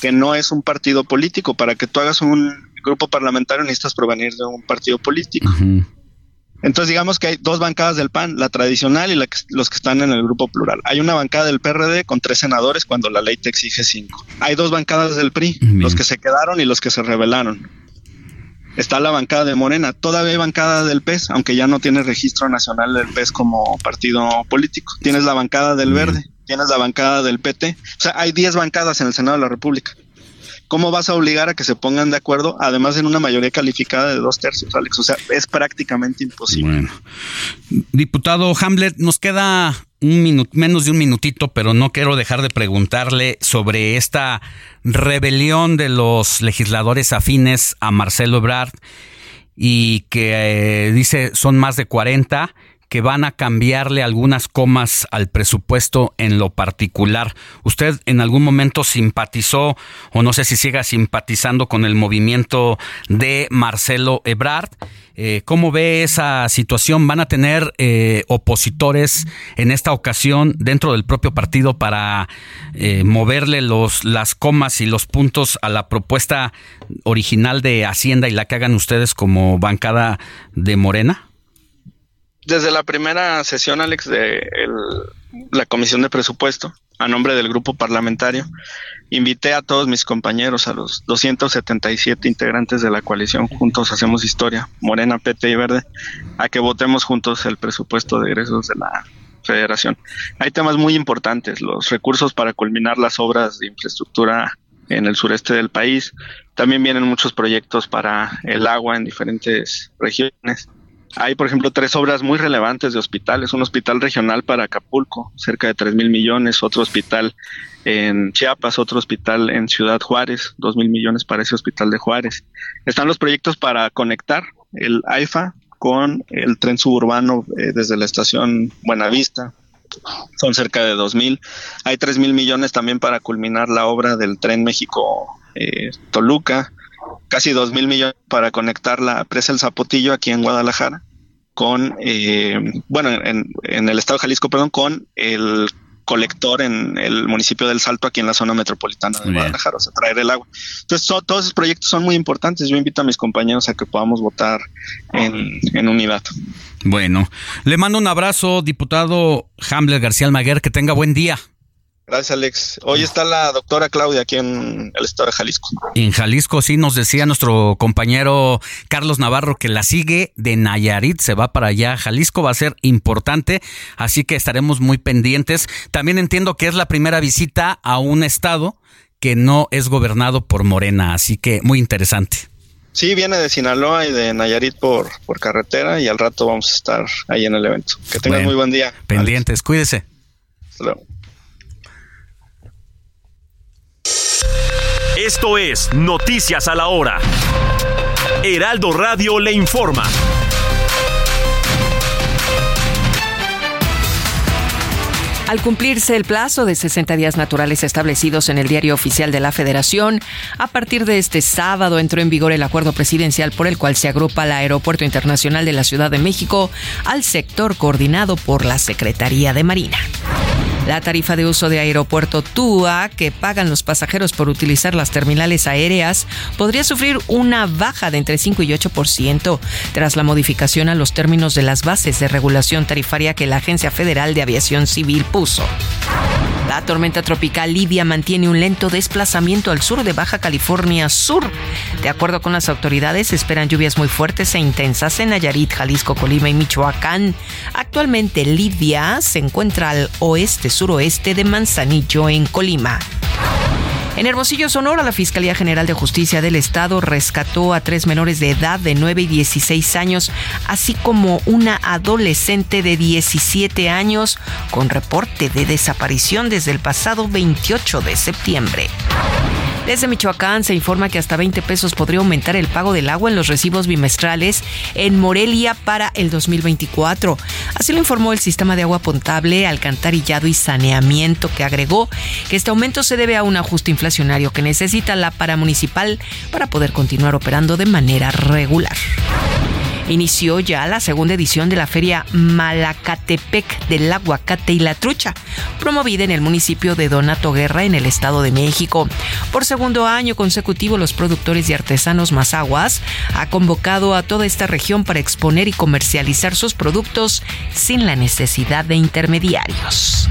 que no es un partido político. Para que tú hagas un grupo parlamentario necesitas provenir de un partido político. Entonces digamos que hay dos bancadas del PAN, la tradicional y los que están en el grupo plural. Hay una bancada del PRD con tres senadores cuando la ley te exige cinco. Hay dos bancadas del PRI, los que se quedaron y los que se rebelaron. Está la bancada de Morena, todavía hay bancada del PES, aunque ya no tiene registro nacional del PES como partido político. Tienes la bancada del Verde, tienes la bancada del PT. O sea, hay 10 bancadas en el Senado de la República. ¿Cómo vas a obligar a que se pongan de acuerdo, además en una mayoría calificada de dos tercios, Alex? O sea, es prácticamente imposible. Bueno. Diputado Hamlet, nos queda un minuto, menos de un minutito, pero no quiero dejar de preguntarle sobre esta rebelión de los legisladores afines a Marcelo Ebrard y que eh, dice son más de 40 que van a cambiarle algunas comas al presupuesto en lo particular. ¿Usted en algún momento simpatizó o no sé si siga simpatizando con el movimiento de Marcelo Ebrard? Eh, ¿Cómo ve esa situación? ¿Van a tener eh, opositores en esta ocasión dentro del propio partido para eh, moverle los, las comas y los puntos a la propuesta original de Hacienda y la que hagan ustedes como bancada de Morena? Desde la primera sesión, Alex, de la Comisión de Presupuesto, a nombre del grupo parlamentario, invité a todos mis compañeros, a los 277 integrantes de la coalición Juntos Hacemos Historia, Morena, PT y Verde, a que votemos juntos el presupuesto de egresos de la federación. Hay temas muy importantes, los recursos para culminar las obras de infraestructura en el sureste del país. También vienen muchos proyectos para el agua en diferentes regiones hay, por ejemplo, tres obras muy relevantes de hospitales. Un hospital regional para Acapulco, cerca de 3 mil millones. Otro hospital en Chiapas, otro hospital en Ciudad Juárez, 2 mil millones para ese hospital de Juárez. Están los proyectos para conectar el AIFA con el tren suburbano eh, desde la estación Buenavista. Son cerca de 2 mil. Hay 3 mil millones también para culminar la obra del tren México-Toluca casi dos mil millones para conectar la presa El Zapotillo aquí en Guadalajara con, eh, bueno, en, en, el estado de Jalisco, perdón, con el colector en el municipio del Salto, aquí en la zona metropolitana de Guadalajara, o sea, traer el agua. Entonces, todos esos proyectos son muy importantes. Yo invito a mis compañeros a que podamos votar en, en unidad. Bueno, le mando un abrazo, diputado Hamler García Almaguer, que tenga buen día. Gracias, Alex. Hoy está la doctora Claudia aquí en el estado de Jalisco. En Jalisco, sí, nos decía nuestro compañero Carlos Navarro que la sigue de Nayarit, se va para allá. Jalisco va a ser importante, así que estaremos muy pendientes. También entiendo que es la primera visita a un estado que no es gobernado por Morena, así que muy interesante. Sí, viene de Sinaloa y de Nayarit por, por carretera y al rato vamos a estar ahí en el evento. Que tengan muy buen día. Pendientes, cuídese. Hasta luego. Esto es Noticias a la Hora. Heraldo Radio le informa. Al cumplirse el plazo de 60 días naturales establecidos en el Diario Oficial de la Federación, a partir de este sábado entró en vigor el acuerdo presidencial por el cual se agrupa el Aeropuerto Internacional de la Ciudad de México al sector coordinado por la Secretaría de Marina. La tarifa de uso de aeropuerto TUA que pagan los pasajeros por utilizar las terminales aéreas podría sufrir una baja de entre 5 y 8% tras la modificación a los términos de las bases de regulación tarifaria que la Agencia Federal de Aviación Civil puso. La tormenta tropical Lidia mantiene un lento desplazamiento al sur de Baja California Sur. De acuerdo con las autoridades, esperan lluvias muy fuertes e intensas en Nayarit, Jalisco, Colima y Michoacán. Actualmente Lidia se encuentra al oeste-suroeste de Manzanillo, en Colima. En Hermosillo, Sonora, la Fiscalía General de Justicia del Estado rescató a tres menores de edad de 9 y 16 años, así como una adolescente de 17 años con reporte de desaparición desde el pasado 28 de septiembre. Desde Michoacán se informa que hasta 20 pesos podría aumentar el pago del agua en los recibos bimestrales en Morelia para el 2024. Así lo informó el Sistema de Agua Potable, Alcantarillado y Saneamiento, que agregó que este aumento se debe a un ajuste inflacionario que necesita la paramunicipal para poder continuar operando de manera regular inició ya la segunda edición de la feria Malacatepec del aguacate y la trucha, promovida en el municipio de Donato Guerra en el Estado de México. Por segundo año consecutivo, los productores y artesanos Mazaguas ha convocado a toda esta región para exponer y comercializar sus productos sin la necesidad de intermediarios.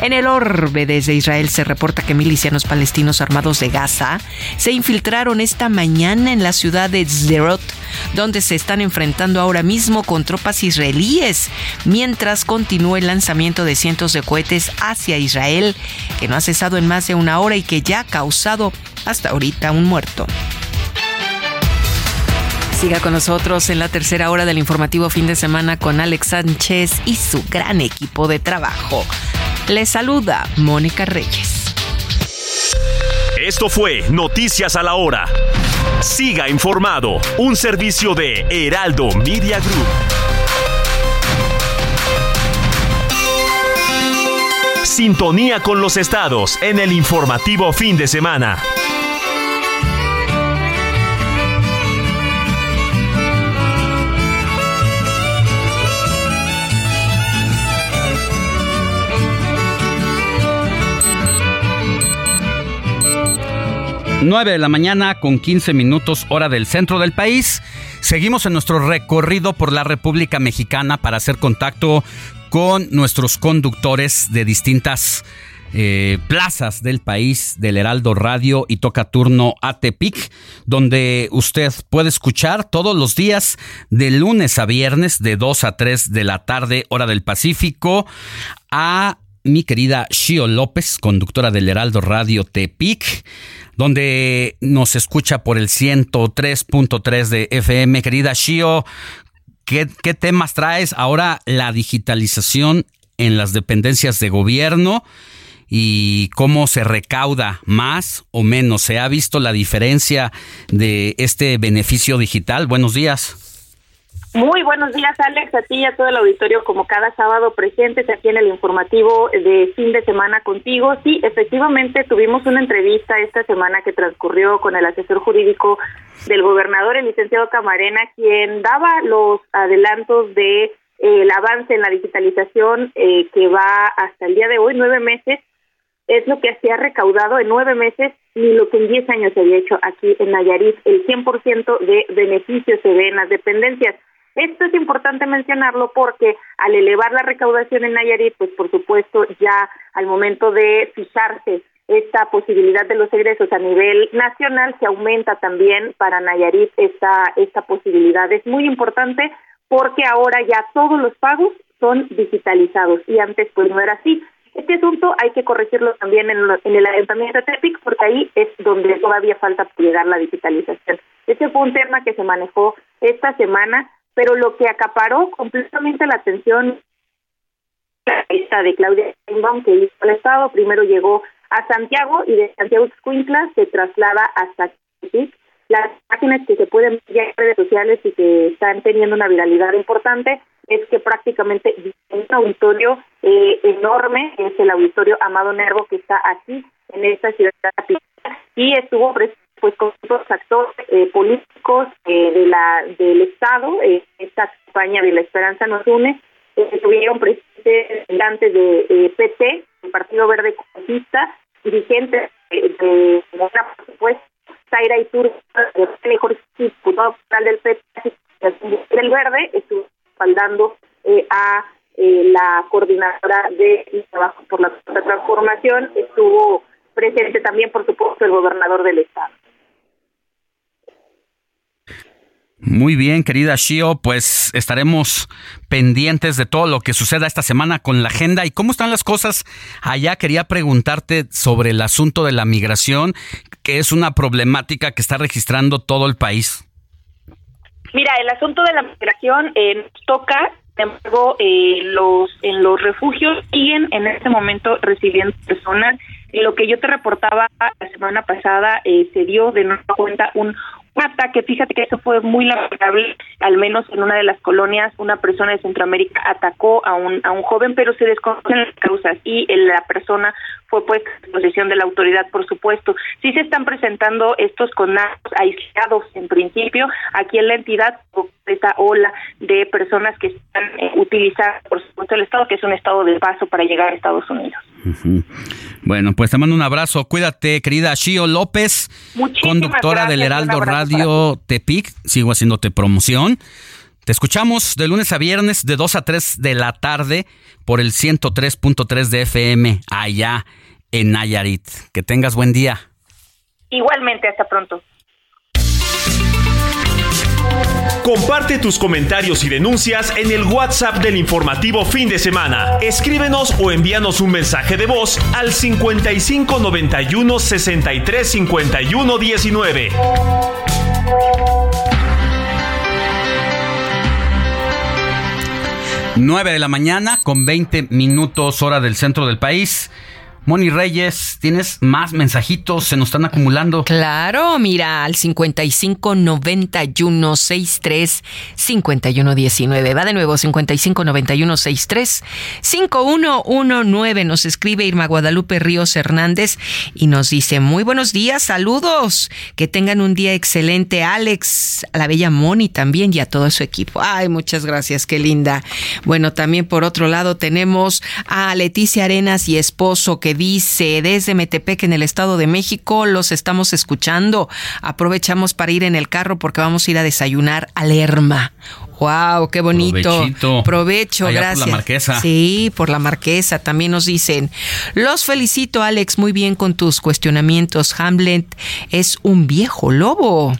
En el orbe desde Israel se reporta que milicianos palestinos armados de Gaza se infiltraron esta mañana en la ciudad de Zerot, donde se están enfrentando ahora mismo con tropas israelíes, mientras continúa el lanzamiento de cientos de cohetes hacia Israel, que no ha cesado en más de una hora y que ya ha causado hasta ahorita un muerto. Siga con nosotros en la tercera hora del informativo fin de semana con Alex Sánchez y su gran equipo de trabajo. Le saluda Mónica Reyes. Esto fue Noticias a la Hora. Siga informado, un servicio de Heraldo Media Group. Sintonía con los estados en el informativo fin de semana. 9 de la mañana con 15 minutos hora del centro del país. Seguimos en nuestro recorrido por la República Mexicana para hacer contacto con nuestros conductores de distintas eh, plazas del país, del Heraldo Radio y toca turno a Tepic, donde usted puede escuchar todos los días de lunes a viernes de 2 a 3 de la tarde, hora del Pacífico, a mi querida Shio López, conductora del Heraldo Radio Tepic donde nos escucha por el 103.3 de FM. Querida Shio, ¿qué, ¿qué temas traes? Ahora la digitalización en las dependencias de gobierno y cómo se recauda más o menos. ¿Se ha visto la diferencia de este beneficio digital? Buenos días. Muy buenos días, Alex, a ti y a todo el auditorio, como cada sábado presentes aquí en el informativo de fin de semana contigo. Sí, efectivamente, tuvimos una entrevista esta semana que transcurrió con el asesor jurídico del gobernador, el licenciado Camarena, quien daba los adelantos de eh, el avance en la digitalización eh, que va hasta el día de hoy, nueve meses, es lo que se ha recaudado en nueve meses ni lo que en diez años se había hecho aquí en Nayarit. El 100% de beneficios se ve en las dependencias. Esto es importante mencionarlo porque al elevar la recaudación en Nayarit, pues por supuesto ya al momento de fijarse esta posibilidad de los egresos a nivel nacional se aumenta también para Nayarit esta esta posibilidad. Es muy importante porque ahora ya todos los pagos son digitalizados y antes pues no era así. Este asunto hay que corregirlo también en, en el Ayuntamiento de Tepic porque ahí es donde todavía falta llegar la digitalización. Este fue un tema que se manejó esta semana pero lo que acaparó completamente la atención esta de Claudia Sheinbaum que hizo el Estado, primero llegó a Santiago y de Santiago Escuintla se traslada hasta Tepic. Las imágenes que se pueden ver en redes sociales y que están teniendo una viralidad importante es que prácticamente un auditorio eh, enorme, es el auditorio Amado Nervo que está aquí en esta ciudad y estuvo presente pues con los actores eh, políticos eh, de la del Estado, eh, esta campaña de la Esperanza nos une, estuvieron presentes antes de PT, el Partido Verde Comunista, dirigentes de Morena, por supuesto, Zaira Iturbe, diputado federal del PT, del Verde, estuvo respaldando a la coordinadora de trabajo por la transformación, estuvo presente también, por supuesto, el gobernador del estado. Muy bien, querida Shio, pues estaremos pendientes de todo lo que suceda esta semana con la agenda. ¿Y cómo están las cosas allá? Quería preguntarte sobre el asunto de la migración, que es una problemática que está registrando todo el país. Mira, el asunto de la migración eh, toca, sin embargo, eh, los, en los refugios siguen en este momento recibiendo personas. Lo que yo te reportaba la semana pasada eh, se dio de nueva cuenta un ataque, fíjate que eso fue muy lamentable, al menos en una de las colonias, una persona de Centroamérica atacó a un, a un joven, pero se desconocen las causas y la persona fue puesta en posesión de la autoridad, por supuesto. Sí se están presentando estos conatos aislados en principio, aquí en la entidad, esta ola de personas que están eh, utilizando, por supuesto, el Estado, que es un estado de paso para llegar a Estados Unidos. Bueno, pues te mando un abrazo. Cuídate, querida Shio López, conductora del Heraldo Radio Tepic. Sigo haciéndote promoción. Te escuchamos de lunes a viernes de 2 a 3 de la tarde por el 103.3 de FM allá en Nayarit. Que tengas buen día. Igualmente, hasta pronto. Comparte tus comentarios y denuncias en el WhatsApp del informativo fin de semana. Escríbenos o envíanos un mensaje de voz al 55 91 63 51 19. 9 de la mañana con 20 minutos hora del centro del país. Moni Reyes, ¿tienes más mensajitos? Se nos están acumulando. Claro, mira, al 55 91 63 51 19. Va de nuevo, 55 91 63 5119. Nos escribe Irma Guadalupe Ríos Hernández y nos dice: Muy buenos días, saludos. Que tengan un día excelente, Alex, a la bella Moni también y a todo su equipo. Ay, muchas gracias, qué linda. Bueno, también por otro lado tenemos a Leticia Arenas y esposo que dice desde Metepec en el Estado de México, los estamos escuchando. Aprovechamos para ir en el carro porque vamos a ir a desayunar a Lerma. Wow, qué bonito. Provecho, gracias. Por la marquesa. Sí, por la marquesa. También nos dicen, los felicito, Alex, muy bien con tus cuestionamientos. Hamlet es un viejo lobo.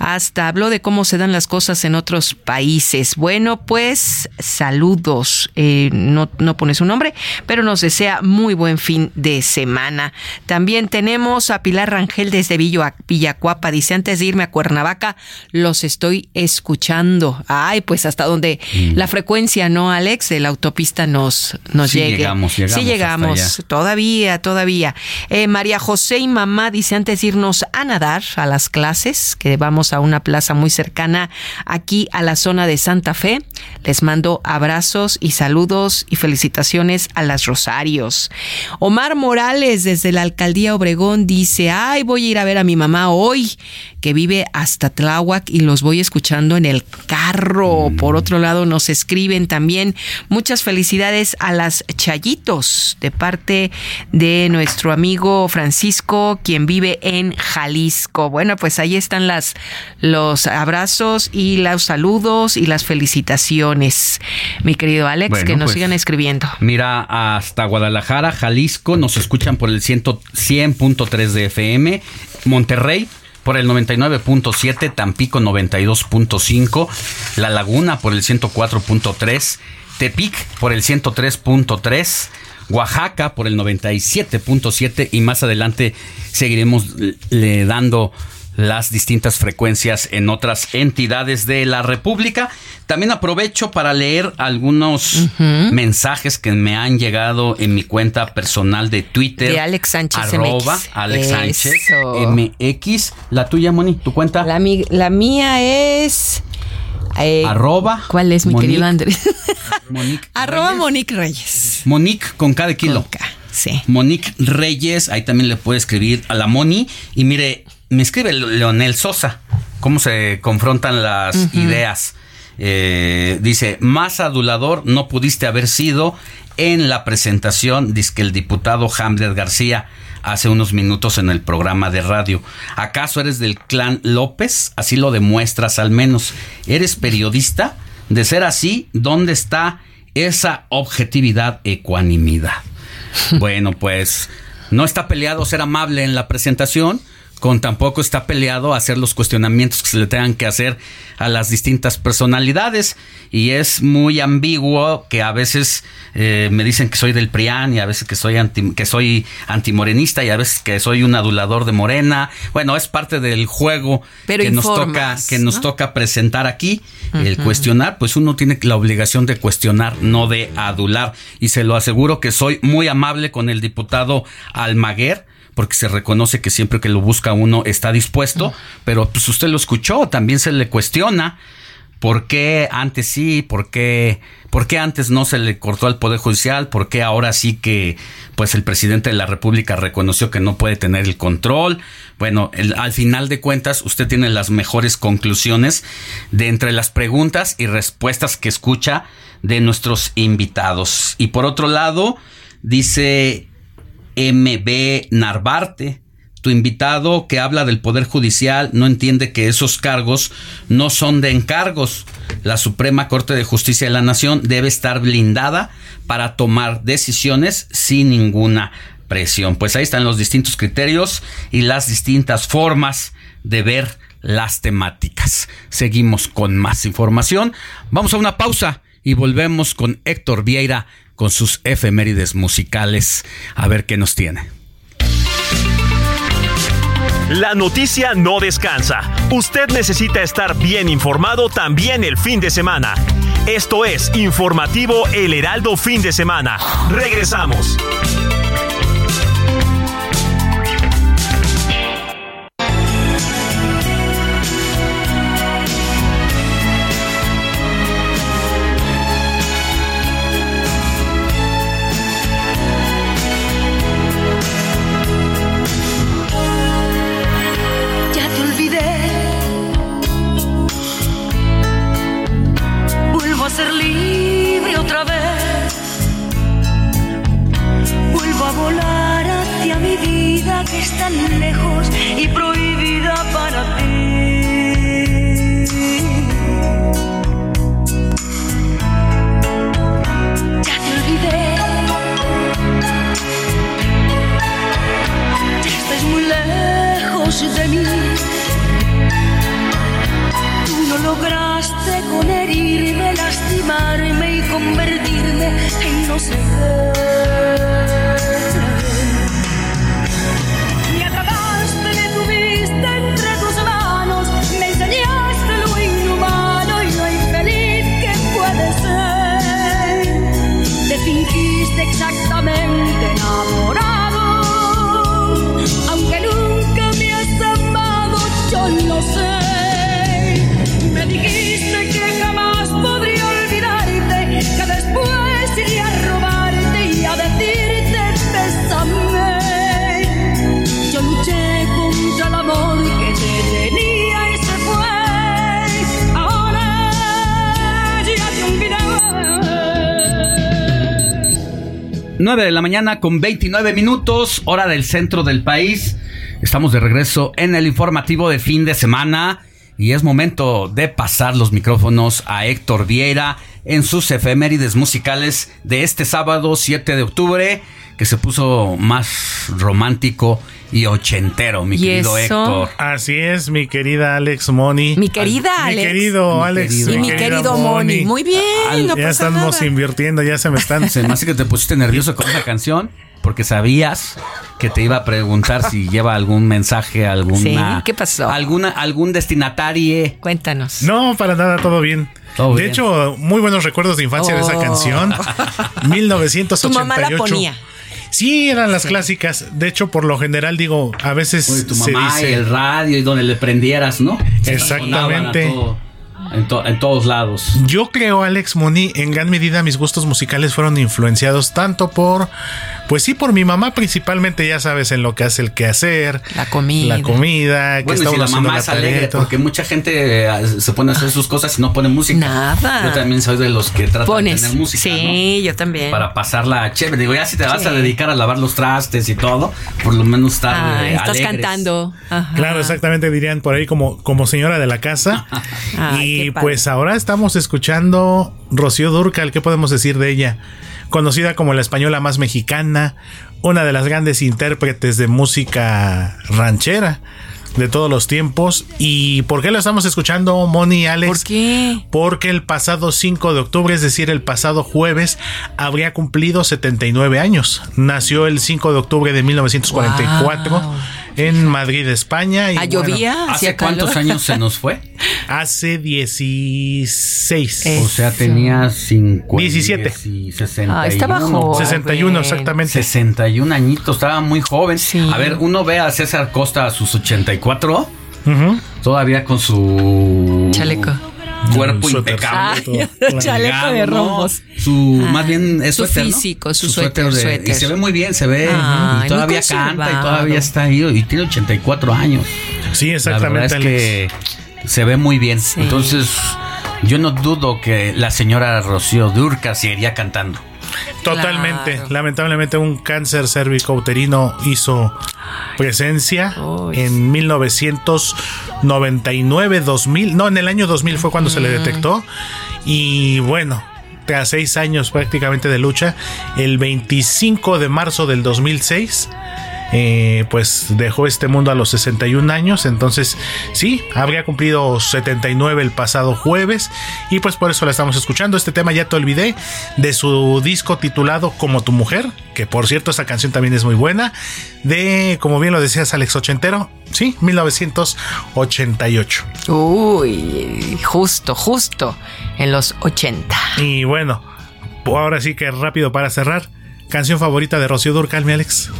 Hasta habló de cómo se dan las cosas en otros países. Bueno, pues saludos. Eh, no, no pone su nombre, pero nos desea muy buen fin de semana. También tenemos a Pilar Rangel desde Villacuapa. Dice, antes de irme a Cuernavaca, los estoy escuchando. Ay, Pues hasta donde la frecuencia, ¿no, Alex? De la autopista nos, nos Sí llegue. llegamos, llegamos Sí llegamos. Todavía, todavía. Eh, María José y mamá dice antes de irnos a nadar a las clases, que vamos a una plaza muy cercana aquí a la zona de Santa Fe. Les mando abrazos y saludos y felicitaciones a las Rosarios. Omar Morales desde la alcaldía Obregón dice, ay, voy a ir a ver a mi mamá hoy, que vive hasta Tláhuac y los voy escuchando en el carro. Por otro lado, nos escriben también muchas felicidades a las Chayitos de parte de nuestro amigo Francisco, quien vive en Jalisco. Bueno, pues ahí están las los abrazos y los saludos y las felicitaciones, mi querido Alex, Bueno, que nos pues, sigan escribiendo. Mira, hasta Guadalajara, Jalisco, nos escuchan por el 100 100.3 de FM, Monterrey por el 99.7, Tampico 92.5, La Laguna por el 104.3, Tepic por el 103.3, Oaxaca por el 97.7 y más adelante seguiremos le dando las distintas frecuencias en otras entidades de la República. También aprovecho para leer algunos mensajes que me han llegado en mi cuenta personal de Twitter. De Alex Sánchez Arroba MX. Alex Sánchez. MX. La tuya, Moni, tu cuenta. La, mi- la mía es... eh, Arroba. ¿Cuál es mi Monique- querido Andrés? Monique Arroba Monique Reyes. Monique con cada kilo. sí. Monique Reyes, ahí también le puede escribir a la Moni. Y mire, me escribe Leonel Sosa, cómo se confrontan las ideas. Eh, dice, más adulador no pudiste haber sido en la presentación, dice que el diputado Hamlet García hace unos minutos en el programa de radio. ¿Acaso eres del clan López? Así lo demuestras al menos. ¿Eres periodista? De ser así, ¿dónde está esa objetividad, ecuanimidad? Bueno, pues no está peleado ser amable en la presentación, con tampoco está peleado hacer los cuestionamientos que se le tengan que hacer a las distintas personalidades. Y es muy ambiguo que a veces eh, me dicen que soy del PRIAN y a veces que soy, anti, que soy antimorenista y a veces que soy un adulador de Morena. Bueno, es parte del juego Pero que, nos toca, que nos ¿no? toca presentar aquí. El cuestionar, pues uno tiene la obligación de cuestionar, no de adular. Y se lo aseguro que soy muy amable con el diputado Almaguer porque se reconoce que siempre que lo busca uno está dispuesto, pero pues usted lo escuchó, también se le cuestiona por qué antes sí, por qué, por qué antes no se le cortó al Poder Judicial, por qué ahora sí que pues el presidente de la República reconoció que no puede tener el control. Bueno, el- al final de cuentas usted tiene las mejores conclusiones de entre las preguntas y respuestas que escucha de nuestros invitados. Y por otro lado, dice MB Narvarte. Tu invitado que habla del Poder Judicial no entiende que esos cargos no son de encargos. La Suprema Corte de Justicia de la Nación debe estar blindada para tomar decisiones sin ninguna presión. Pues ahí están los distintos criterios y las distintas formas de ver las temáticas. Seguimos con más información. Vamos a una pausa y volvemos con Héctor Vieira con sus efemérides musicales. A ver qué nos tiene. La noticia no descansa. Usted necesita estar bien informado también el fin de semana. Esto es Informativo El Heraldo Fin de Semana. Regresamos. Y prohibida para ti. Ya te olvidé. Ya estás muy lejos de mí. Tú no lograste con herirme, lastimarme y convertirme en no sé qué. 9 de la mañana con 29 minutos, hora del centro del país. Estamos de regreso en el informativo de fin de semana y es momento de pasar los micrófonos a Héctor Vieira en sus efemérides musicales de este sábado 7 de octubre que se puso más romántico y ochentero, mi ¿Y querido eso? Héctor. Así es, mi querida Alex Moni. Mi querida Mi Alex. querido Mi Alex. querido. Y mi querido Moni. Muy bien, Al- no ya pasa estamos nada. invirtiendo, ya se me están. Se me hace que te pusiste nervioso con esa canción porque sabías que te iba a preguntar si lleva algún mensaje, alguna, Sí, ¿qué pasó? alguna, algún destinatario. Cuéntanos. No, para nada, todo bien. Todo de bien. hecho, muy buenos recuerdos de infancia de esa Oh. canción. Tu 1988. mamá la ponía. Sí, eran las clásicas. De hecho, por lo general digo, a veces Oye, tu se dice y el radio y donde le prendieras, ¿no? Exactamente. En, to- en todos lados. Yo creo, Alex Moni, en gran medida mis gustos musicales fueron influenciados tanto por, pues sí, por mi mamá principalmente, ya sabes, en lo que hace el quehacer, La comida. la comida, que Bueno, y si la mamá la es alegre, porque mucha gente eh, se pone a hacer sus cosas y no pone música. Nada. Yo también soy de los que tratan Pones. de tener música. sí, yo también. Para pasarla chévere. Digo, ya si te vas Sí. a dedicar a lavar los trastes y todo, por lo menos estar Ah, eh, estás alegres. cantando. Ajá. Claro, exactamente dirían por ahí como, como señora de la casa. Ay, y pues ahora estamos escuchando Rocío Durcal, ¿qué podemos decir de ella? Conocida como la española más mexicana, una de las grandes intérpretes de música ranchera de todos los tiempos. ¿Y por qué la estamos escuchando, Moni y Alex? ¿Por qué? Porque el pasado 5 de octubre, es decir, el pasado jueves, habría cumplido 79 años. Nació el 5 de octubre de 1944 Wow. En Madrid, España. Y ¿Ah, llovía? bueno, ¿Hace ¿Hacía cuántos calor? años se nos fue? hace 16. Eh, O sea, tenía 50. 17. y 61. Ah, estaba joven. 61, exactamente. 61 añitos, estaba muy joven. Sí. A ver, uno ve a César Costa a sus 84, Ujú. todavía con su Chaleco. Cuerpo Suéter. impecable. Ay, todo. chaleco de rombos. Su, Ah, más bien, es su suéter, ¿no? físico, su suéter, de- suéter. Y se ve muy bien, se ve. Ay, y todavía canta y todavía está ahí. Y tiene 84 años. Sí, La exactamente. verdad es que se ve muy bien. Sí. Entonces, yo no dudo que la señora Rocío Durca seguiría cantando. Totalmente. Claro. Lamentablemente un cáncer cervicouterino hizo presencia Uy. en 1999, 2000. No, en el año 2000 fue cuando se le detectó. Y bueno, tras seis años prácticamente de lucha, el 25 de marzo del 2006... eh, pues dejó este mundo a los 61 años, entonces sí, habría cumplido 79 el pasado jueves y pues por eso la estamos escuchando. Este tema ya te olvidé de su disco titulado Como tu mujer, que por cierto esta canción también es muy buena, de, como bien lo decías Alex Ochentero, sí, 1988. Uy, justo, justo en los 80. Y bueno, ahora sí que rápido para cerrar, canción favorita de Rocío Durcal, mi Alex.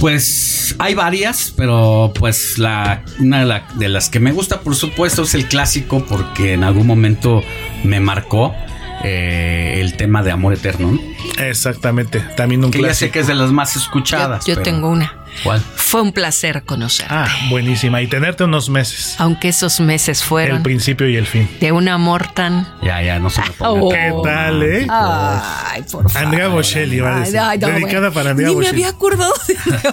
Pues hay varias, pero pues la una de, la- de las que me gusta, por supuesto, es el clásico porque en algún momento me marcó eh, el tema de amor eterno. ¿no? Exactamente, también un Que ya sé clásico. que es de las más Yo, escuchadas. yo pero- tengo una. ¿Cuál? Fue un placer conocerte. Ah, buenísima. Y tenerte unos meses. Aunque esos meses El fueron principio y el fin. de un amor tan. Ya, ya, no se me ponga. Oh. ¿Qué tal, eh? Ay, por favor. Andrea Bocelli va a decir. ay, no, Dedicada bueno. para Andrea Ni me había acordado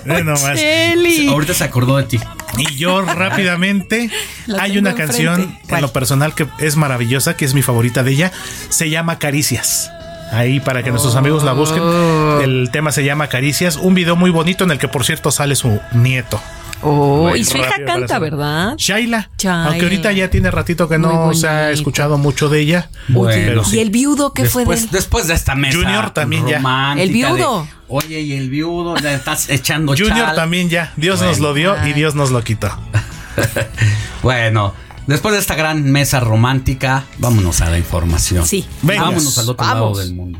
de. Bocelli. Ahorita se acordó de ti. Y yo rápidamente, hay una enfrente. canción en lo personal que es maravillosa, que es mi favorita de ella. Se llama Caricias. Ahí para que nuestros amigos la busquen. Oh. El tema se llama Caricias. Un video muy bonito en el que por cierto sale su nieto. Oh, y su hija canta. ¿verdad? Shaila. Aunque ahorita ya tiene ratito que no se ha escuchado mucho de ella. Bueno. pero ¿Y el viudo qué fue de Después, él? después de esta mesa. Junior también ya. El viudo. de, Oye, y el viudo, le estás echando Junior chal. también ya. Dios nos lo dio y. Dios nos lo quitó. Bueno, después de esta gran mesa romántica, vámonos a la información. Sí. Venga. Vámonos al otro Vamos. lado del mundo.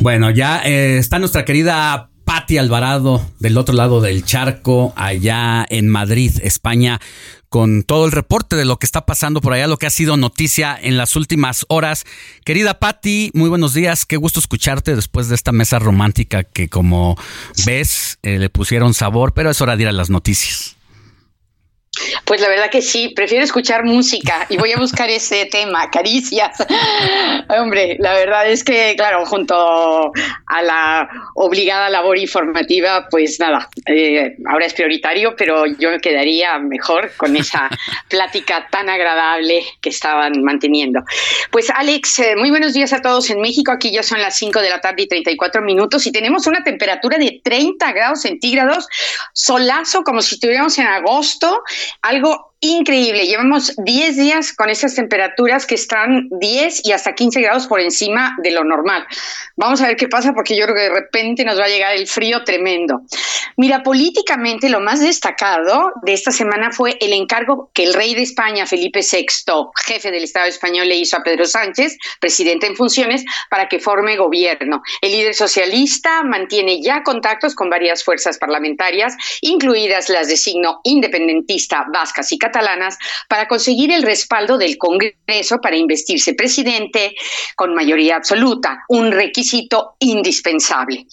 Bueno, ya eh, está nuestra querida Patti Alvarado del otro lado del charco, allá en Madrid, España, con todo el reporte de lo que está pasando por allá, lo que ha sido noticia en las últimas horas. Querida Patti, muy buenos días, qué gusto escucharte después de esta mesa romántica que como ves eh, le pusieron sabor, pero es hora de ir a las noticias. Pues la verdad que sí, prefiero escuchar música y voy a buscar ese tema, caricias. Hombre, la verdad es que, claro, junto a la obligada labor informativa, pues nada, eh, ahora es prioritario, pero yo me quedaría mejor con esa plática tan agradable que estaban manteniendo. Pues Alex, eh, muy buenos días a todos en México. Aquí ya son las 5 de la tarde y 34 minutos y tenemos una temperatura de 30 grados centígrados, solazo como si estuviéramos en agosto, algo increíble. Llevamos 10 días con esas temperaturas que están 10 y hasta 15 grados por encima de lo normal. Vamos a ver qué pasa porque yo creo que de repente nos va a llegar el frío tremendo. Mira, políticamente lo más destacado de esta semana fue el encargo que el rey de España, Felipe VI, jefe del Estado español, le hizo a Pedro Sánchez, presidente en funciones, para que forme gobierno. El líder socialista mantiene ya contactos con varias fuerzas parlamentarias, incluidas las de signo independentista vascas y catalanas catalanas para conseguir el respaldo del Congreso para investirse presidente con mayoría absoluta, un requisito indispensable.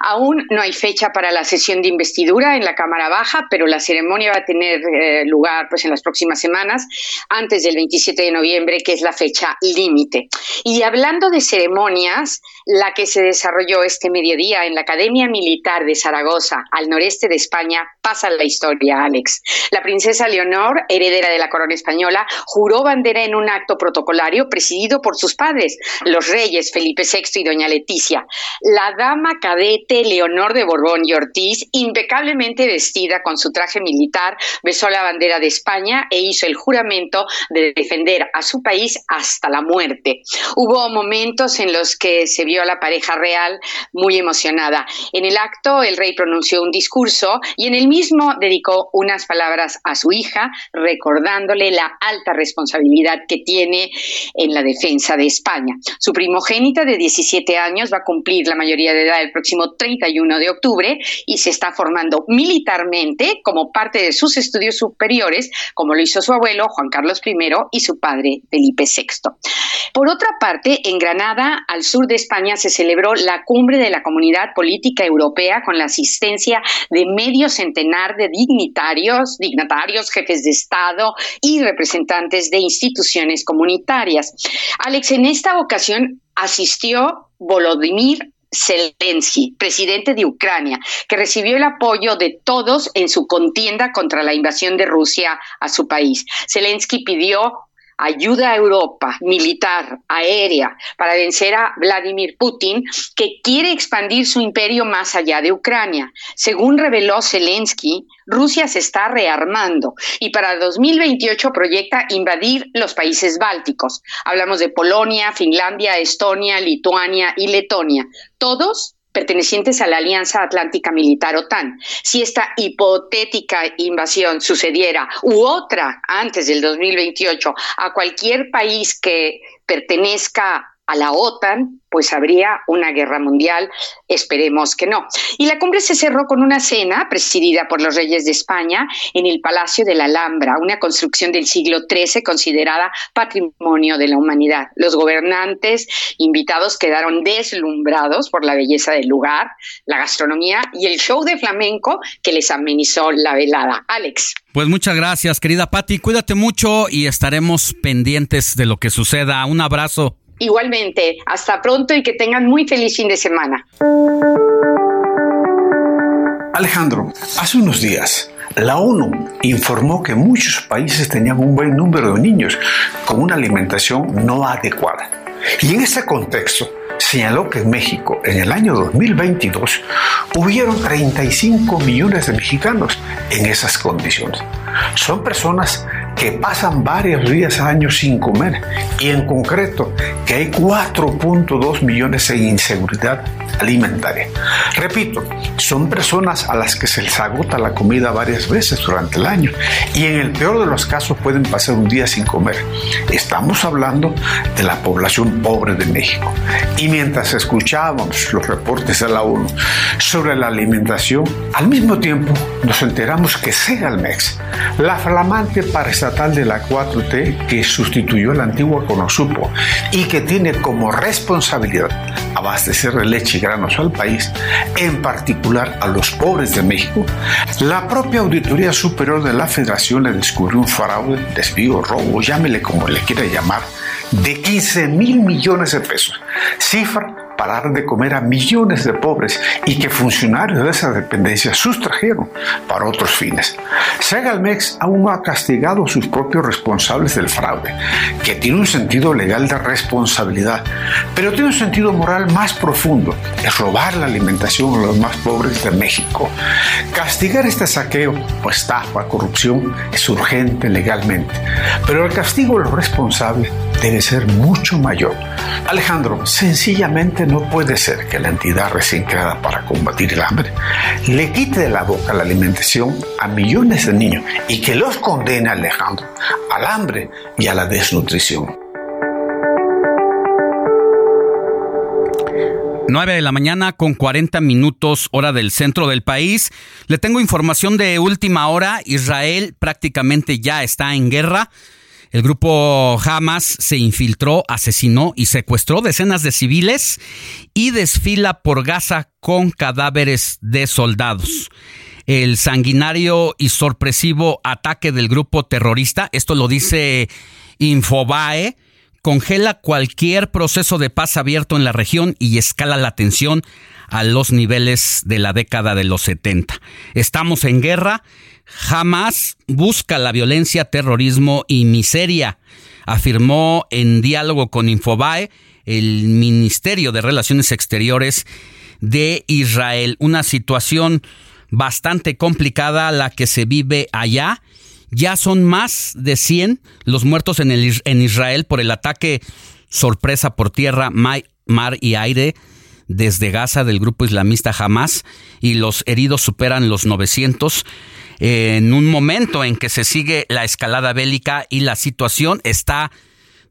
Aún no hay fecha para la sesión de investidura en la Cámara Baja, pero la ceremonia va a tener eh, lugar pues, en las próximas semanas, antes del 27 de noviembre, que es la fecha límite. Y hablando de ceremonias, la que se desarrolló este mediodía en la Academia Militar de Zaragoza, al noreste de España, pasa la historia, Alex. La princesa Leonor heredera de la corona española, juró bandera en un acto protocolario presidido por sus padres, los reyes Felipe VI y doña Leticia. La dama cadete Leonor de Borbón y Ortiz, impecablemente vestida con su traje militar, besó la bandera de España e hizo el juramento de defender a su país hasta la muerte. Hubo momentos en los que se vio a la pareja real muy emocionada. En el acto, el rey pronunció un discurso y en el mismo dedicó unas palabras a su hija, recordándole la alta responsabilidad que tiene en la defensa de España. Su primogénita de 17 años va a cumplir la mayoría de edad el próximo 31 de octubre y se está formando militarmente como parte de sus estudios superiores, como lo hizo su abuelo Juan Carlos I y su padre Felipe VI. Por otra parte, en Granada, al sur de España, se celebró la cumbre de la Comunidad Política Europea con la asistencia de medio centenar de dignitarios, dignatarios, jefes de Estado y representantes de instituciones comunitarias. Alex, en esta ocasión asistió Volodymyr Zelensky, presidente de Ucrania, que recibió el apoyo de todos en su contienda contra la invasión de Rusia a su país. Zelensky pidió ayuda a Europa militar, aérea, para vencer a Vladimir Putin, que quiere expandir su imperio más allá de Ucrania. Según reveló Zelensky, Rusia se está rearmando y para 2028 proyecta invadir los países bálticos. Hablamos de Polonia, Finlandia, Estonia, Lituania y Letonia. Todos pertenecientes a la Alianza Atlántica Militar OTAN. Si esta hipotética invasión sucediera u otra antes del 2028 a cualquier país que pertenezca a la OTAN, pues habría una guerra mundial, esperemos que no. Y la cumbre se cerró con una cena presidida por los reyes de España en el Palacio de la Alhambra, una construcción del siglo XIII considerada patrimonio de la humanidad. Los gobernantes invitados quedaron deslumbrados por la belleza del lugar, la gastronomía y el show de flamenco que les amenizó la velada. Alex. Pues muchas gracias, querida Patti. Cuídate mucho y estaremos pendientes de lo que suceda. Un abrazo. Igualmente, hasta pronto y que tengan muy feliz fin de semana. Alejandro, hace unos días la ONU informó que muchos países tenían un buen número de niños con una alimentación no adecuada. Y en ese contexto, señaló que en México, en el año 2022, hubieron 35 millones de mexicanos en esas condiciones. Son personas que pasan varios días al año sin comer y en concreto que hay 4.2 millones en inseguridad alimentaria. Repito, son personas a las que se les agota la comida varias veces durante el año y en el peor de los casos pueden pasar un día sin comer. Estamos hablando de la población pobre de México. Y mientras escuchábamos los reportes de la ONU sobre la alimentación, al mismo tiempo nos enteramos que Segalmex, la flamante paraestatal de la 4T que sustituyó la antigua Conosupo y que tiene como responsabilidad abastecer de leche mexicanos al país, en particular a los pobres de México, la propia Auditoría Superior de la Federación le descubrió un fraude, desvío, robo, llámele como le quiera llamar, de 15 mil millones de pesos, cifra para dar de comer a millones de pobres y que funcionarios de esa dependencia sustrajeron para otros fines. Segalmex aún no ha castigado a sus propios responsables del fraude, que tiene un sentido legal de responsabilidad, pero tiene un sentido moral más profundo, es robar la alimentación a los más pobres de México. Castigar este saqueo o estafa, corrupción, es urgente legalmente, pero el castigo a los responsables debe ser mucho mayor. Alejandro, sencillamente no puede ser que la entidad recién creada para combatir el hambre le quite de la boca la alimentación a millones de niños y que los condene, Alejandro, al hambre y a la desnutrición. 9 de la mañana con 40 minutos hora del centro del país. Le tengo información de última hora. Israel prácticamente ya está en guerra. El grupo Hamas se infiltró, asesinó y secuestró decenas de civiles y desfila por Gaza con cadáveres de soldados. El sanguinario y sorpresivo ataque del grupo terrorista, esto lo dice Infobae, congela cualquier proceso de paz abierto en la región y escala la tensión a los niveles de la década de los 70. Estamos en guerra jamás busca la violencia, terrorismo y miseria, afirmó en diálogo con Infobae el Ministerio de Relaciones Exteriores de Israel. Una situación bastante complicada la que se vive allá. Ya son más de 100 los muertos en, el, en Israel por el ataque sorpresa por tierra, mar y aire desde Gaza del grupo islamista Hamas y los heridos superan los 900 en un momento en que se sigue la escalada bélica y la situación está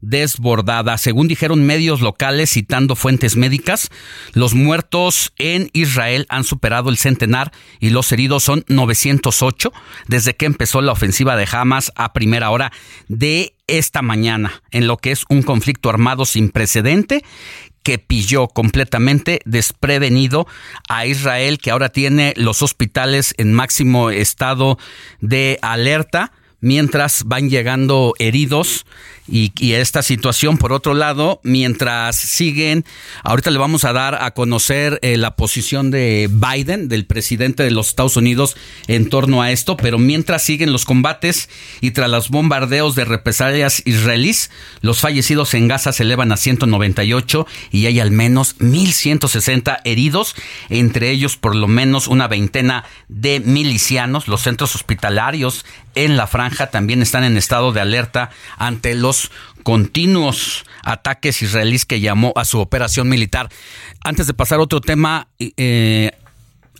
desbordada. Según dijeron medios locales citando fuentes médicas, los muertos en Israel han superado el centenar y los heridos son 908 desde que empezó la ofensiva de Hamas a primera hora de esta mañana, en lo que es un conflicto armado sin precedente que pilló completamente desprevenido a Israel, que ahora tiene los hospitales en máximo estado de alerta mientras van llegando heridos y, esta situación, por otro lado, mientras siguen, ahorita le vamos a dar a conocer eh, la posición de Biden, del presidente de los Estados Unidos, en torno a esto, pero mientras siguen los combates y tras los bombardeos de represalias israelíes, los fallecidos en Gaza se elevan a 198 y hay al menos 1.160 heridos, entre ellos por lo menos una veintena de milicianos. Los centros hospitalarios en la franja también están en estado de alerta ante los continuos ataques israelíes que llamó a su operación militar. Antes de pasar a otro tema, eh,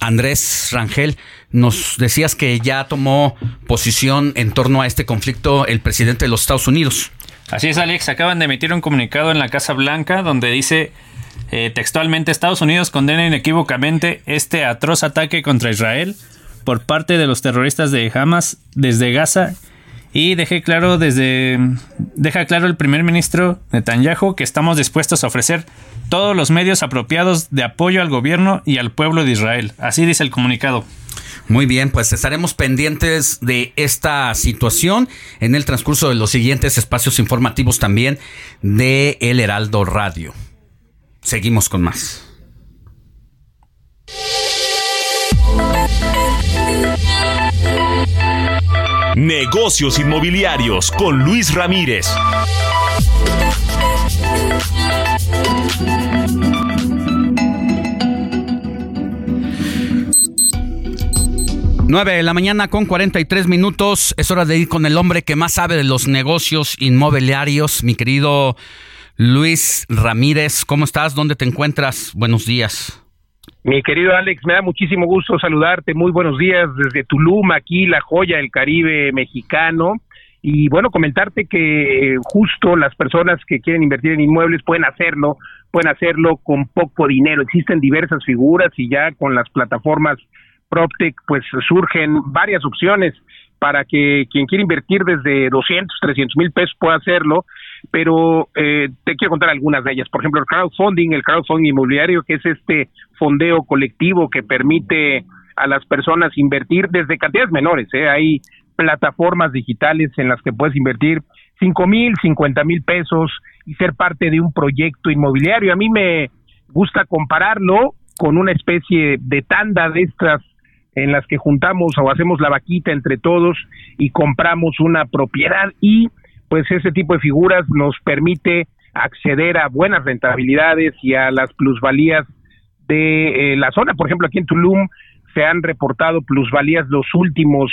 Andrés Rangel, nos decías que ya tomó posición en torno a este conflicto el presidente de los Estados Unidos. Así es, Alex. Acaban de emitir un comunicado en la Casa Blanca donde dice eh, textualmente Estados Unidos condena inequívocamente este atroz ataque contra Israel por parte de los terroristas de Hamas desde Gaza y dejé claro desde deja claro el primer ministro Netanyahu que estamos dispuestos a ofrecer todos los medios apropiados de apoyo al gobierno y al pueblo de Israel. Así dice el comunicado. Muy bien, pues estaremos pendientes de esta situación en el transcurso de los siguientes espacios informativos también de El Heraldo Radio. Seguimos con más. Negocios inmobiliarios con Luis Ramírez. Nueve de la mañana con 43 minutos. Es hora de ir con el hombre que más sabe de los negocios inmobiliarios, mi querido Luis Ramírez. ¿Cómo estás? ¿Dónde te encuentras? Buenos días. Mi querido Alex, me da muchísimo gusto saludarte. Muy buenos días desde Tulum, aquí la joya del Caribe mexicano. Y bueno, comentarte que eh, justo las personas que quieren invertir en inmuebles pueden hacerlo, pueden hacerlo con poco dinero. Existen diversas figuras y ya con las plataformas PropTech pues surgen varias opciones para que quien quiera invertir desde 200, 300 mil pesos pueda hacerlo, pero eh, te quiero contar algunas de ellas. Por ejemplo, el crowdfunding, el crowdfunding inmobiliario, que es este fondeo colectivo que permite a las personas invertir desde cantidades menores. ¿eh? Hay plataformas digitales en las que puedes invertir 5 mil, 50 mil pesos y ser parte de un proyecto inmobiliario. A mí me gusta compararlo con una especie de tanda de estas en las que juntamos o hacemos la vaquita entre todos y compramos una propiedad y pues ese tipo de figuras nos permite acceder a buenas rentabilidades y a las plusvalías de eh, la zona. Por ejemplo, aquí en Tulum se han reportado plusvalías los últimos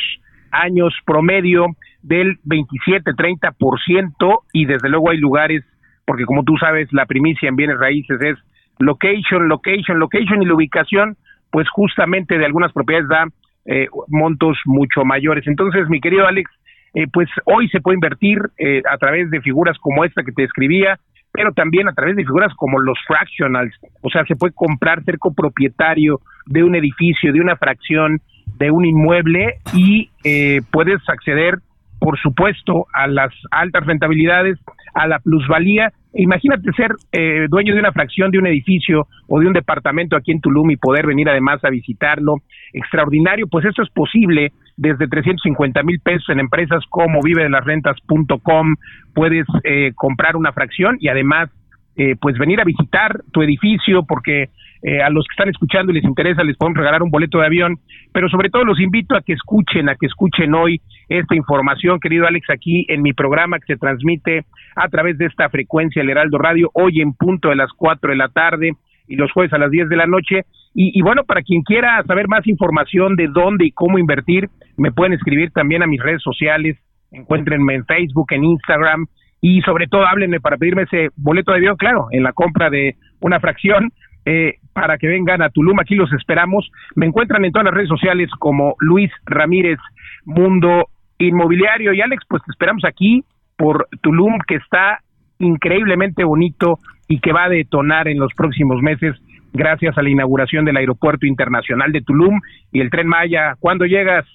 años promedio del 27-30% y desde luego hay lugares, porque como tú sabes, la primicia en bienes raíces es location, location, location y la ubicación, pues justamente de algunas propiedades da eh, montos mucho mayores. Entonces, mi querido Alex, eh, pues hoy se puede invertir eh, a través de figuras como esta que te escribía, pero también a través de figuras como los fractionals, o sea, se puede comprar, ser copropietario de un edificio, de una fracción, de un inmueble y eh, puedes acceder, por supuesto, a las altas rentabilidades, a la plusvalía. Imagínate ser eh, dueño de una fracción de un edificio o de un departamento aquí en Tulum y poder venir además a visitarlo. Extraordinario, pues eso es posible desde 350 mil pesos en empresas como vivedelasrentas.com. Puedes eh, comprar una fracción y además eh, pues venir a visitar tu edificio porque eh, a los que están escuchando y les interesa les podemos regalar un boleto de avión, pero sobre todo los invito a que escuchen, a que escuchen hoy esta información, querido Alex, aquí en mi programa que se transmite a través de esta frecuencia el Heraldo Radio, hoy en punto de las 4 de la tarde y los jueves a las 10 de la noche. Y, y bueno, para quien quiera saber más información de dónde y cómo invertir, me pueden escribir también a mis redes sociales, encuéntrenme en Facebook, en Instagram, y sobre todo háblenme para pedirme ese boleto de avión, claro, en la compra de una fracción, eh, para que vengan a Tulum, aquí los esperamos. Me encuentran en todas las redes sociales como Luis Ramírez Mundo Inmobiliario. Y Alex, pues te esperamos aquí por Tulum, que está increíblemente bonito y que va a detonar en los próximos meses gracias a la inauguración del Aeropuerto Internacional de Tulum y el tren Maya. ¿Cuándo llegas?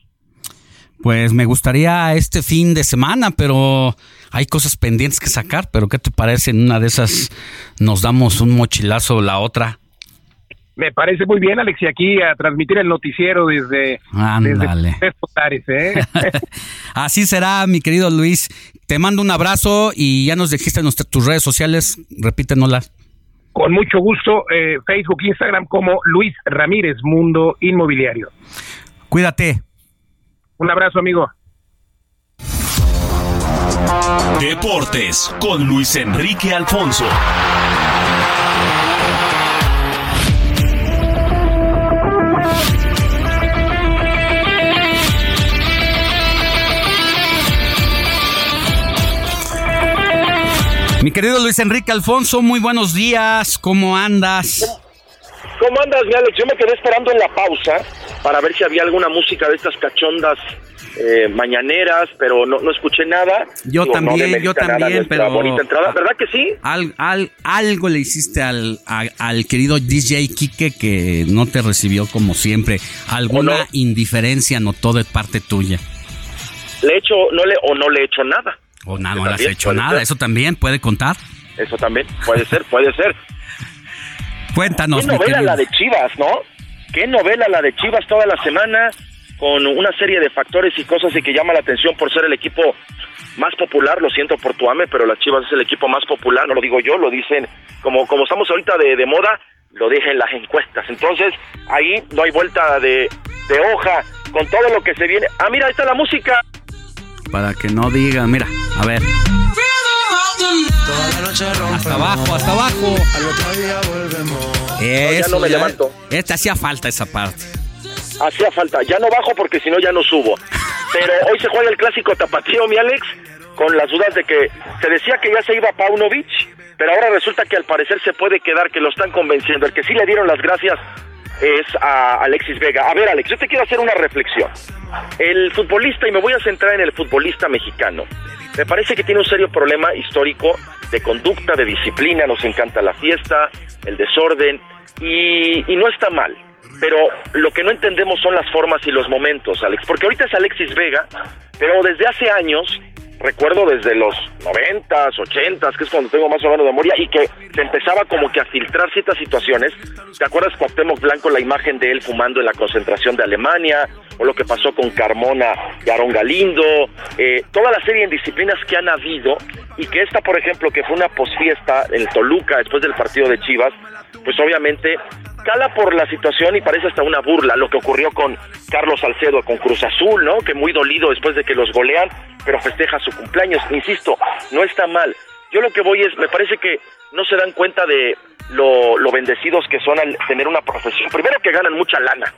Pues me gustaría este fin de semana, pero hay cosas pendientes que sacar. Pero ¿qué te parece? En una de esas nos damos un mochilazo la otra. Me parece muy bien, Alex, y aquí a transmitir el noticiero desde, Ándale. desde ¿eh? Así será, mi querido Luis. Te mando un abrazo y ya nos dijiste en tus redes sociales. Repítenoslas. Con mucho gusto, eh, Facebook, Instagram como Luis Ramírez Mundo Inmobiliario. Cuídate. Un abrazo, amigo. Deportes con Luis Enrique Alfonso. Mi querido Luis Enrique Alfonso, muy buenos días. ¿Cómo andas? ¿Cómo andas, mi Alex? Yo me quedé esperando en la pausa para ver si había alguna música de estas cachondas eh, mañaneras, pero no, no escuché nada. Yo Digo, no también, yo también, pero... bonita entrada, ¿verdad que sí? Al, al- algo le hiciste al, a- al querido DJ Kike que no te recibió como siempre. Alguna indiferencia notó de parte tuya. Le he hecho, no le, o no le he hecho nada. O nada, no le has hecho nada. ser. Eso también puede contar. Eso también, puede ser, puede ser. Cuéntanos, ¿Qué novela la de Chivas, no? ¿Qué novela la de Chivas toda la semana con una serie de factores y cosas y que llama la atención por ser el equipo más popular? Lo siento por tu ame, pero las Chivas es el equipo más popular, no lo digo yo, lo dicen como como estamos ahorita de, de moda, lo dicen las encuestas. Entonces, ahí no hay vuelta de, de hoja con todo lo que se viene. Ah, mira, ahí está la música. Para que no digan, mira, a ver. Hasta abajo, hasta abajo. ya no me ya- levanto. Este hacía falta esa parte. Hacía falta. Ya no bajo porque si no ya no subo. Pero hoy se juega el clásico tapatío, mi Alex, con las dudas de que se decía que ya se iba Paunovic, pero ahora resulta que al parecer se puede quedar, que lo están convenciendo. El que sí le dieron las gracias es a Alexis Vega. A ver, Alex, yo te quiero hacer una reflexión. El futbolista, y me voy a centrar en el futbolista mexicano, me parece que tiene un serio problema histórico de conducta, de disciplina, nos encanta la fiesta, el desorden, y, y no está mal. pero lo que no entendemos son las formas y los momentos, Alex, porque ahorita es Alexis Vega, pero desde hace años recuerdo desde los noventas, ochentas, que es cuando tengo más o menos memoria, y que se empezaba como que a filtrar ciertas situaciones. ¿Te acuerdas Cuauhtémoc Blanco, la imagen de él fumando en la concentración de Alemania? O lo que pasó con Carmona y Aaron Galindo, eh, toda la serie de disciplinas que han habido, y que esta, por ejemplo, que fue una posfiesta en Toluca después del partido de Chivas, pues obviamente cala por la situación y parece hasta una burla lo que ocurrió con Carlos Salcedo con Cruz Azul, ¿no? Que muy dolido después de que los golean, pero festeja su cumpleaños. Insisto, no está mal. Yo lo que voy es, me parece que no se dan cuenta de lo, lo bendecidos que son al tener una profesión. Primero que ganan mucha lana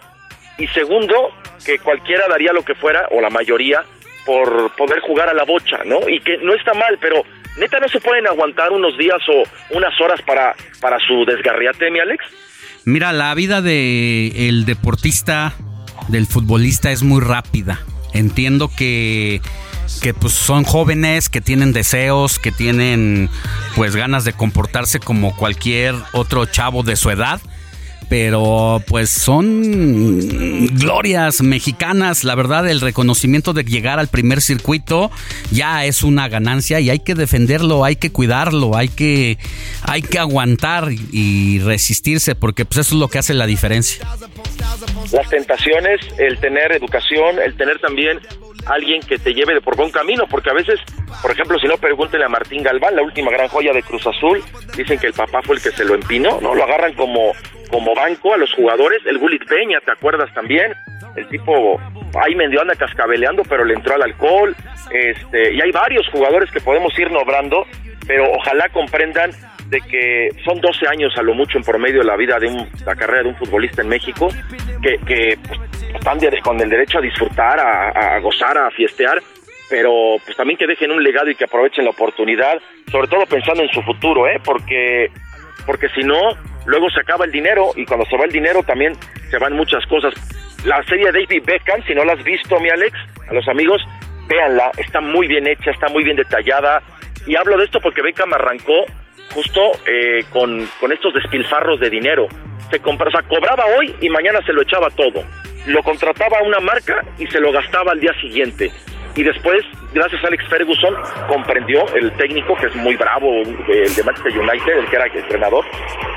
y segundo que cualquiera daría lo que fuera o la mayoría por poder jugar a la bocha, ¿no? Y que no está mal, pero neta no se pueden aguantar unos días o unas horas para para su desgarriate, mi Alex. Mira, la vida de el deportista, del futbolista es muy rápida. Entiendo que que pues son jóvenes, que tienen deseos, que tienen pues ganas de comportarse como cualquier otro chavo de su edad pero pues son glorias mexicanas. La verdad, el reconocimiento de llegar al primer circuito ya es una ganancia y hay que defenderlo, hay que cuidarlo, hay que, hay que aguantar y resistirse, porque pues eso es lo que hace la diferencia. Las tentaciones, el tener educación, el tener también alguien que te lleve de por buen camino, porque a veces, por ejemplo, si no, pregúntenle a Martín Galván, la última gran joya de Cruz Azul, dicen que el papá fue el que se lo empinó, ¿no? Lo agarran como como banco a los jugadores, el Gulit Peña, ¿te acuerdas también? El tipo ahí medio anda cascabeleando, pero le entró al alcohol, este, y hay varios jugadores que podemos ir nombrando, pero ojalá comprendan de que son 12 años a lo mucho en promedio la vida de un, la carrera de un futbolista en México, que, que pues, están con el derecho a disfrutar, a, gozar, a fiestear, pero pues también que dejen un legado y que aprovechen la oportunidad, sobre todo pensando en su futuro, ¿eh? Porque porque si no, luego se acaba el dinero y cuando se va el dinero también se van muchas cosas. La serie David Beckham, si no la has visto, mi Alex, a los amigos, véanla, está muy bien hecha, está muy bien detallada. Y hablo de esto porque Beckham arrancó justo eh, con, con estos despilfarros de dinero. Se compra, o cobraba hoy y mañana se lo echaba todo. Lo contrataba una marca y se lo gastaba al día siguiente y después, gracias a Alex Ferguson, comprendió el técnico, que es muy bravo, el de Manchester United, el que era entrenador,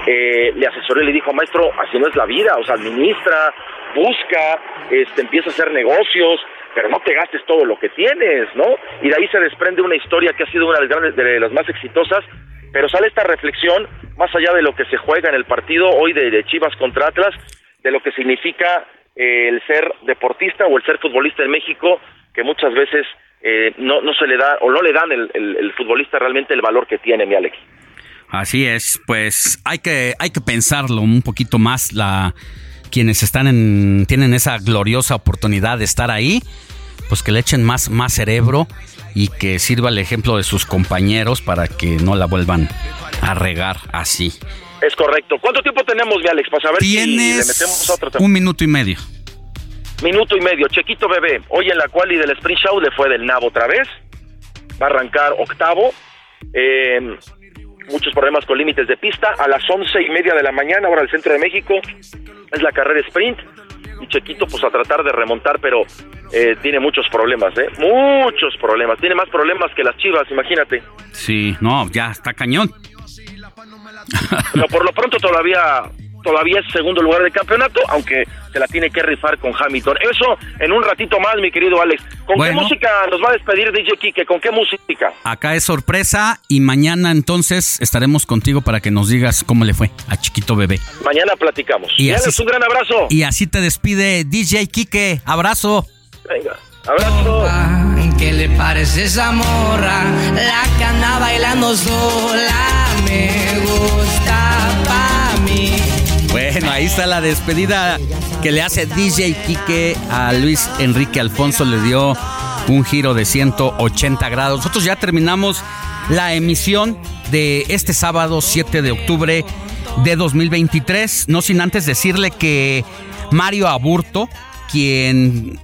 eh, le asesoró y le dijo, maestro, así no es la vida, o sea, administra, busca, este, empieza a hacer negocios, pero no te gastes todo lo que tienes, ¿no? Y de ahí se desprende una historia que ha sido una de las, grandes, de las más exitosas, pero sale esta reflexión, más allá de lo que se juega en el partido hoy de, Chivas contra Atlas, de lo que significa eh, el ser deportista o el ser futbolista en México, que muchas veces eh, no, no se le da o no le dan el, el, futbolista realmente el valor que tiene, mi Alex. Así es, pues hay que, hay que pensarlo un poquito más. La, quienes están en, tienen esa gloriosa oportunidad de estar ahí, pues que le echen más, más cerebro y que sirva el ejemplo de sus compañeros para que no la vuelvan a regar así. Es correcto. ¿Cuánto tiempo tenemos, mi Alex, para saber si le metemos otro Un minuto y medio. Minuto y medio. Chequito Bebé, hoy en la quali del Sprint Show le fue del nabo otra vez. Va a arrancar octavo. Eh, muchos problemas con límites de pista. A las once y media de la mañana, ahora el centro de México, es la carrera sprint. Y Chequito, pues a tratar de remontar, pero eh, tiene muchos problemas, ¿eh? Muchos problemas. Tiene más problemas que las chivas, imagínate. Sí, no, ya está cañón. Pero por lo pronto todavía todavía es segundo lugar del campeonato, aunque se la tiene que rifar con Hamilton. Eso en un ratito más, mi querido Alex. ¿Con qué música nos va a despedir DJ Kike? ¿Con qué música? Acá es sorpresa y mañana entonces estaremos contigo para que nos digas cómo le fue a Chiquito Bebé. Mañana platicamos. Y, Alex, un gran abrazo. Y así te despide DJ Kike. Abrazo. Venga. Abrazo. ¿Qué le parece esa morra? La que anda bailando sola me gusta pa' mí. Bueno, ahí está la despedida que le hace DJ Quique a Luis Enrique Alfonso. Le dio un giro de 180 grados. Nosotros ya terminamos la emisión de este sábado 7 de octubre de 2023. No sin antes decirle que Mario Aburto, quien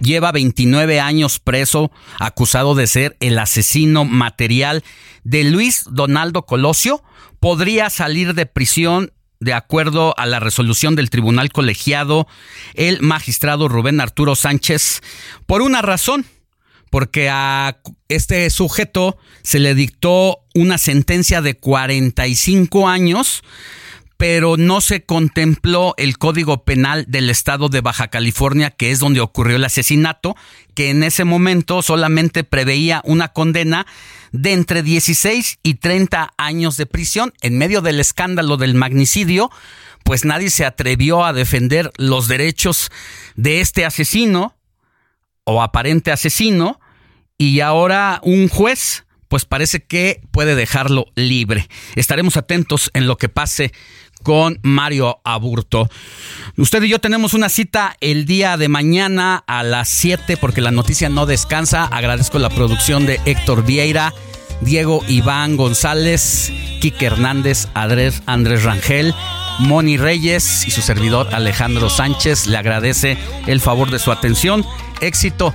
lleva 29 años preso, acusado de ser el asesino material de Luis Donaldo Colosio, podría salir de prisión de acuerdo a la resolución del tribunal colegiado, el magistrado Rubén Arturo Sánchez, por una razón, porque a este sujeto se le dictó una sentencia de 45 años pero no se contempló el Código Penal del Estado de Baja California, que es donde ocurrió el asesinato, que en ese momento solamente preveía una condena de entre 16 y 30 años de prisión. En medio del escándalo del magnicidio, pues nadie se atrevió a defender los derechos de este asesino o aparente asesino, y ahora un juez pues parece que puede dejarlo libre. Estaremos atentos en lo que pase con Mario Aburto. Usted y yo tenemos una cita el día de mañana a las 7 porque la noticia no descansa. Agradezco la producción de Héctor Vieira, Diego Iván González, Quique Hernández, Andrés, Andrés Rangel. Moni Reyes y su servidor Alejandro Sánchez le agradece el favor de su atención. Éxito.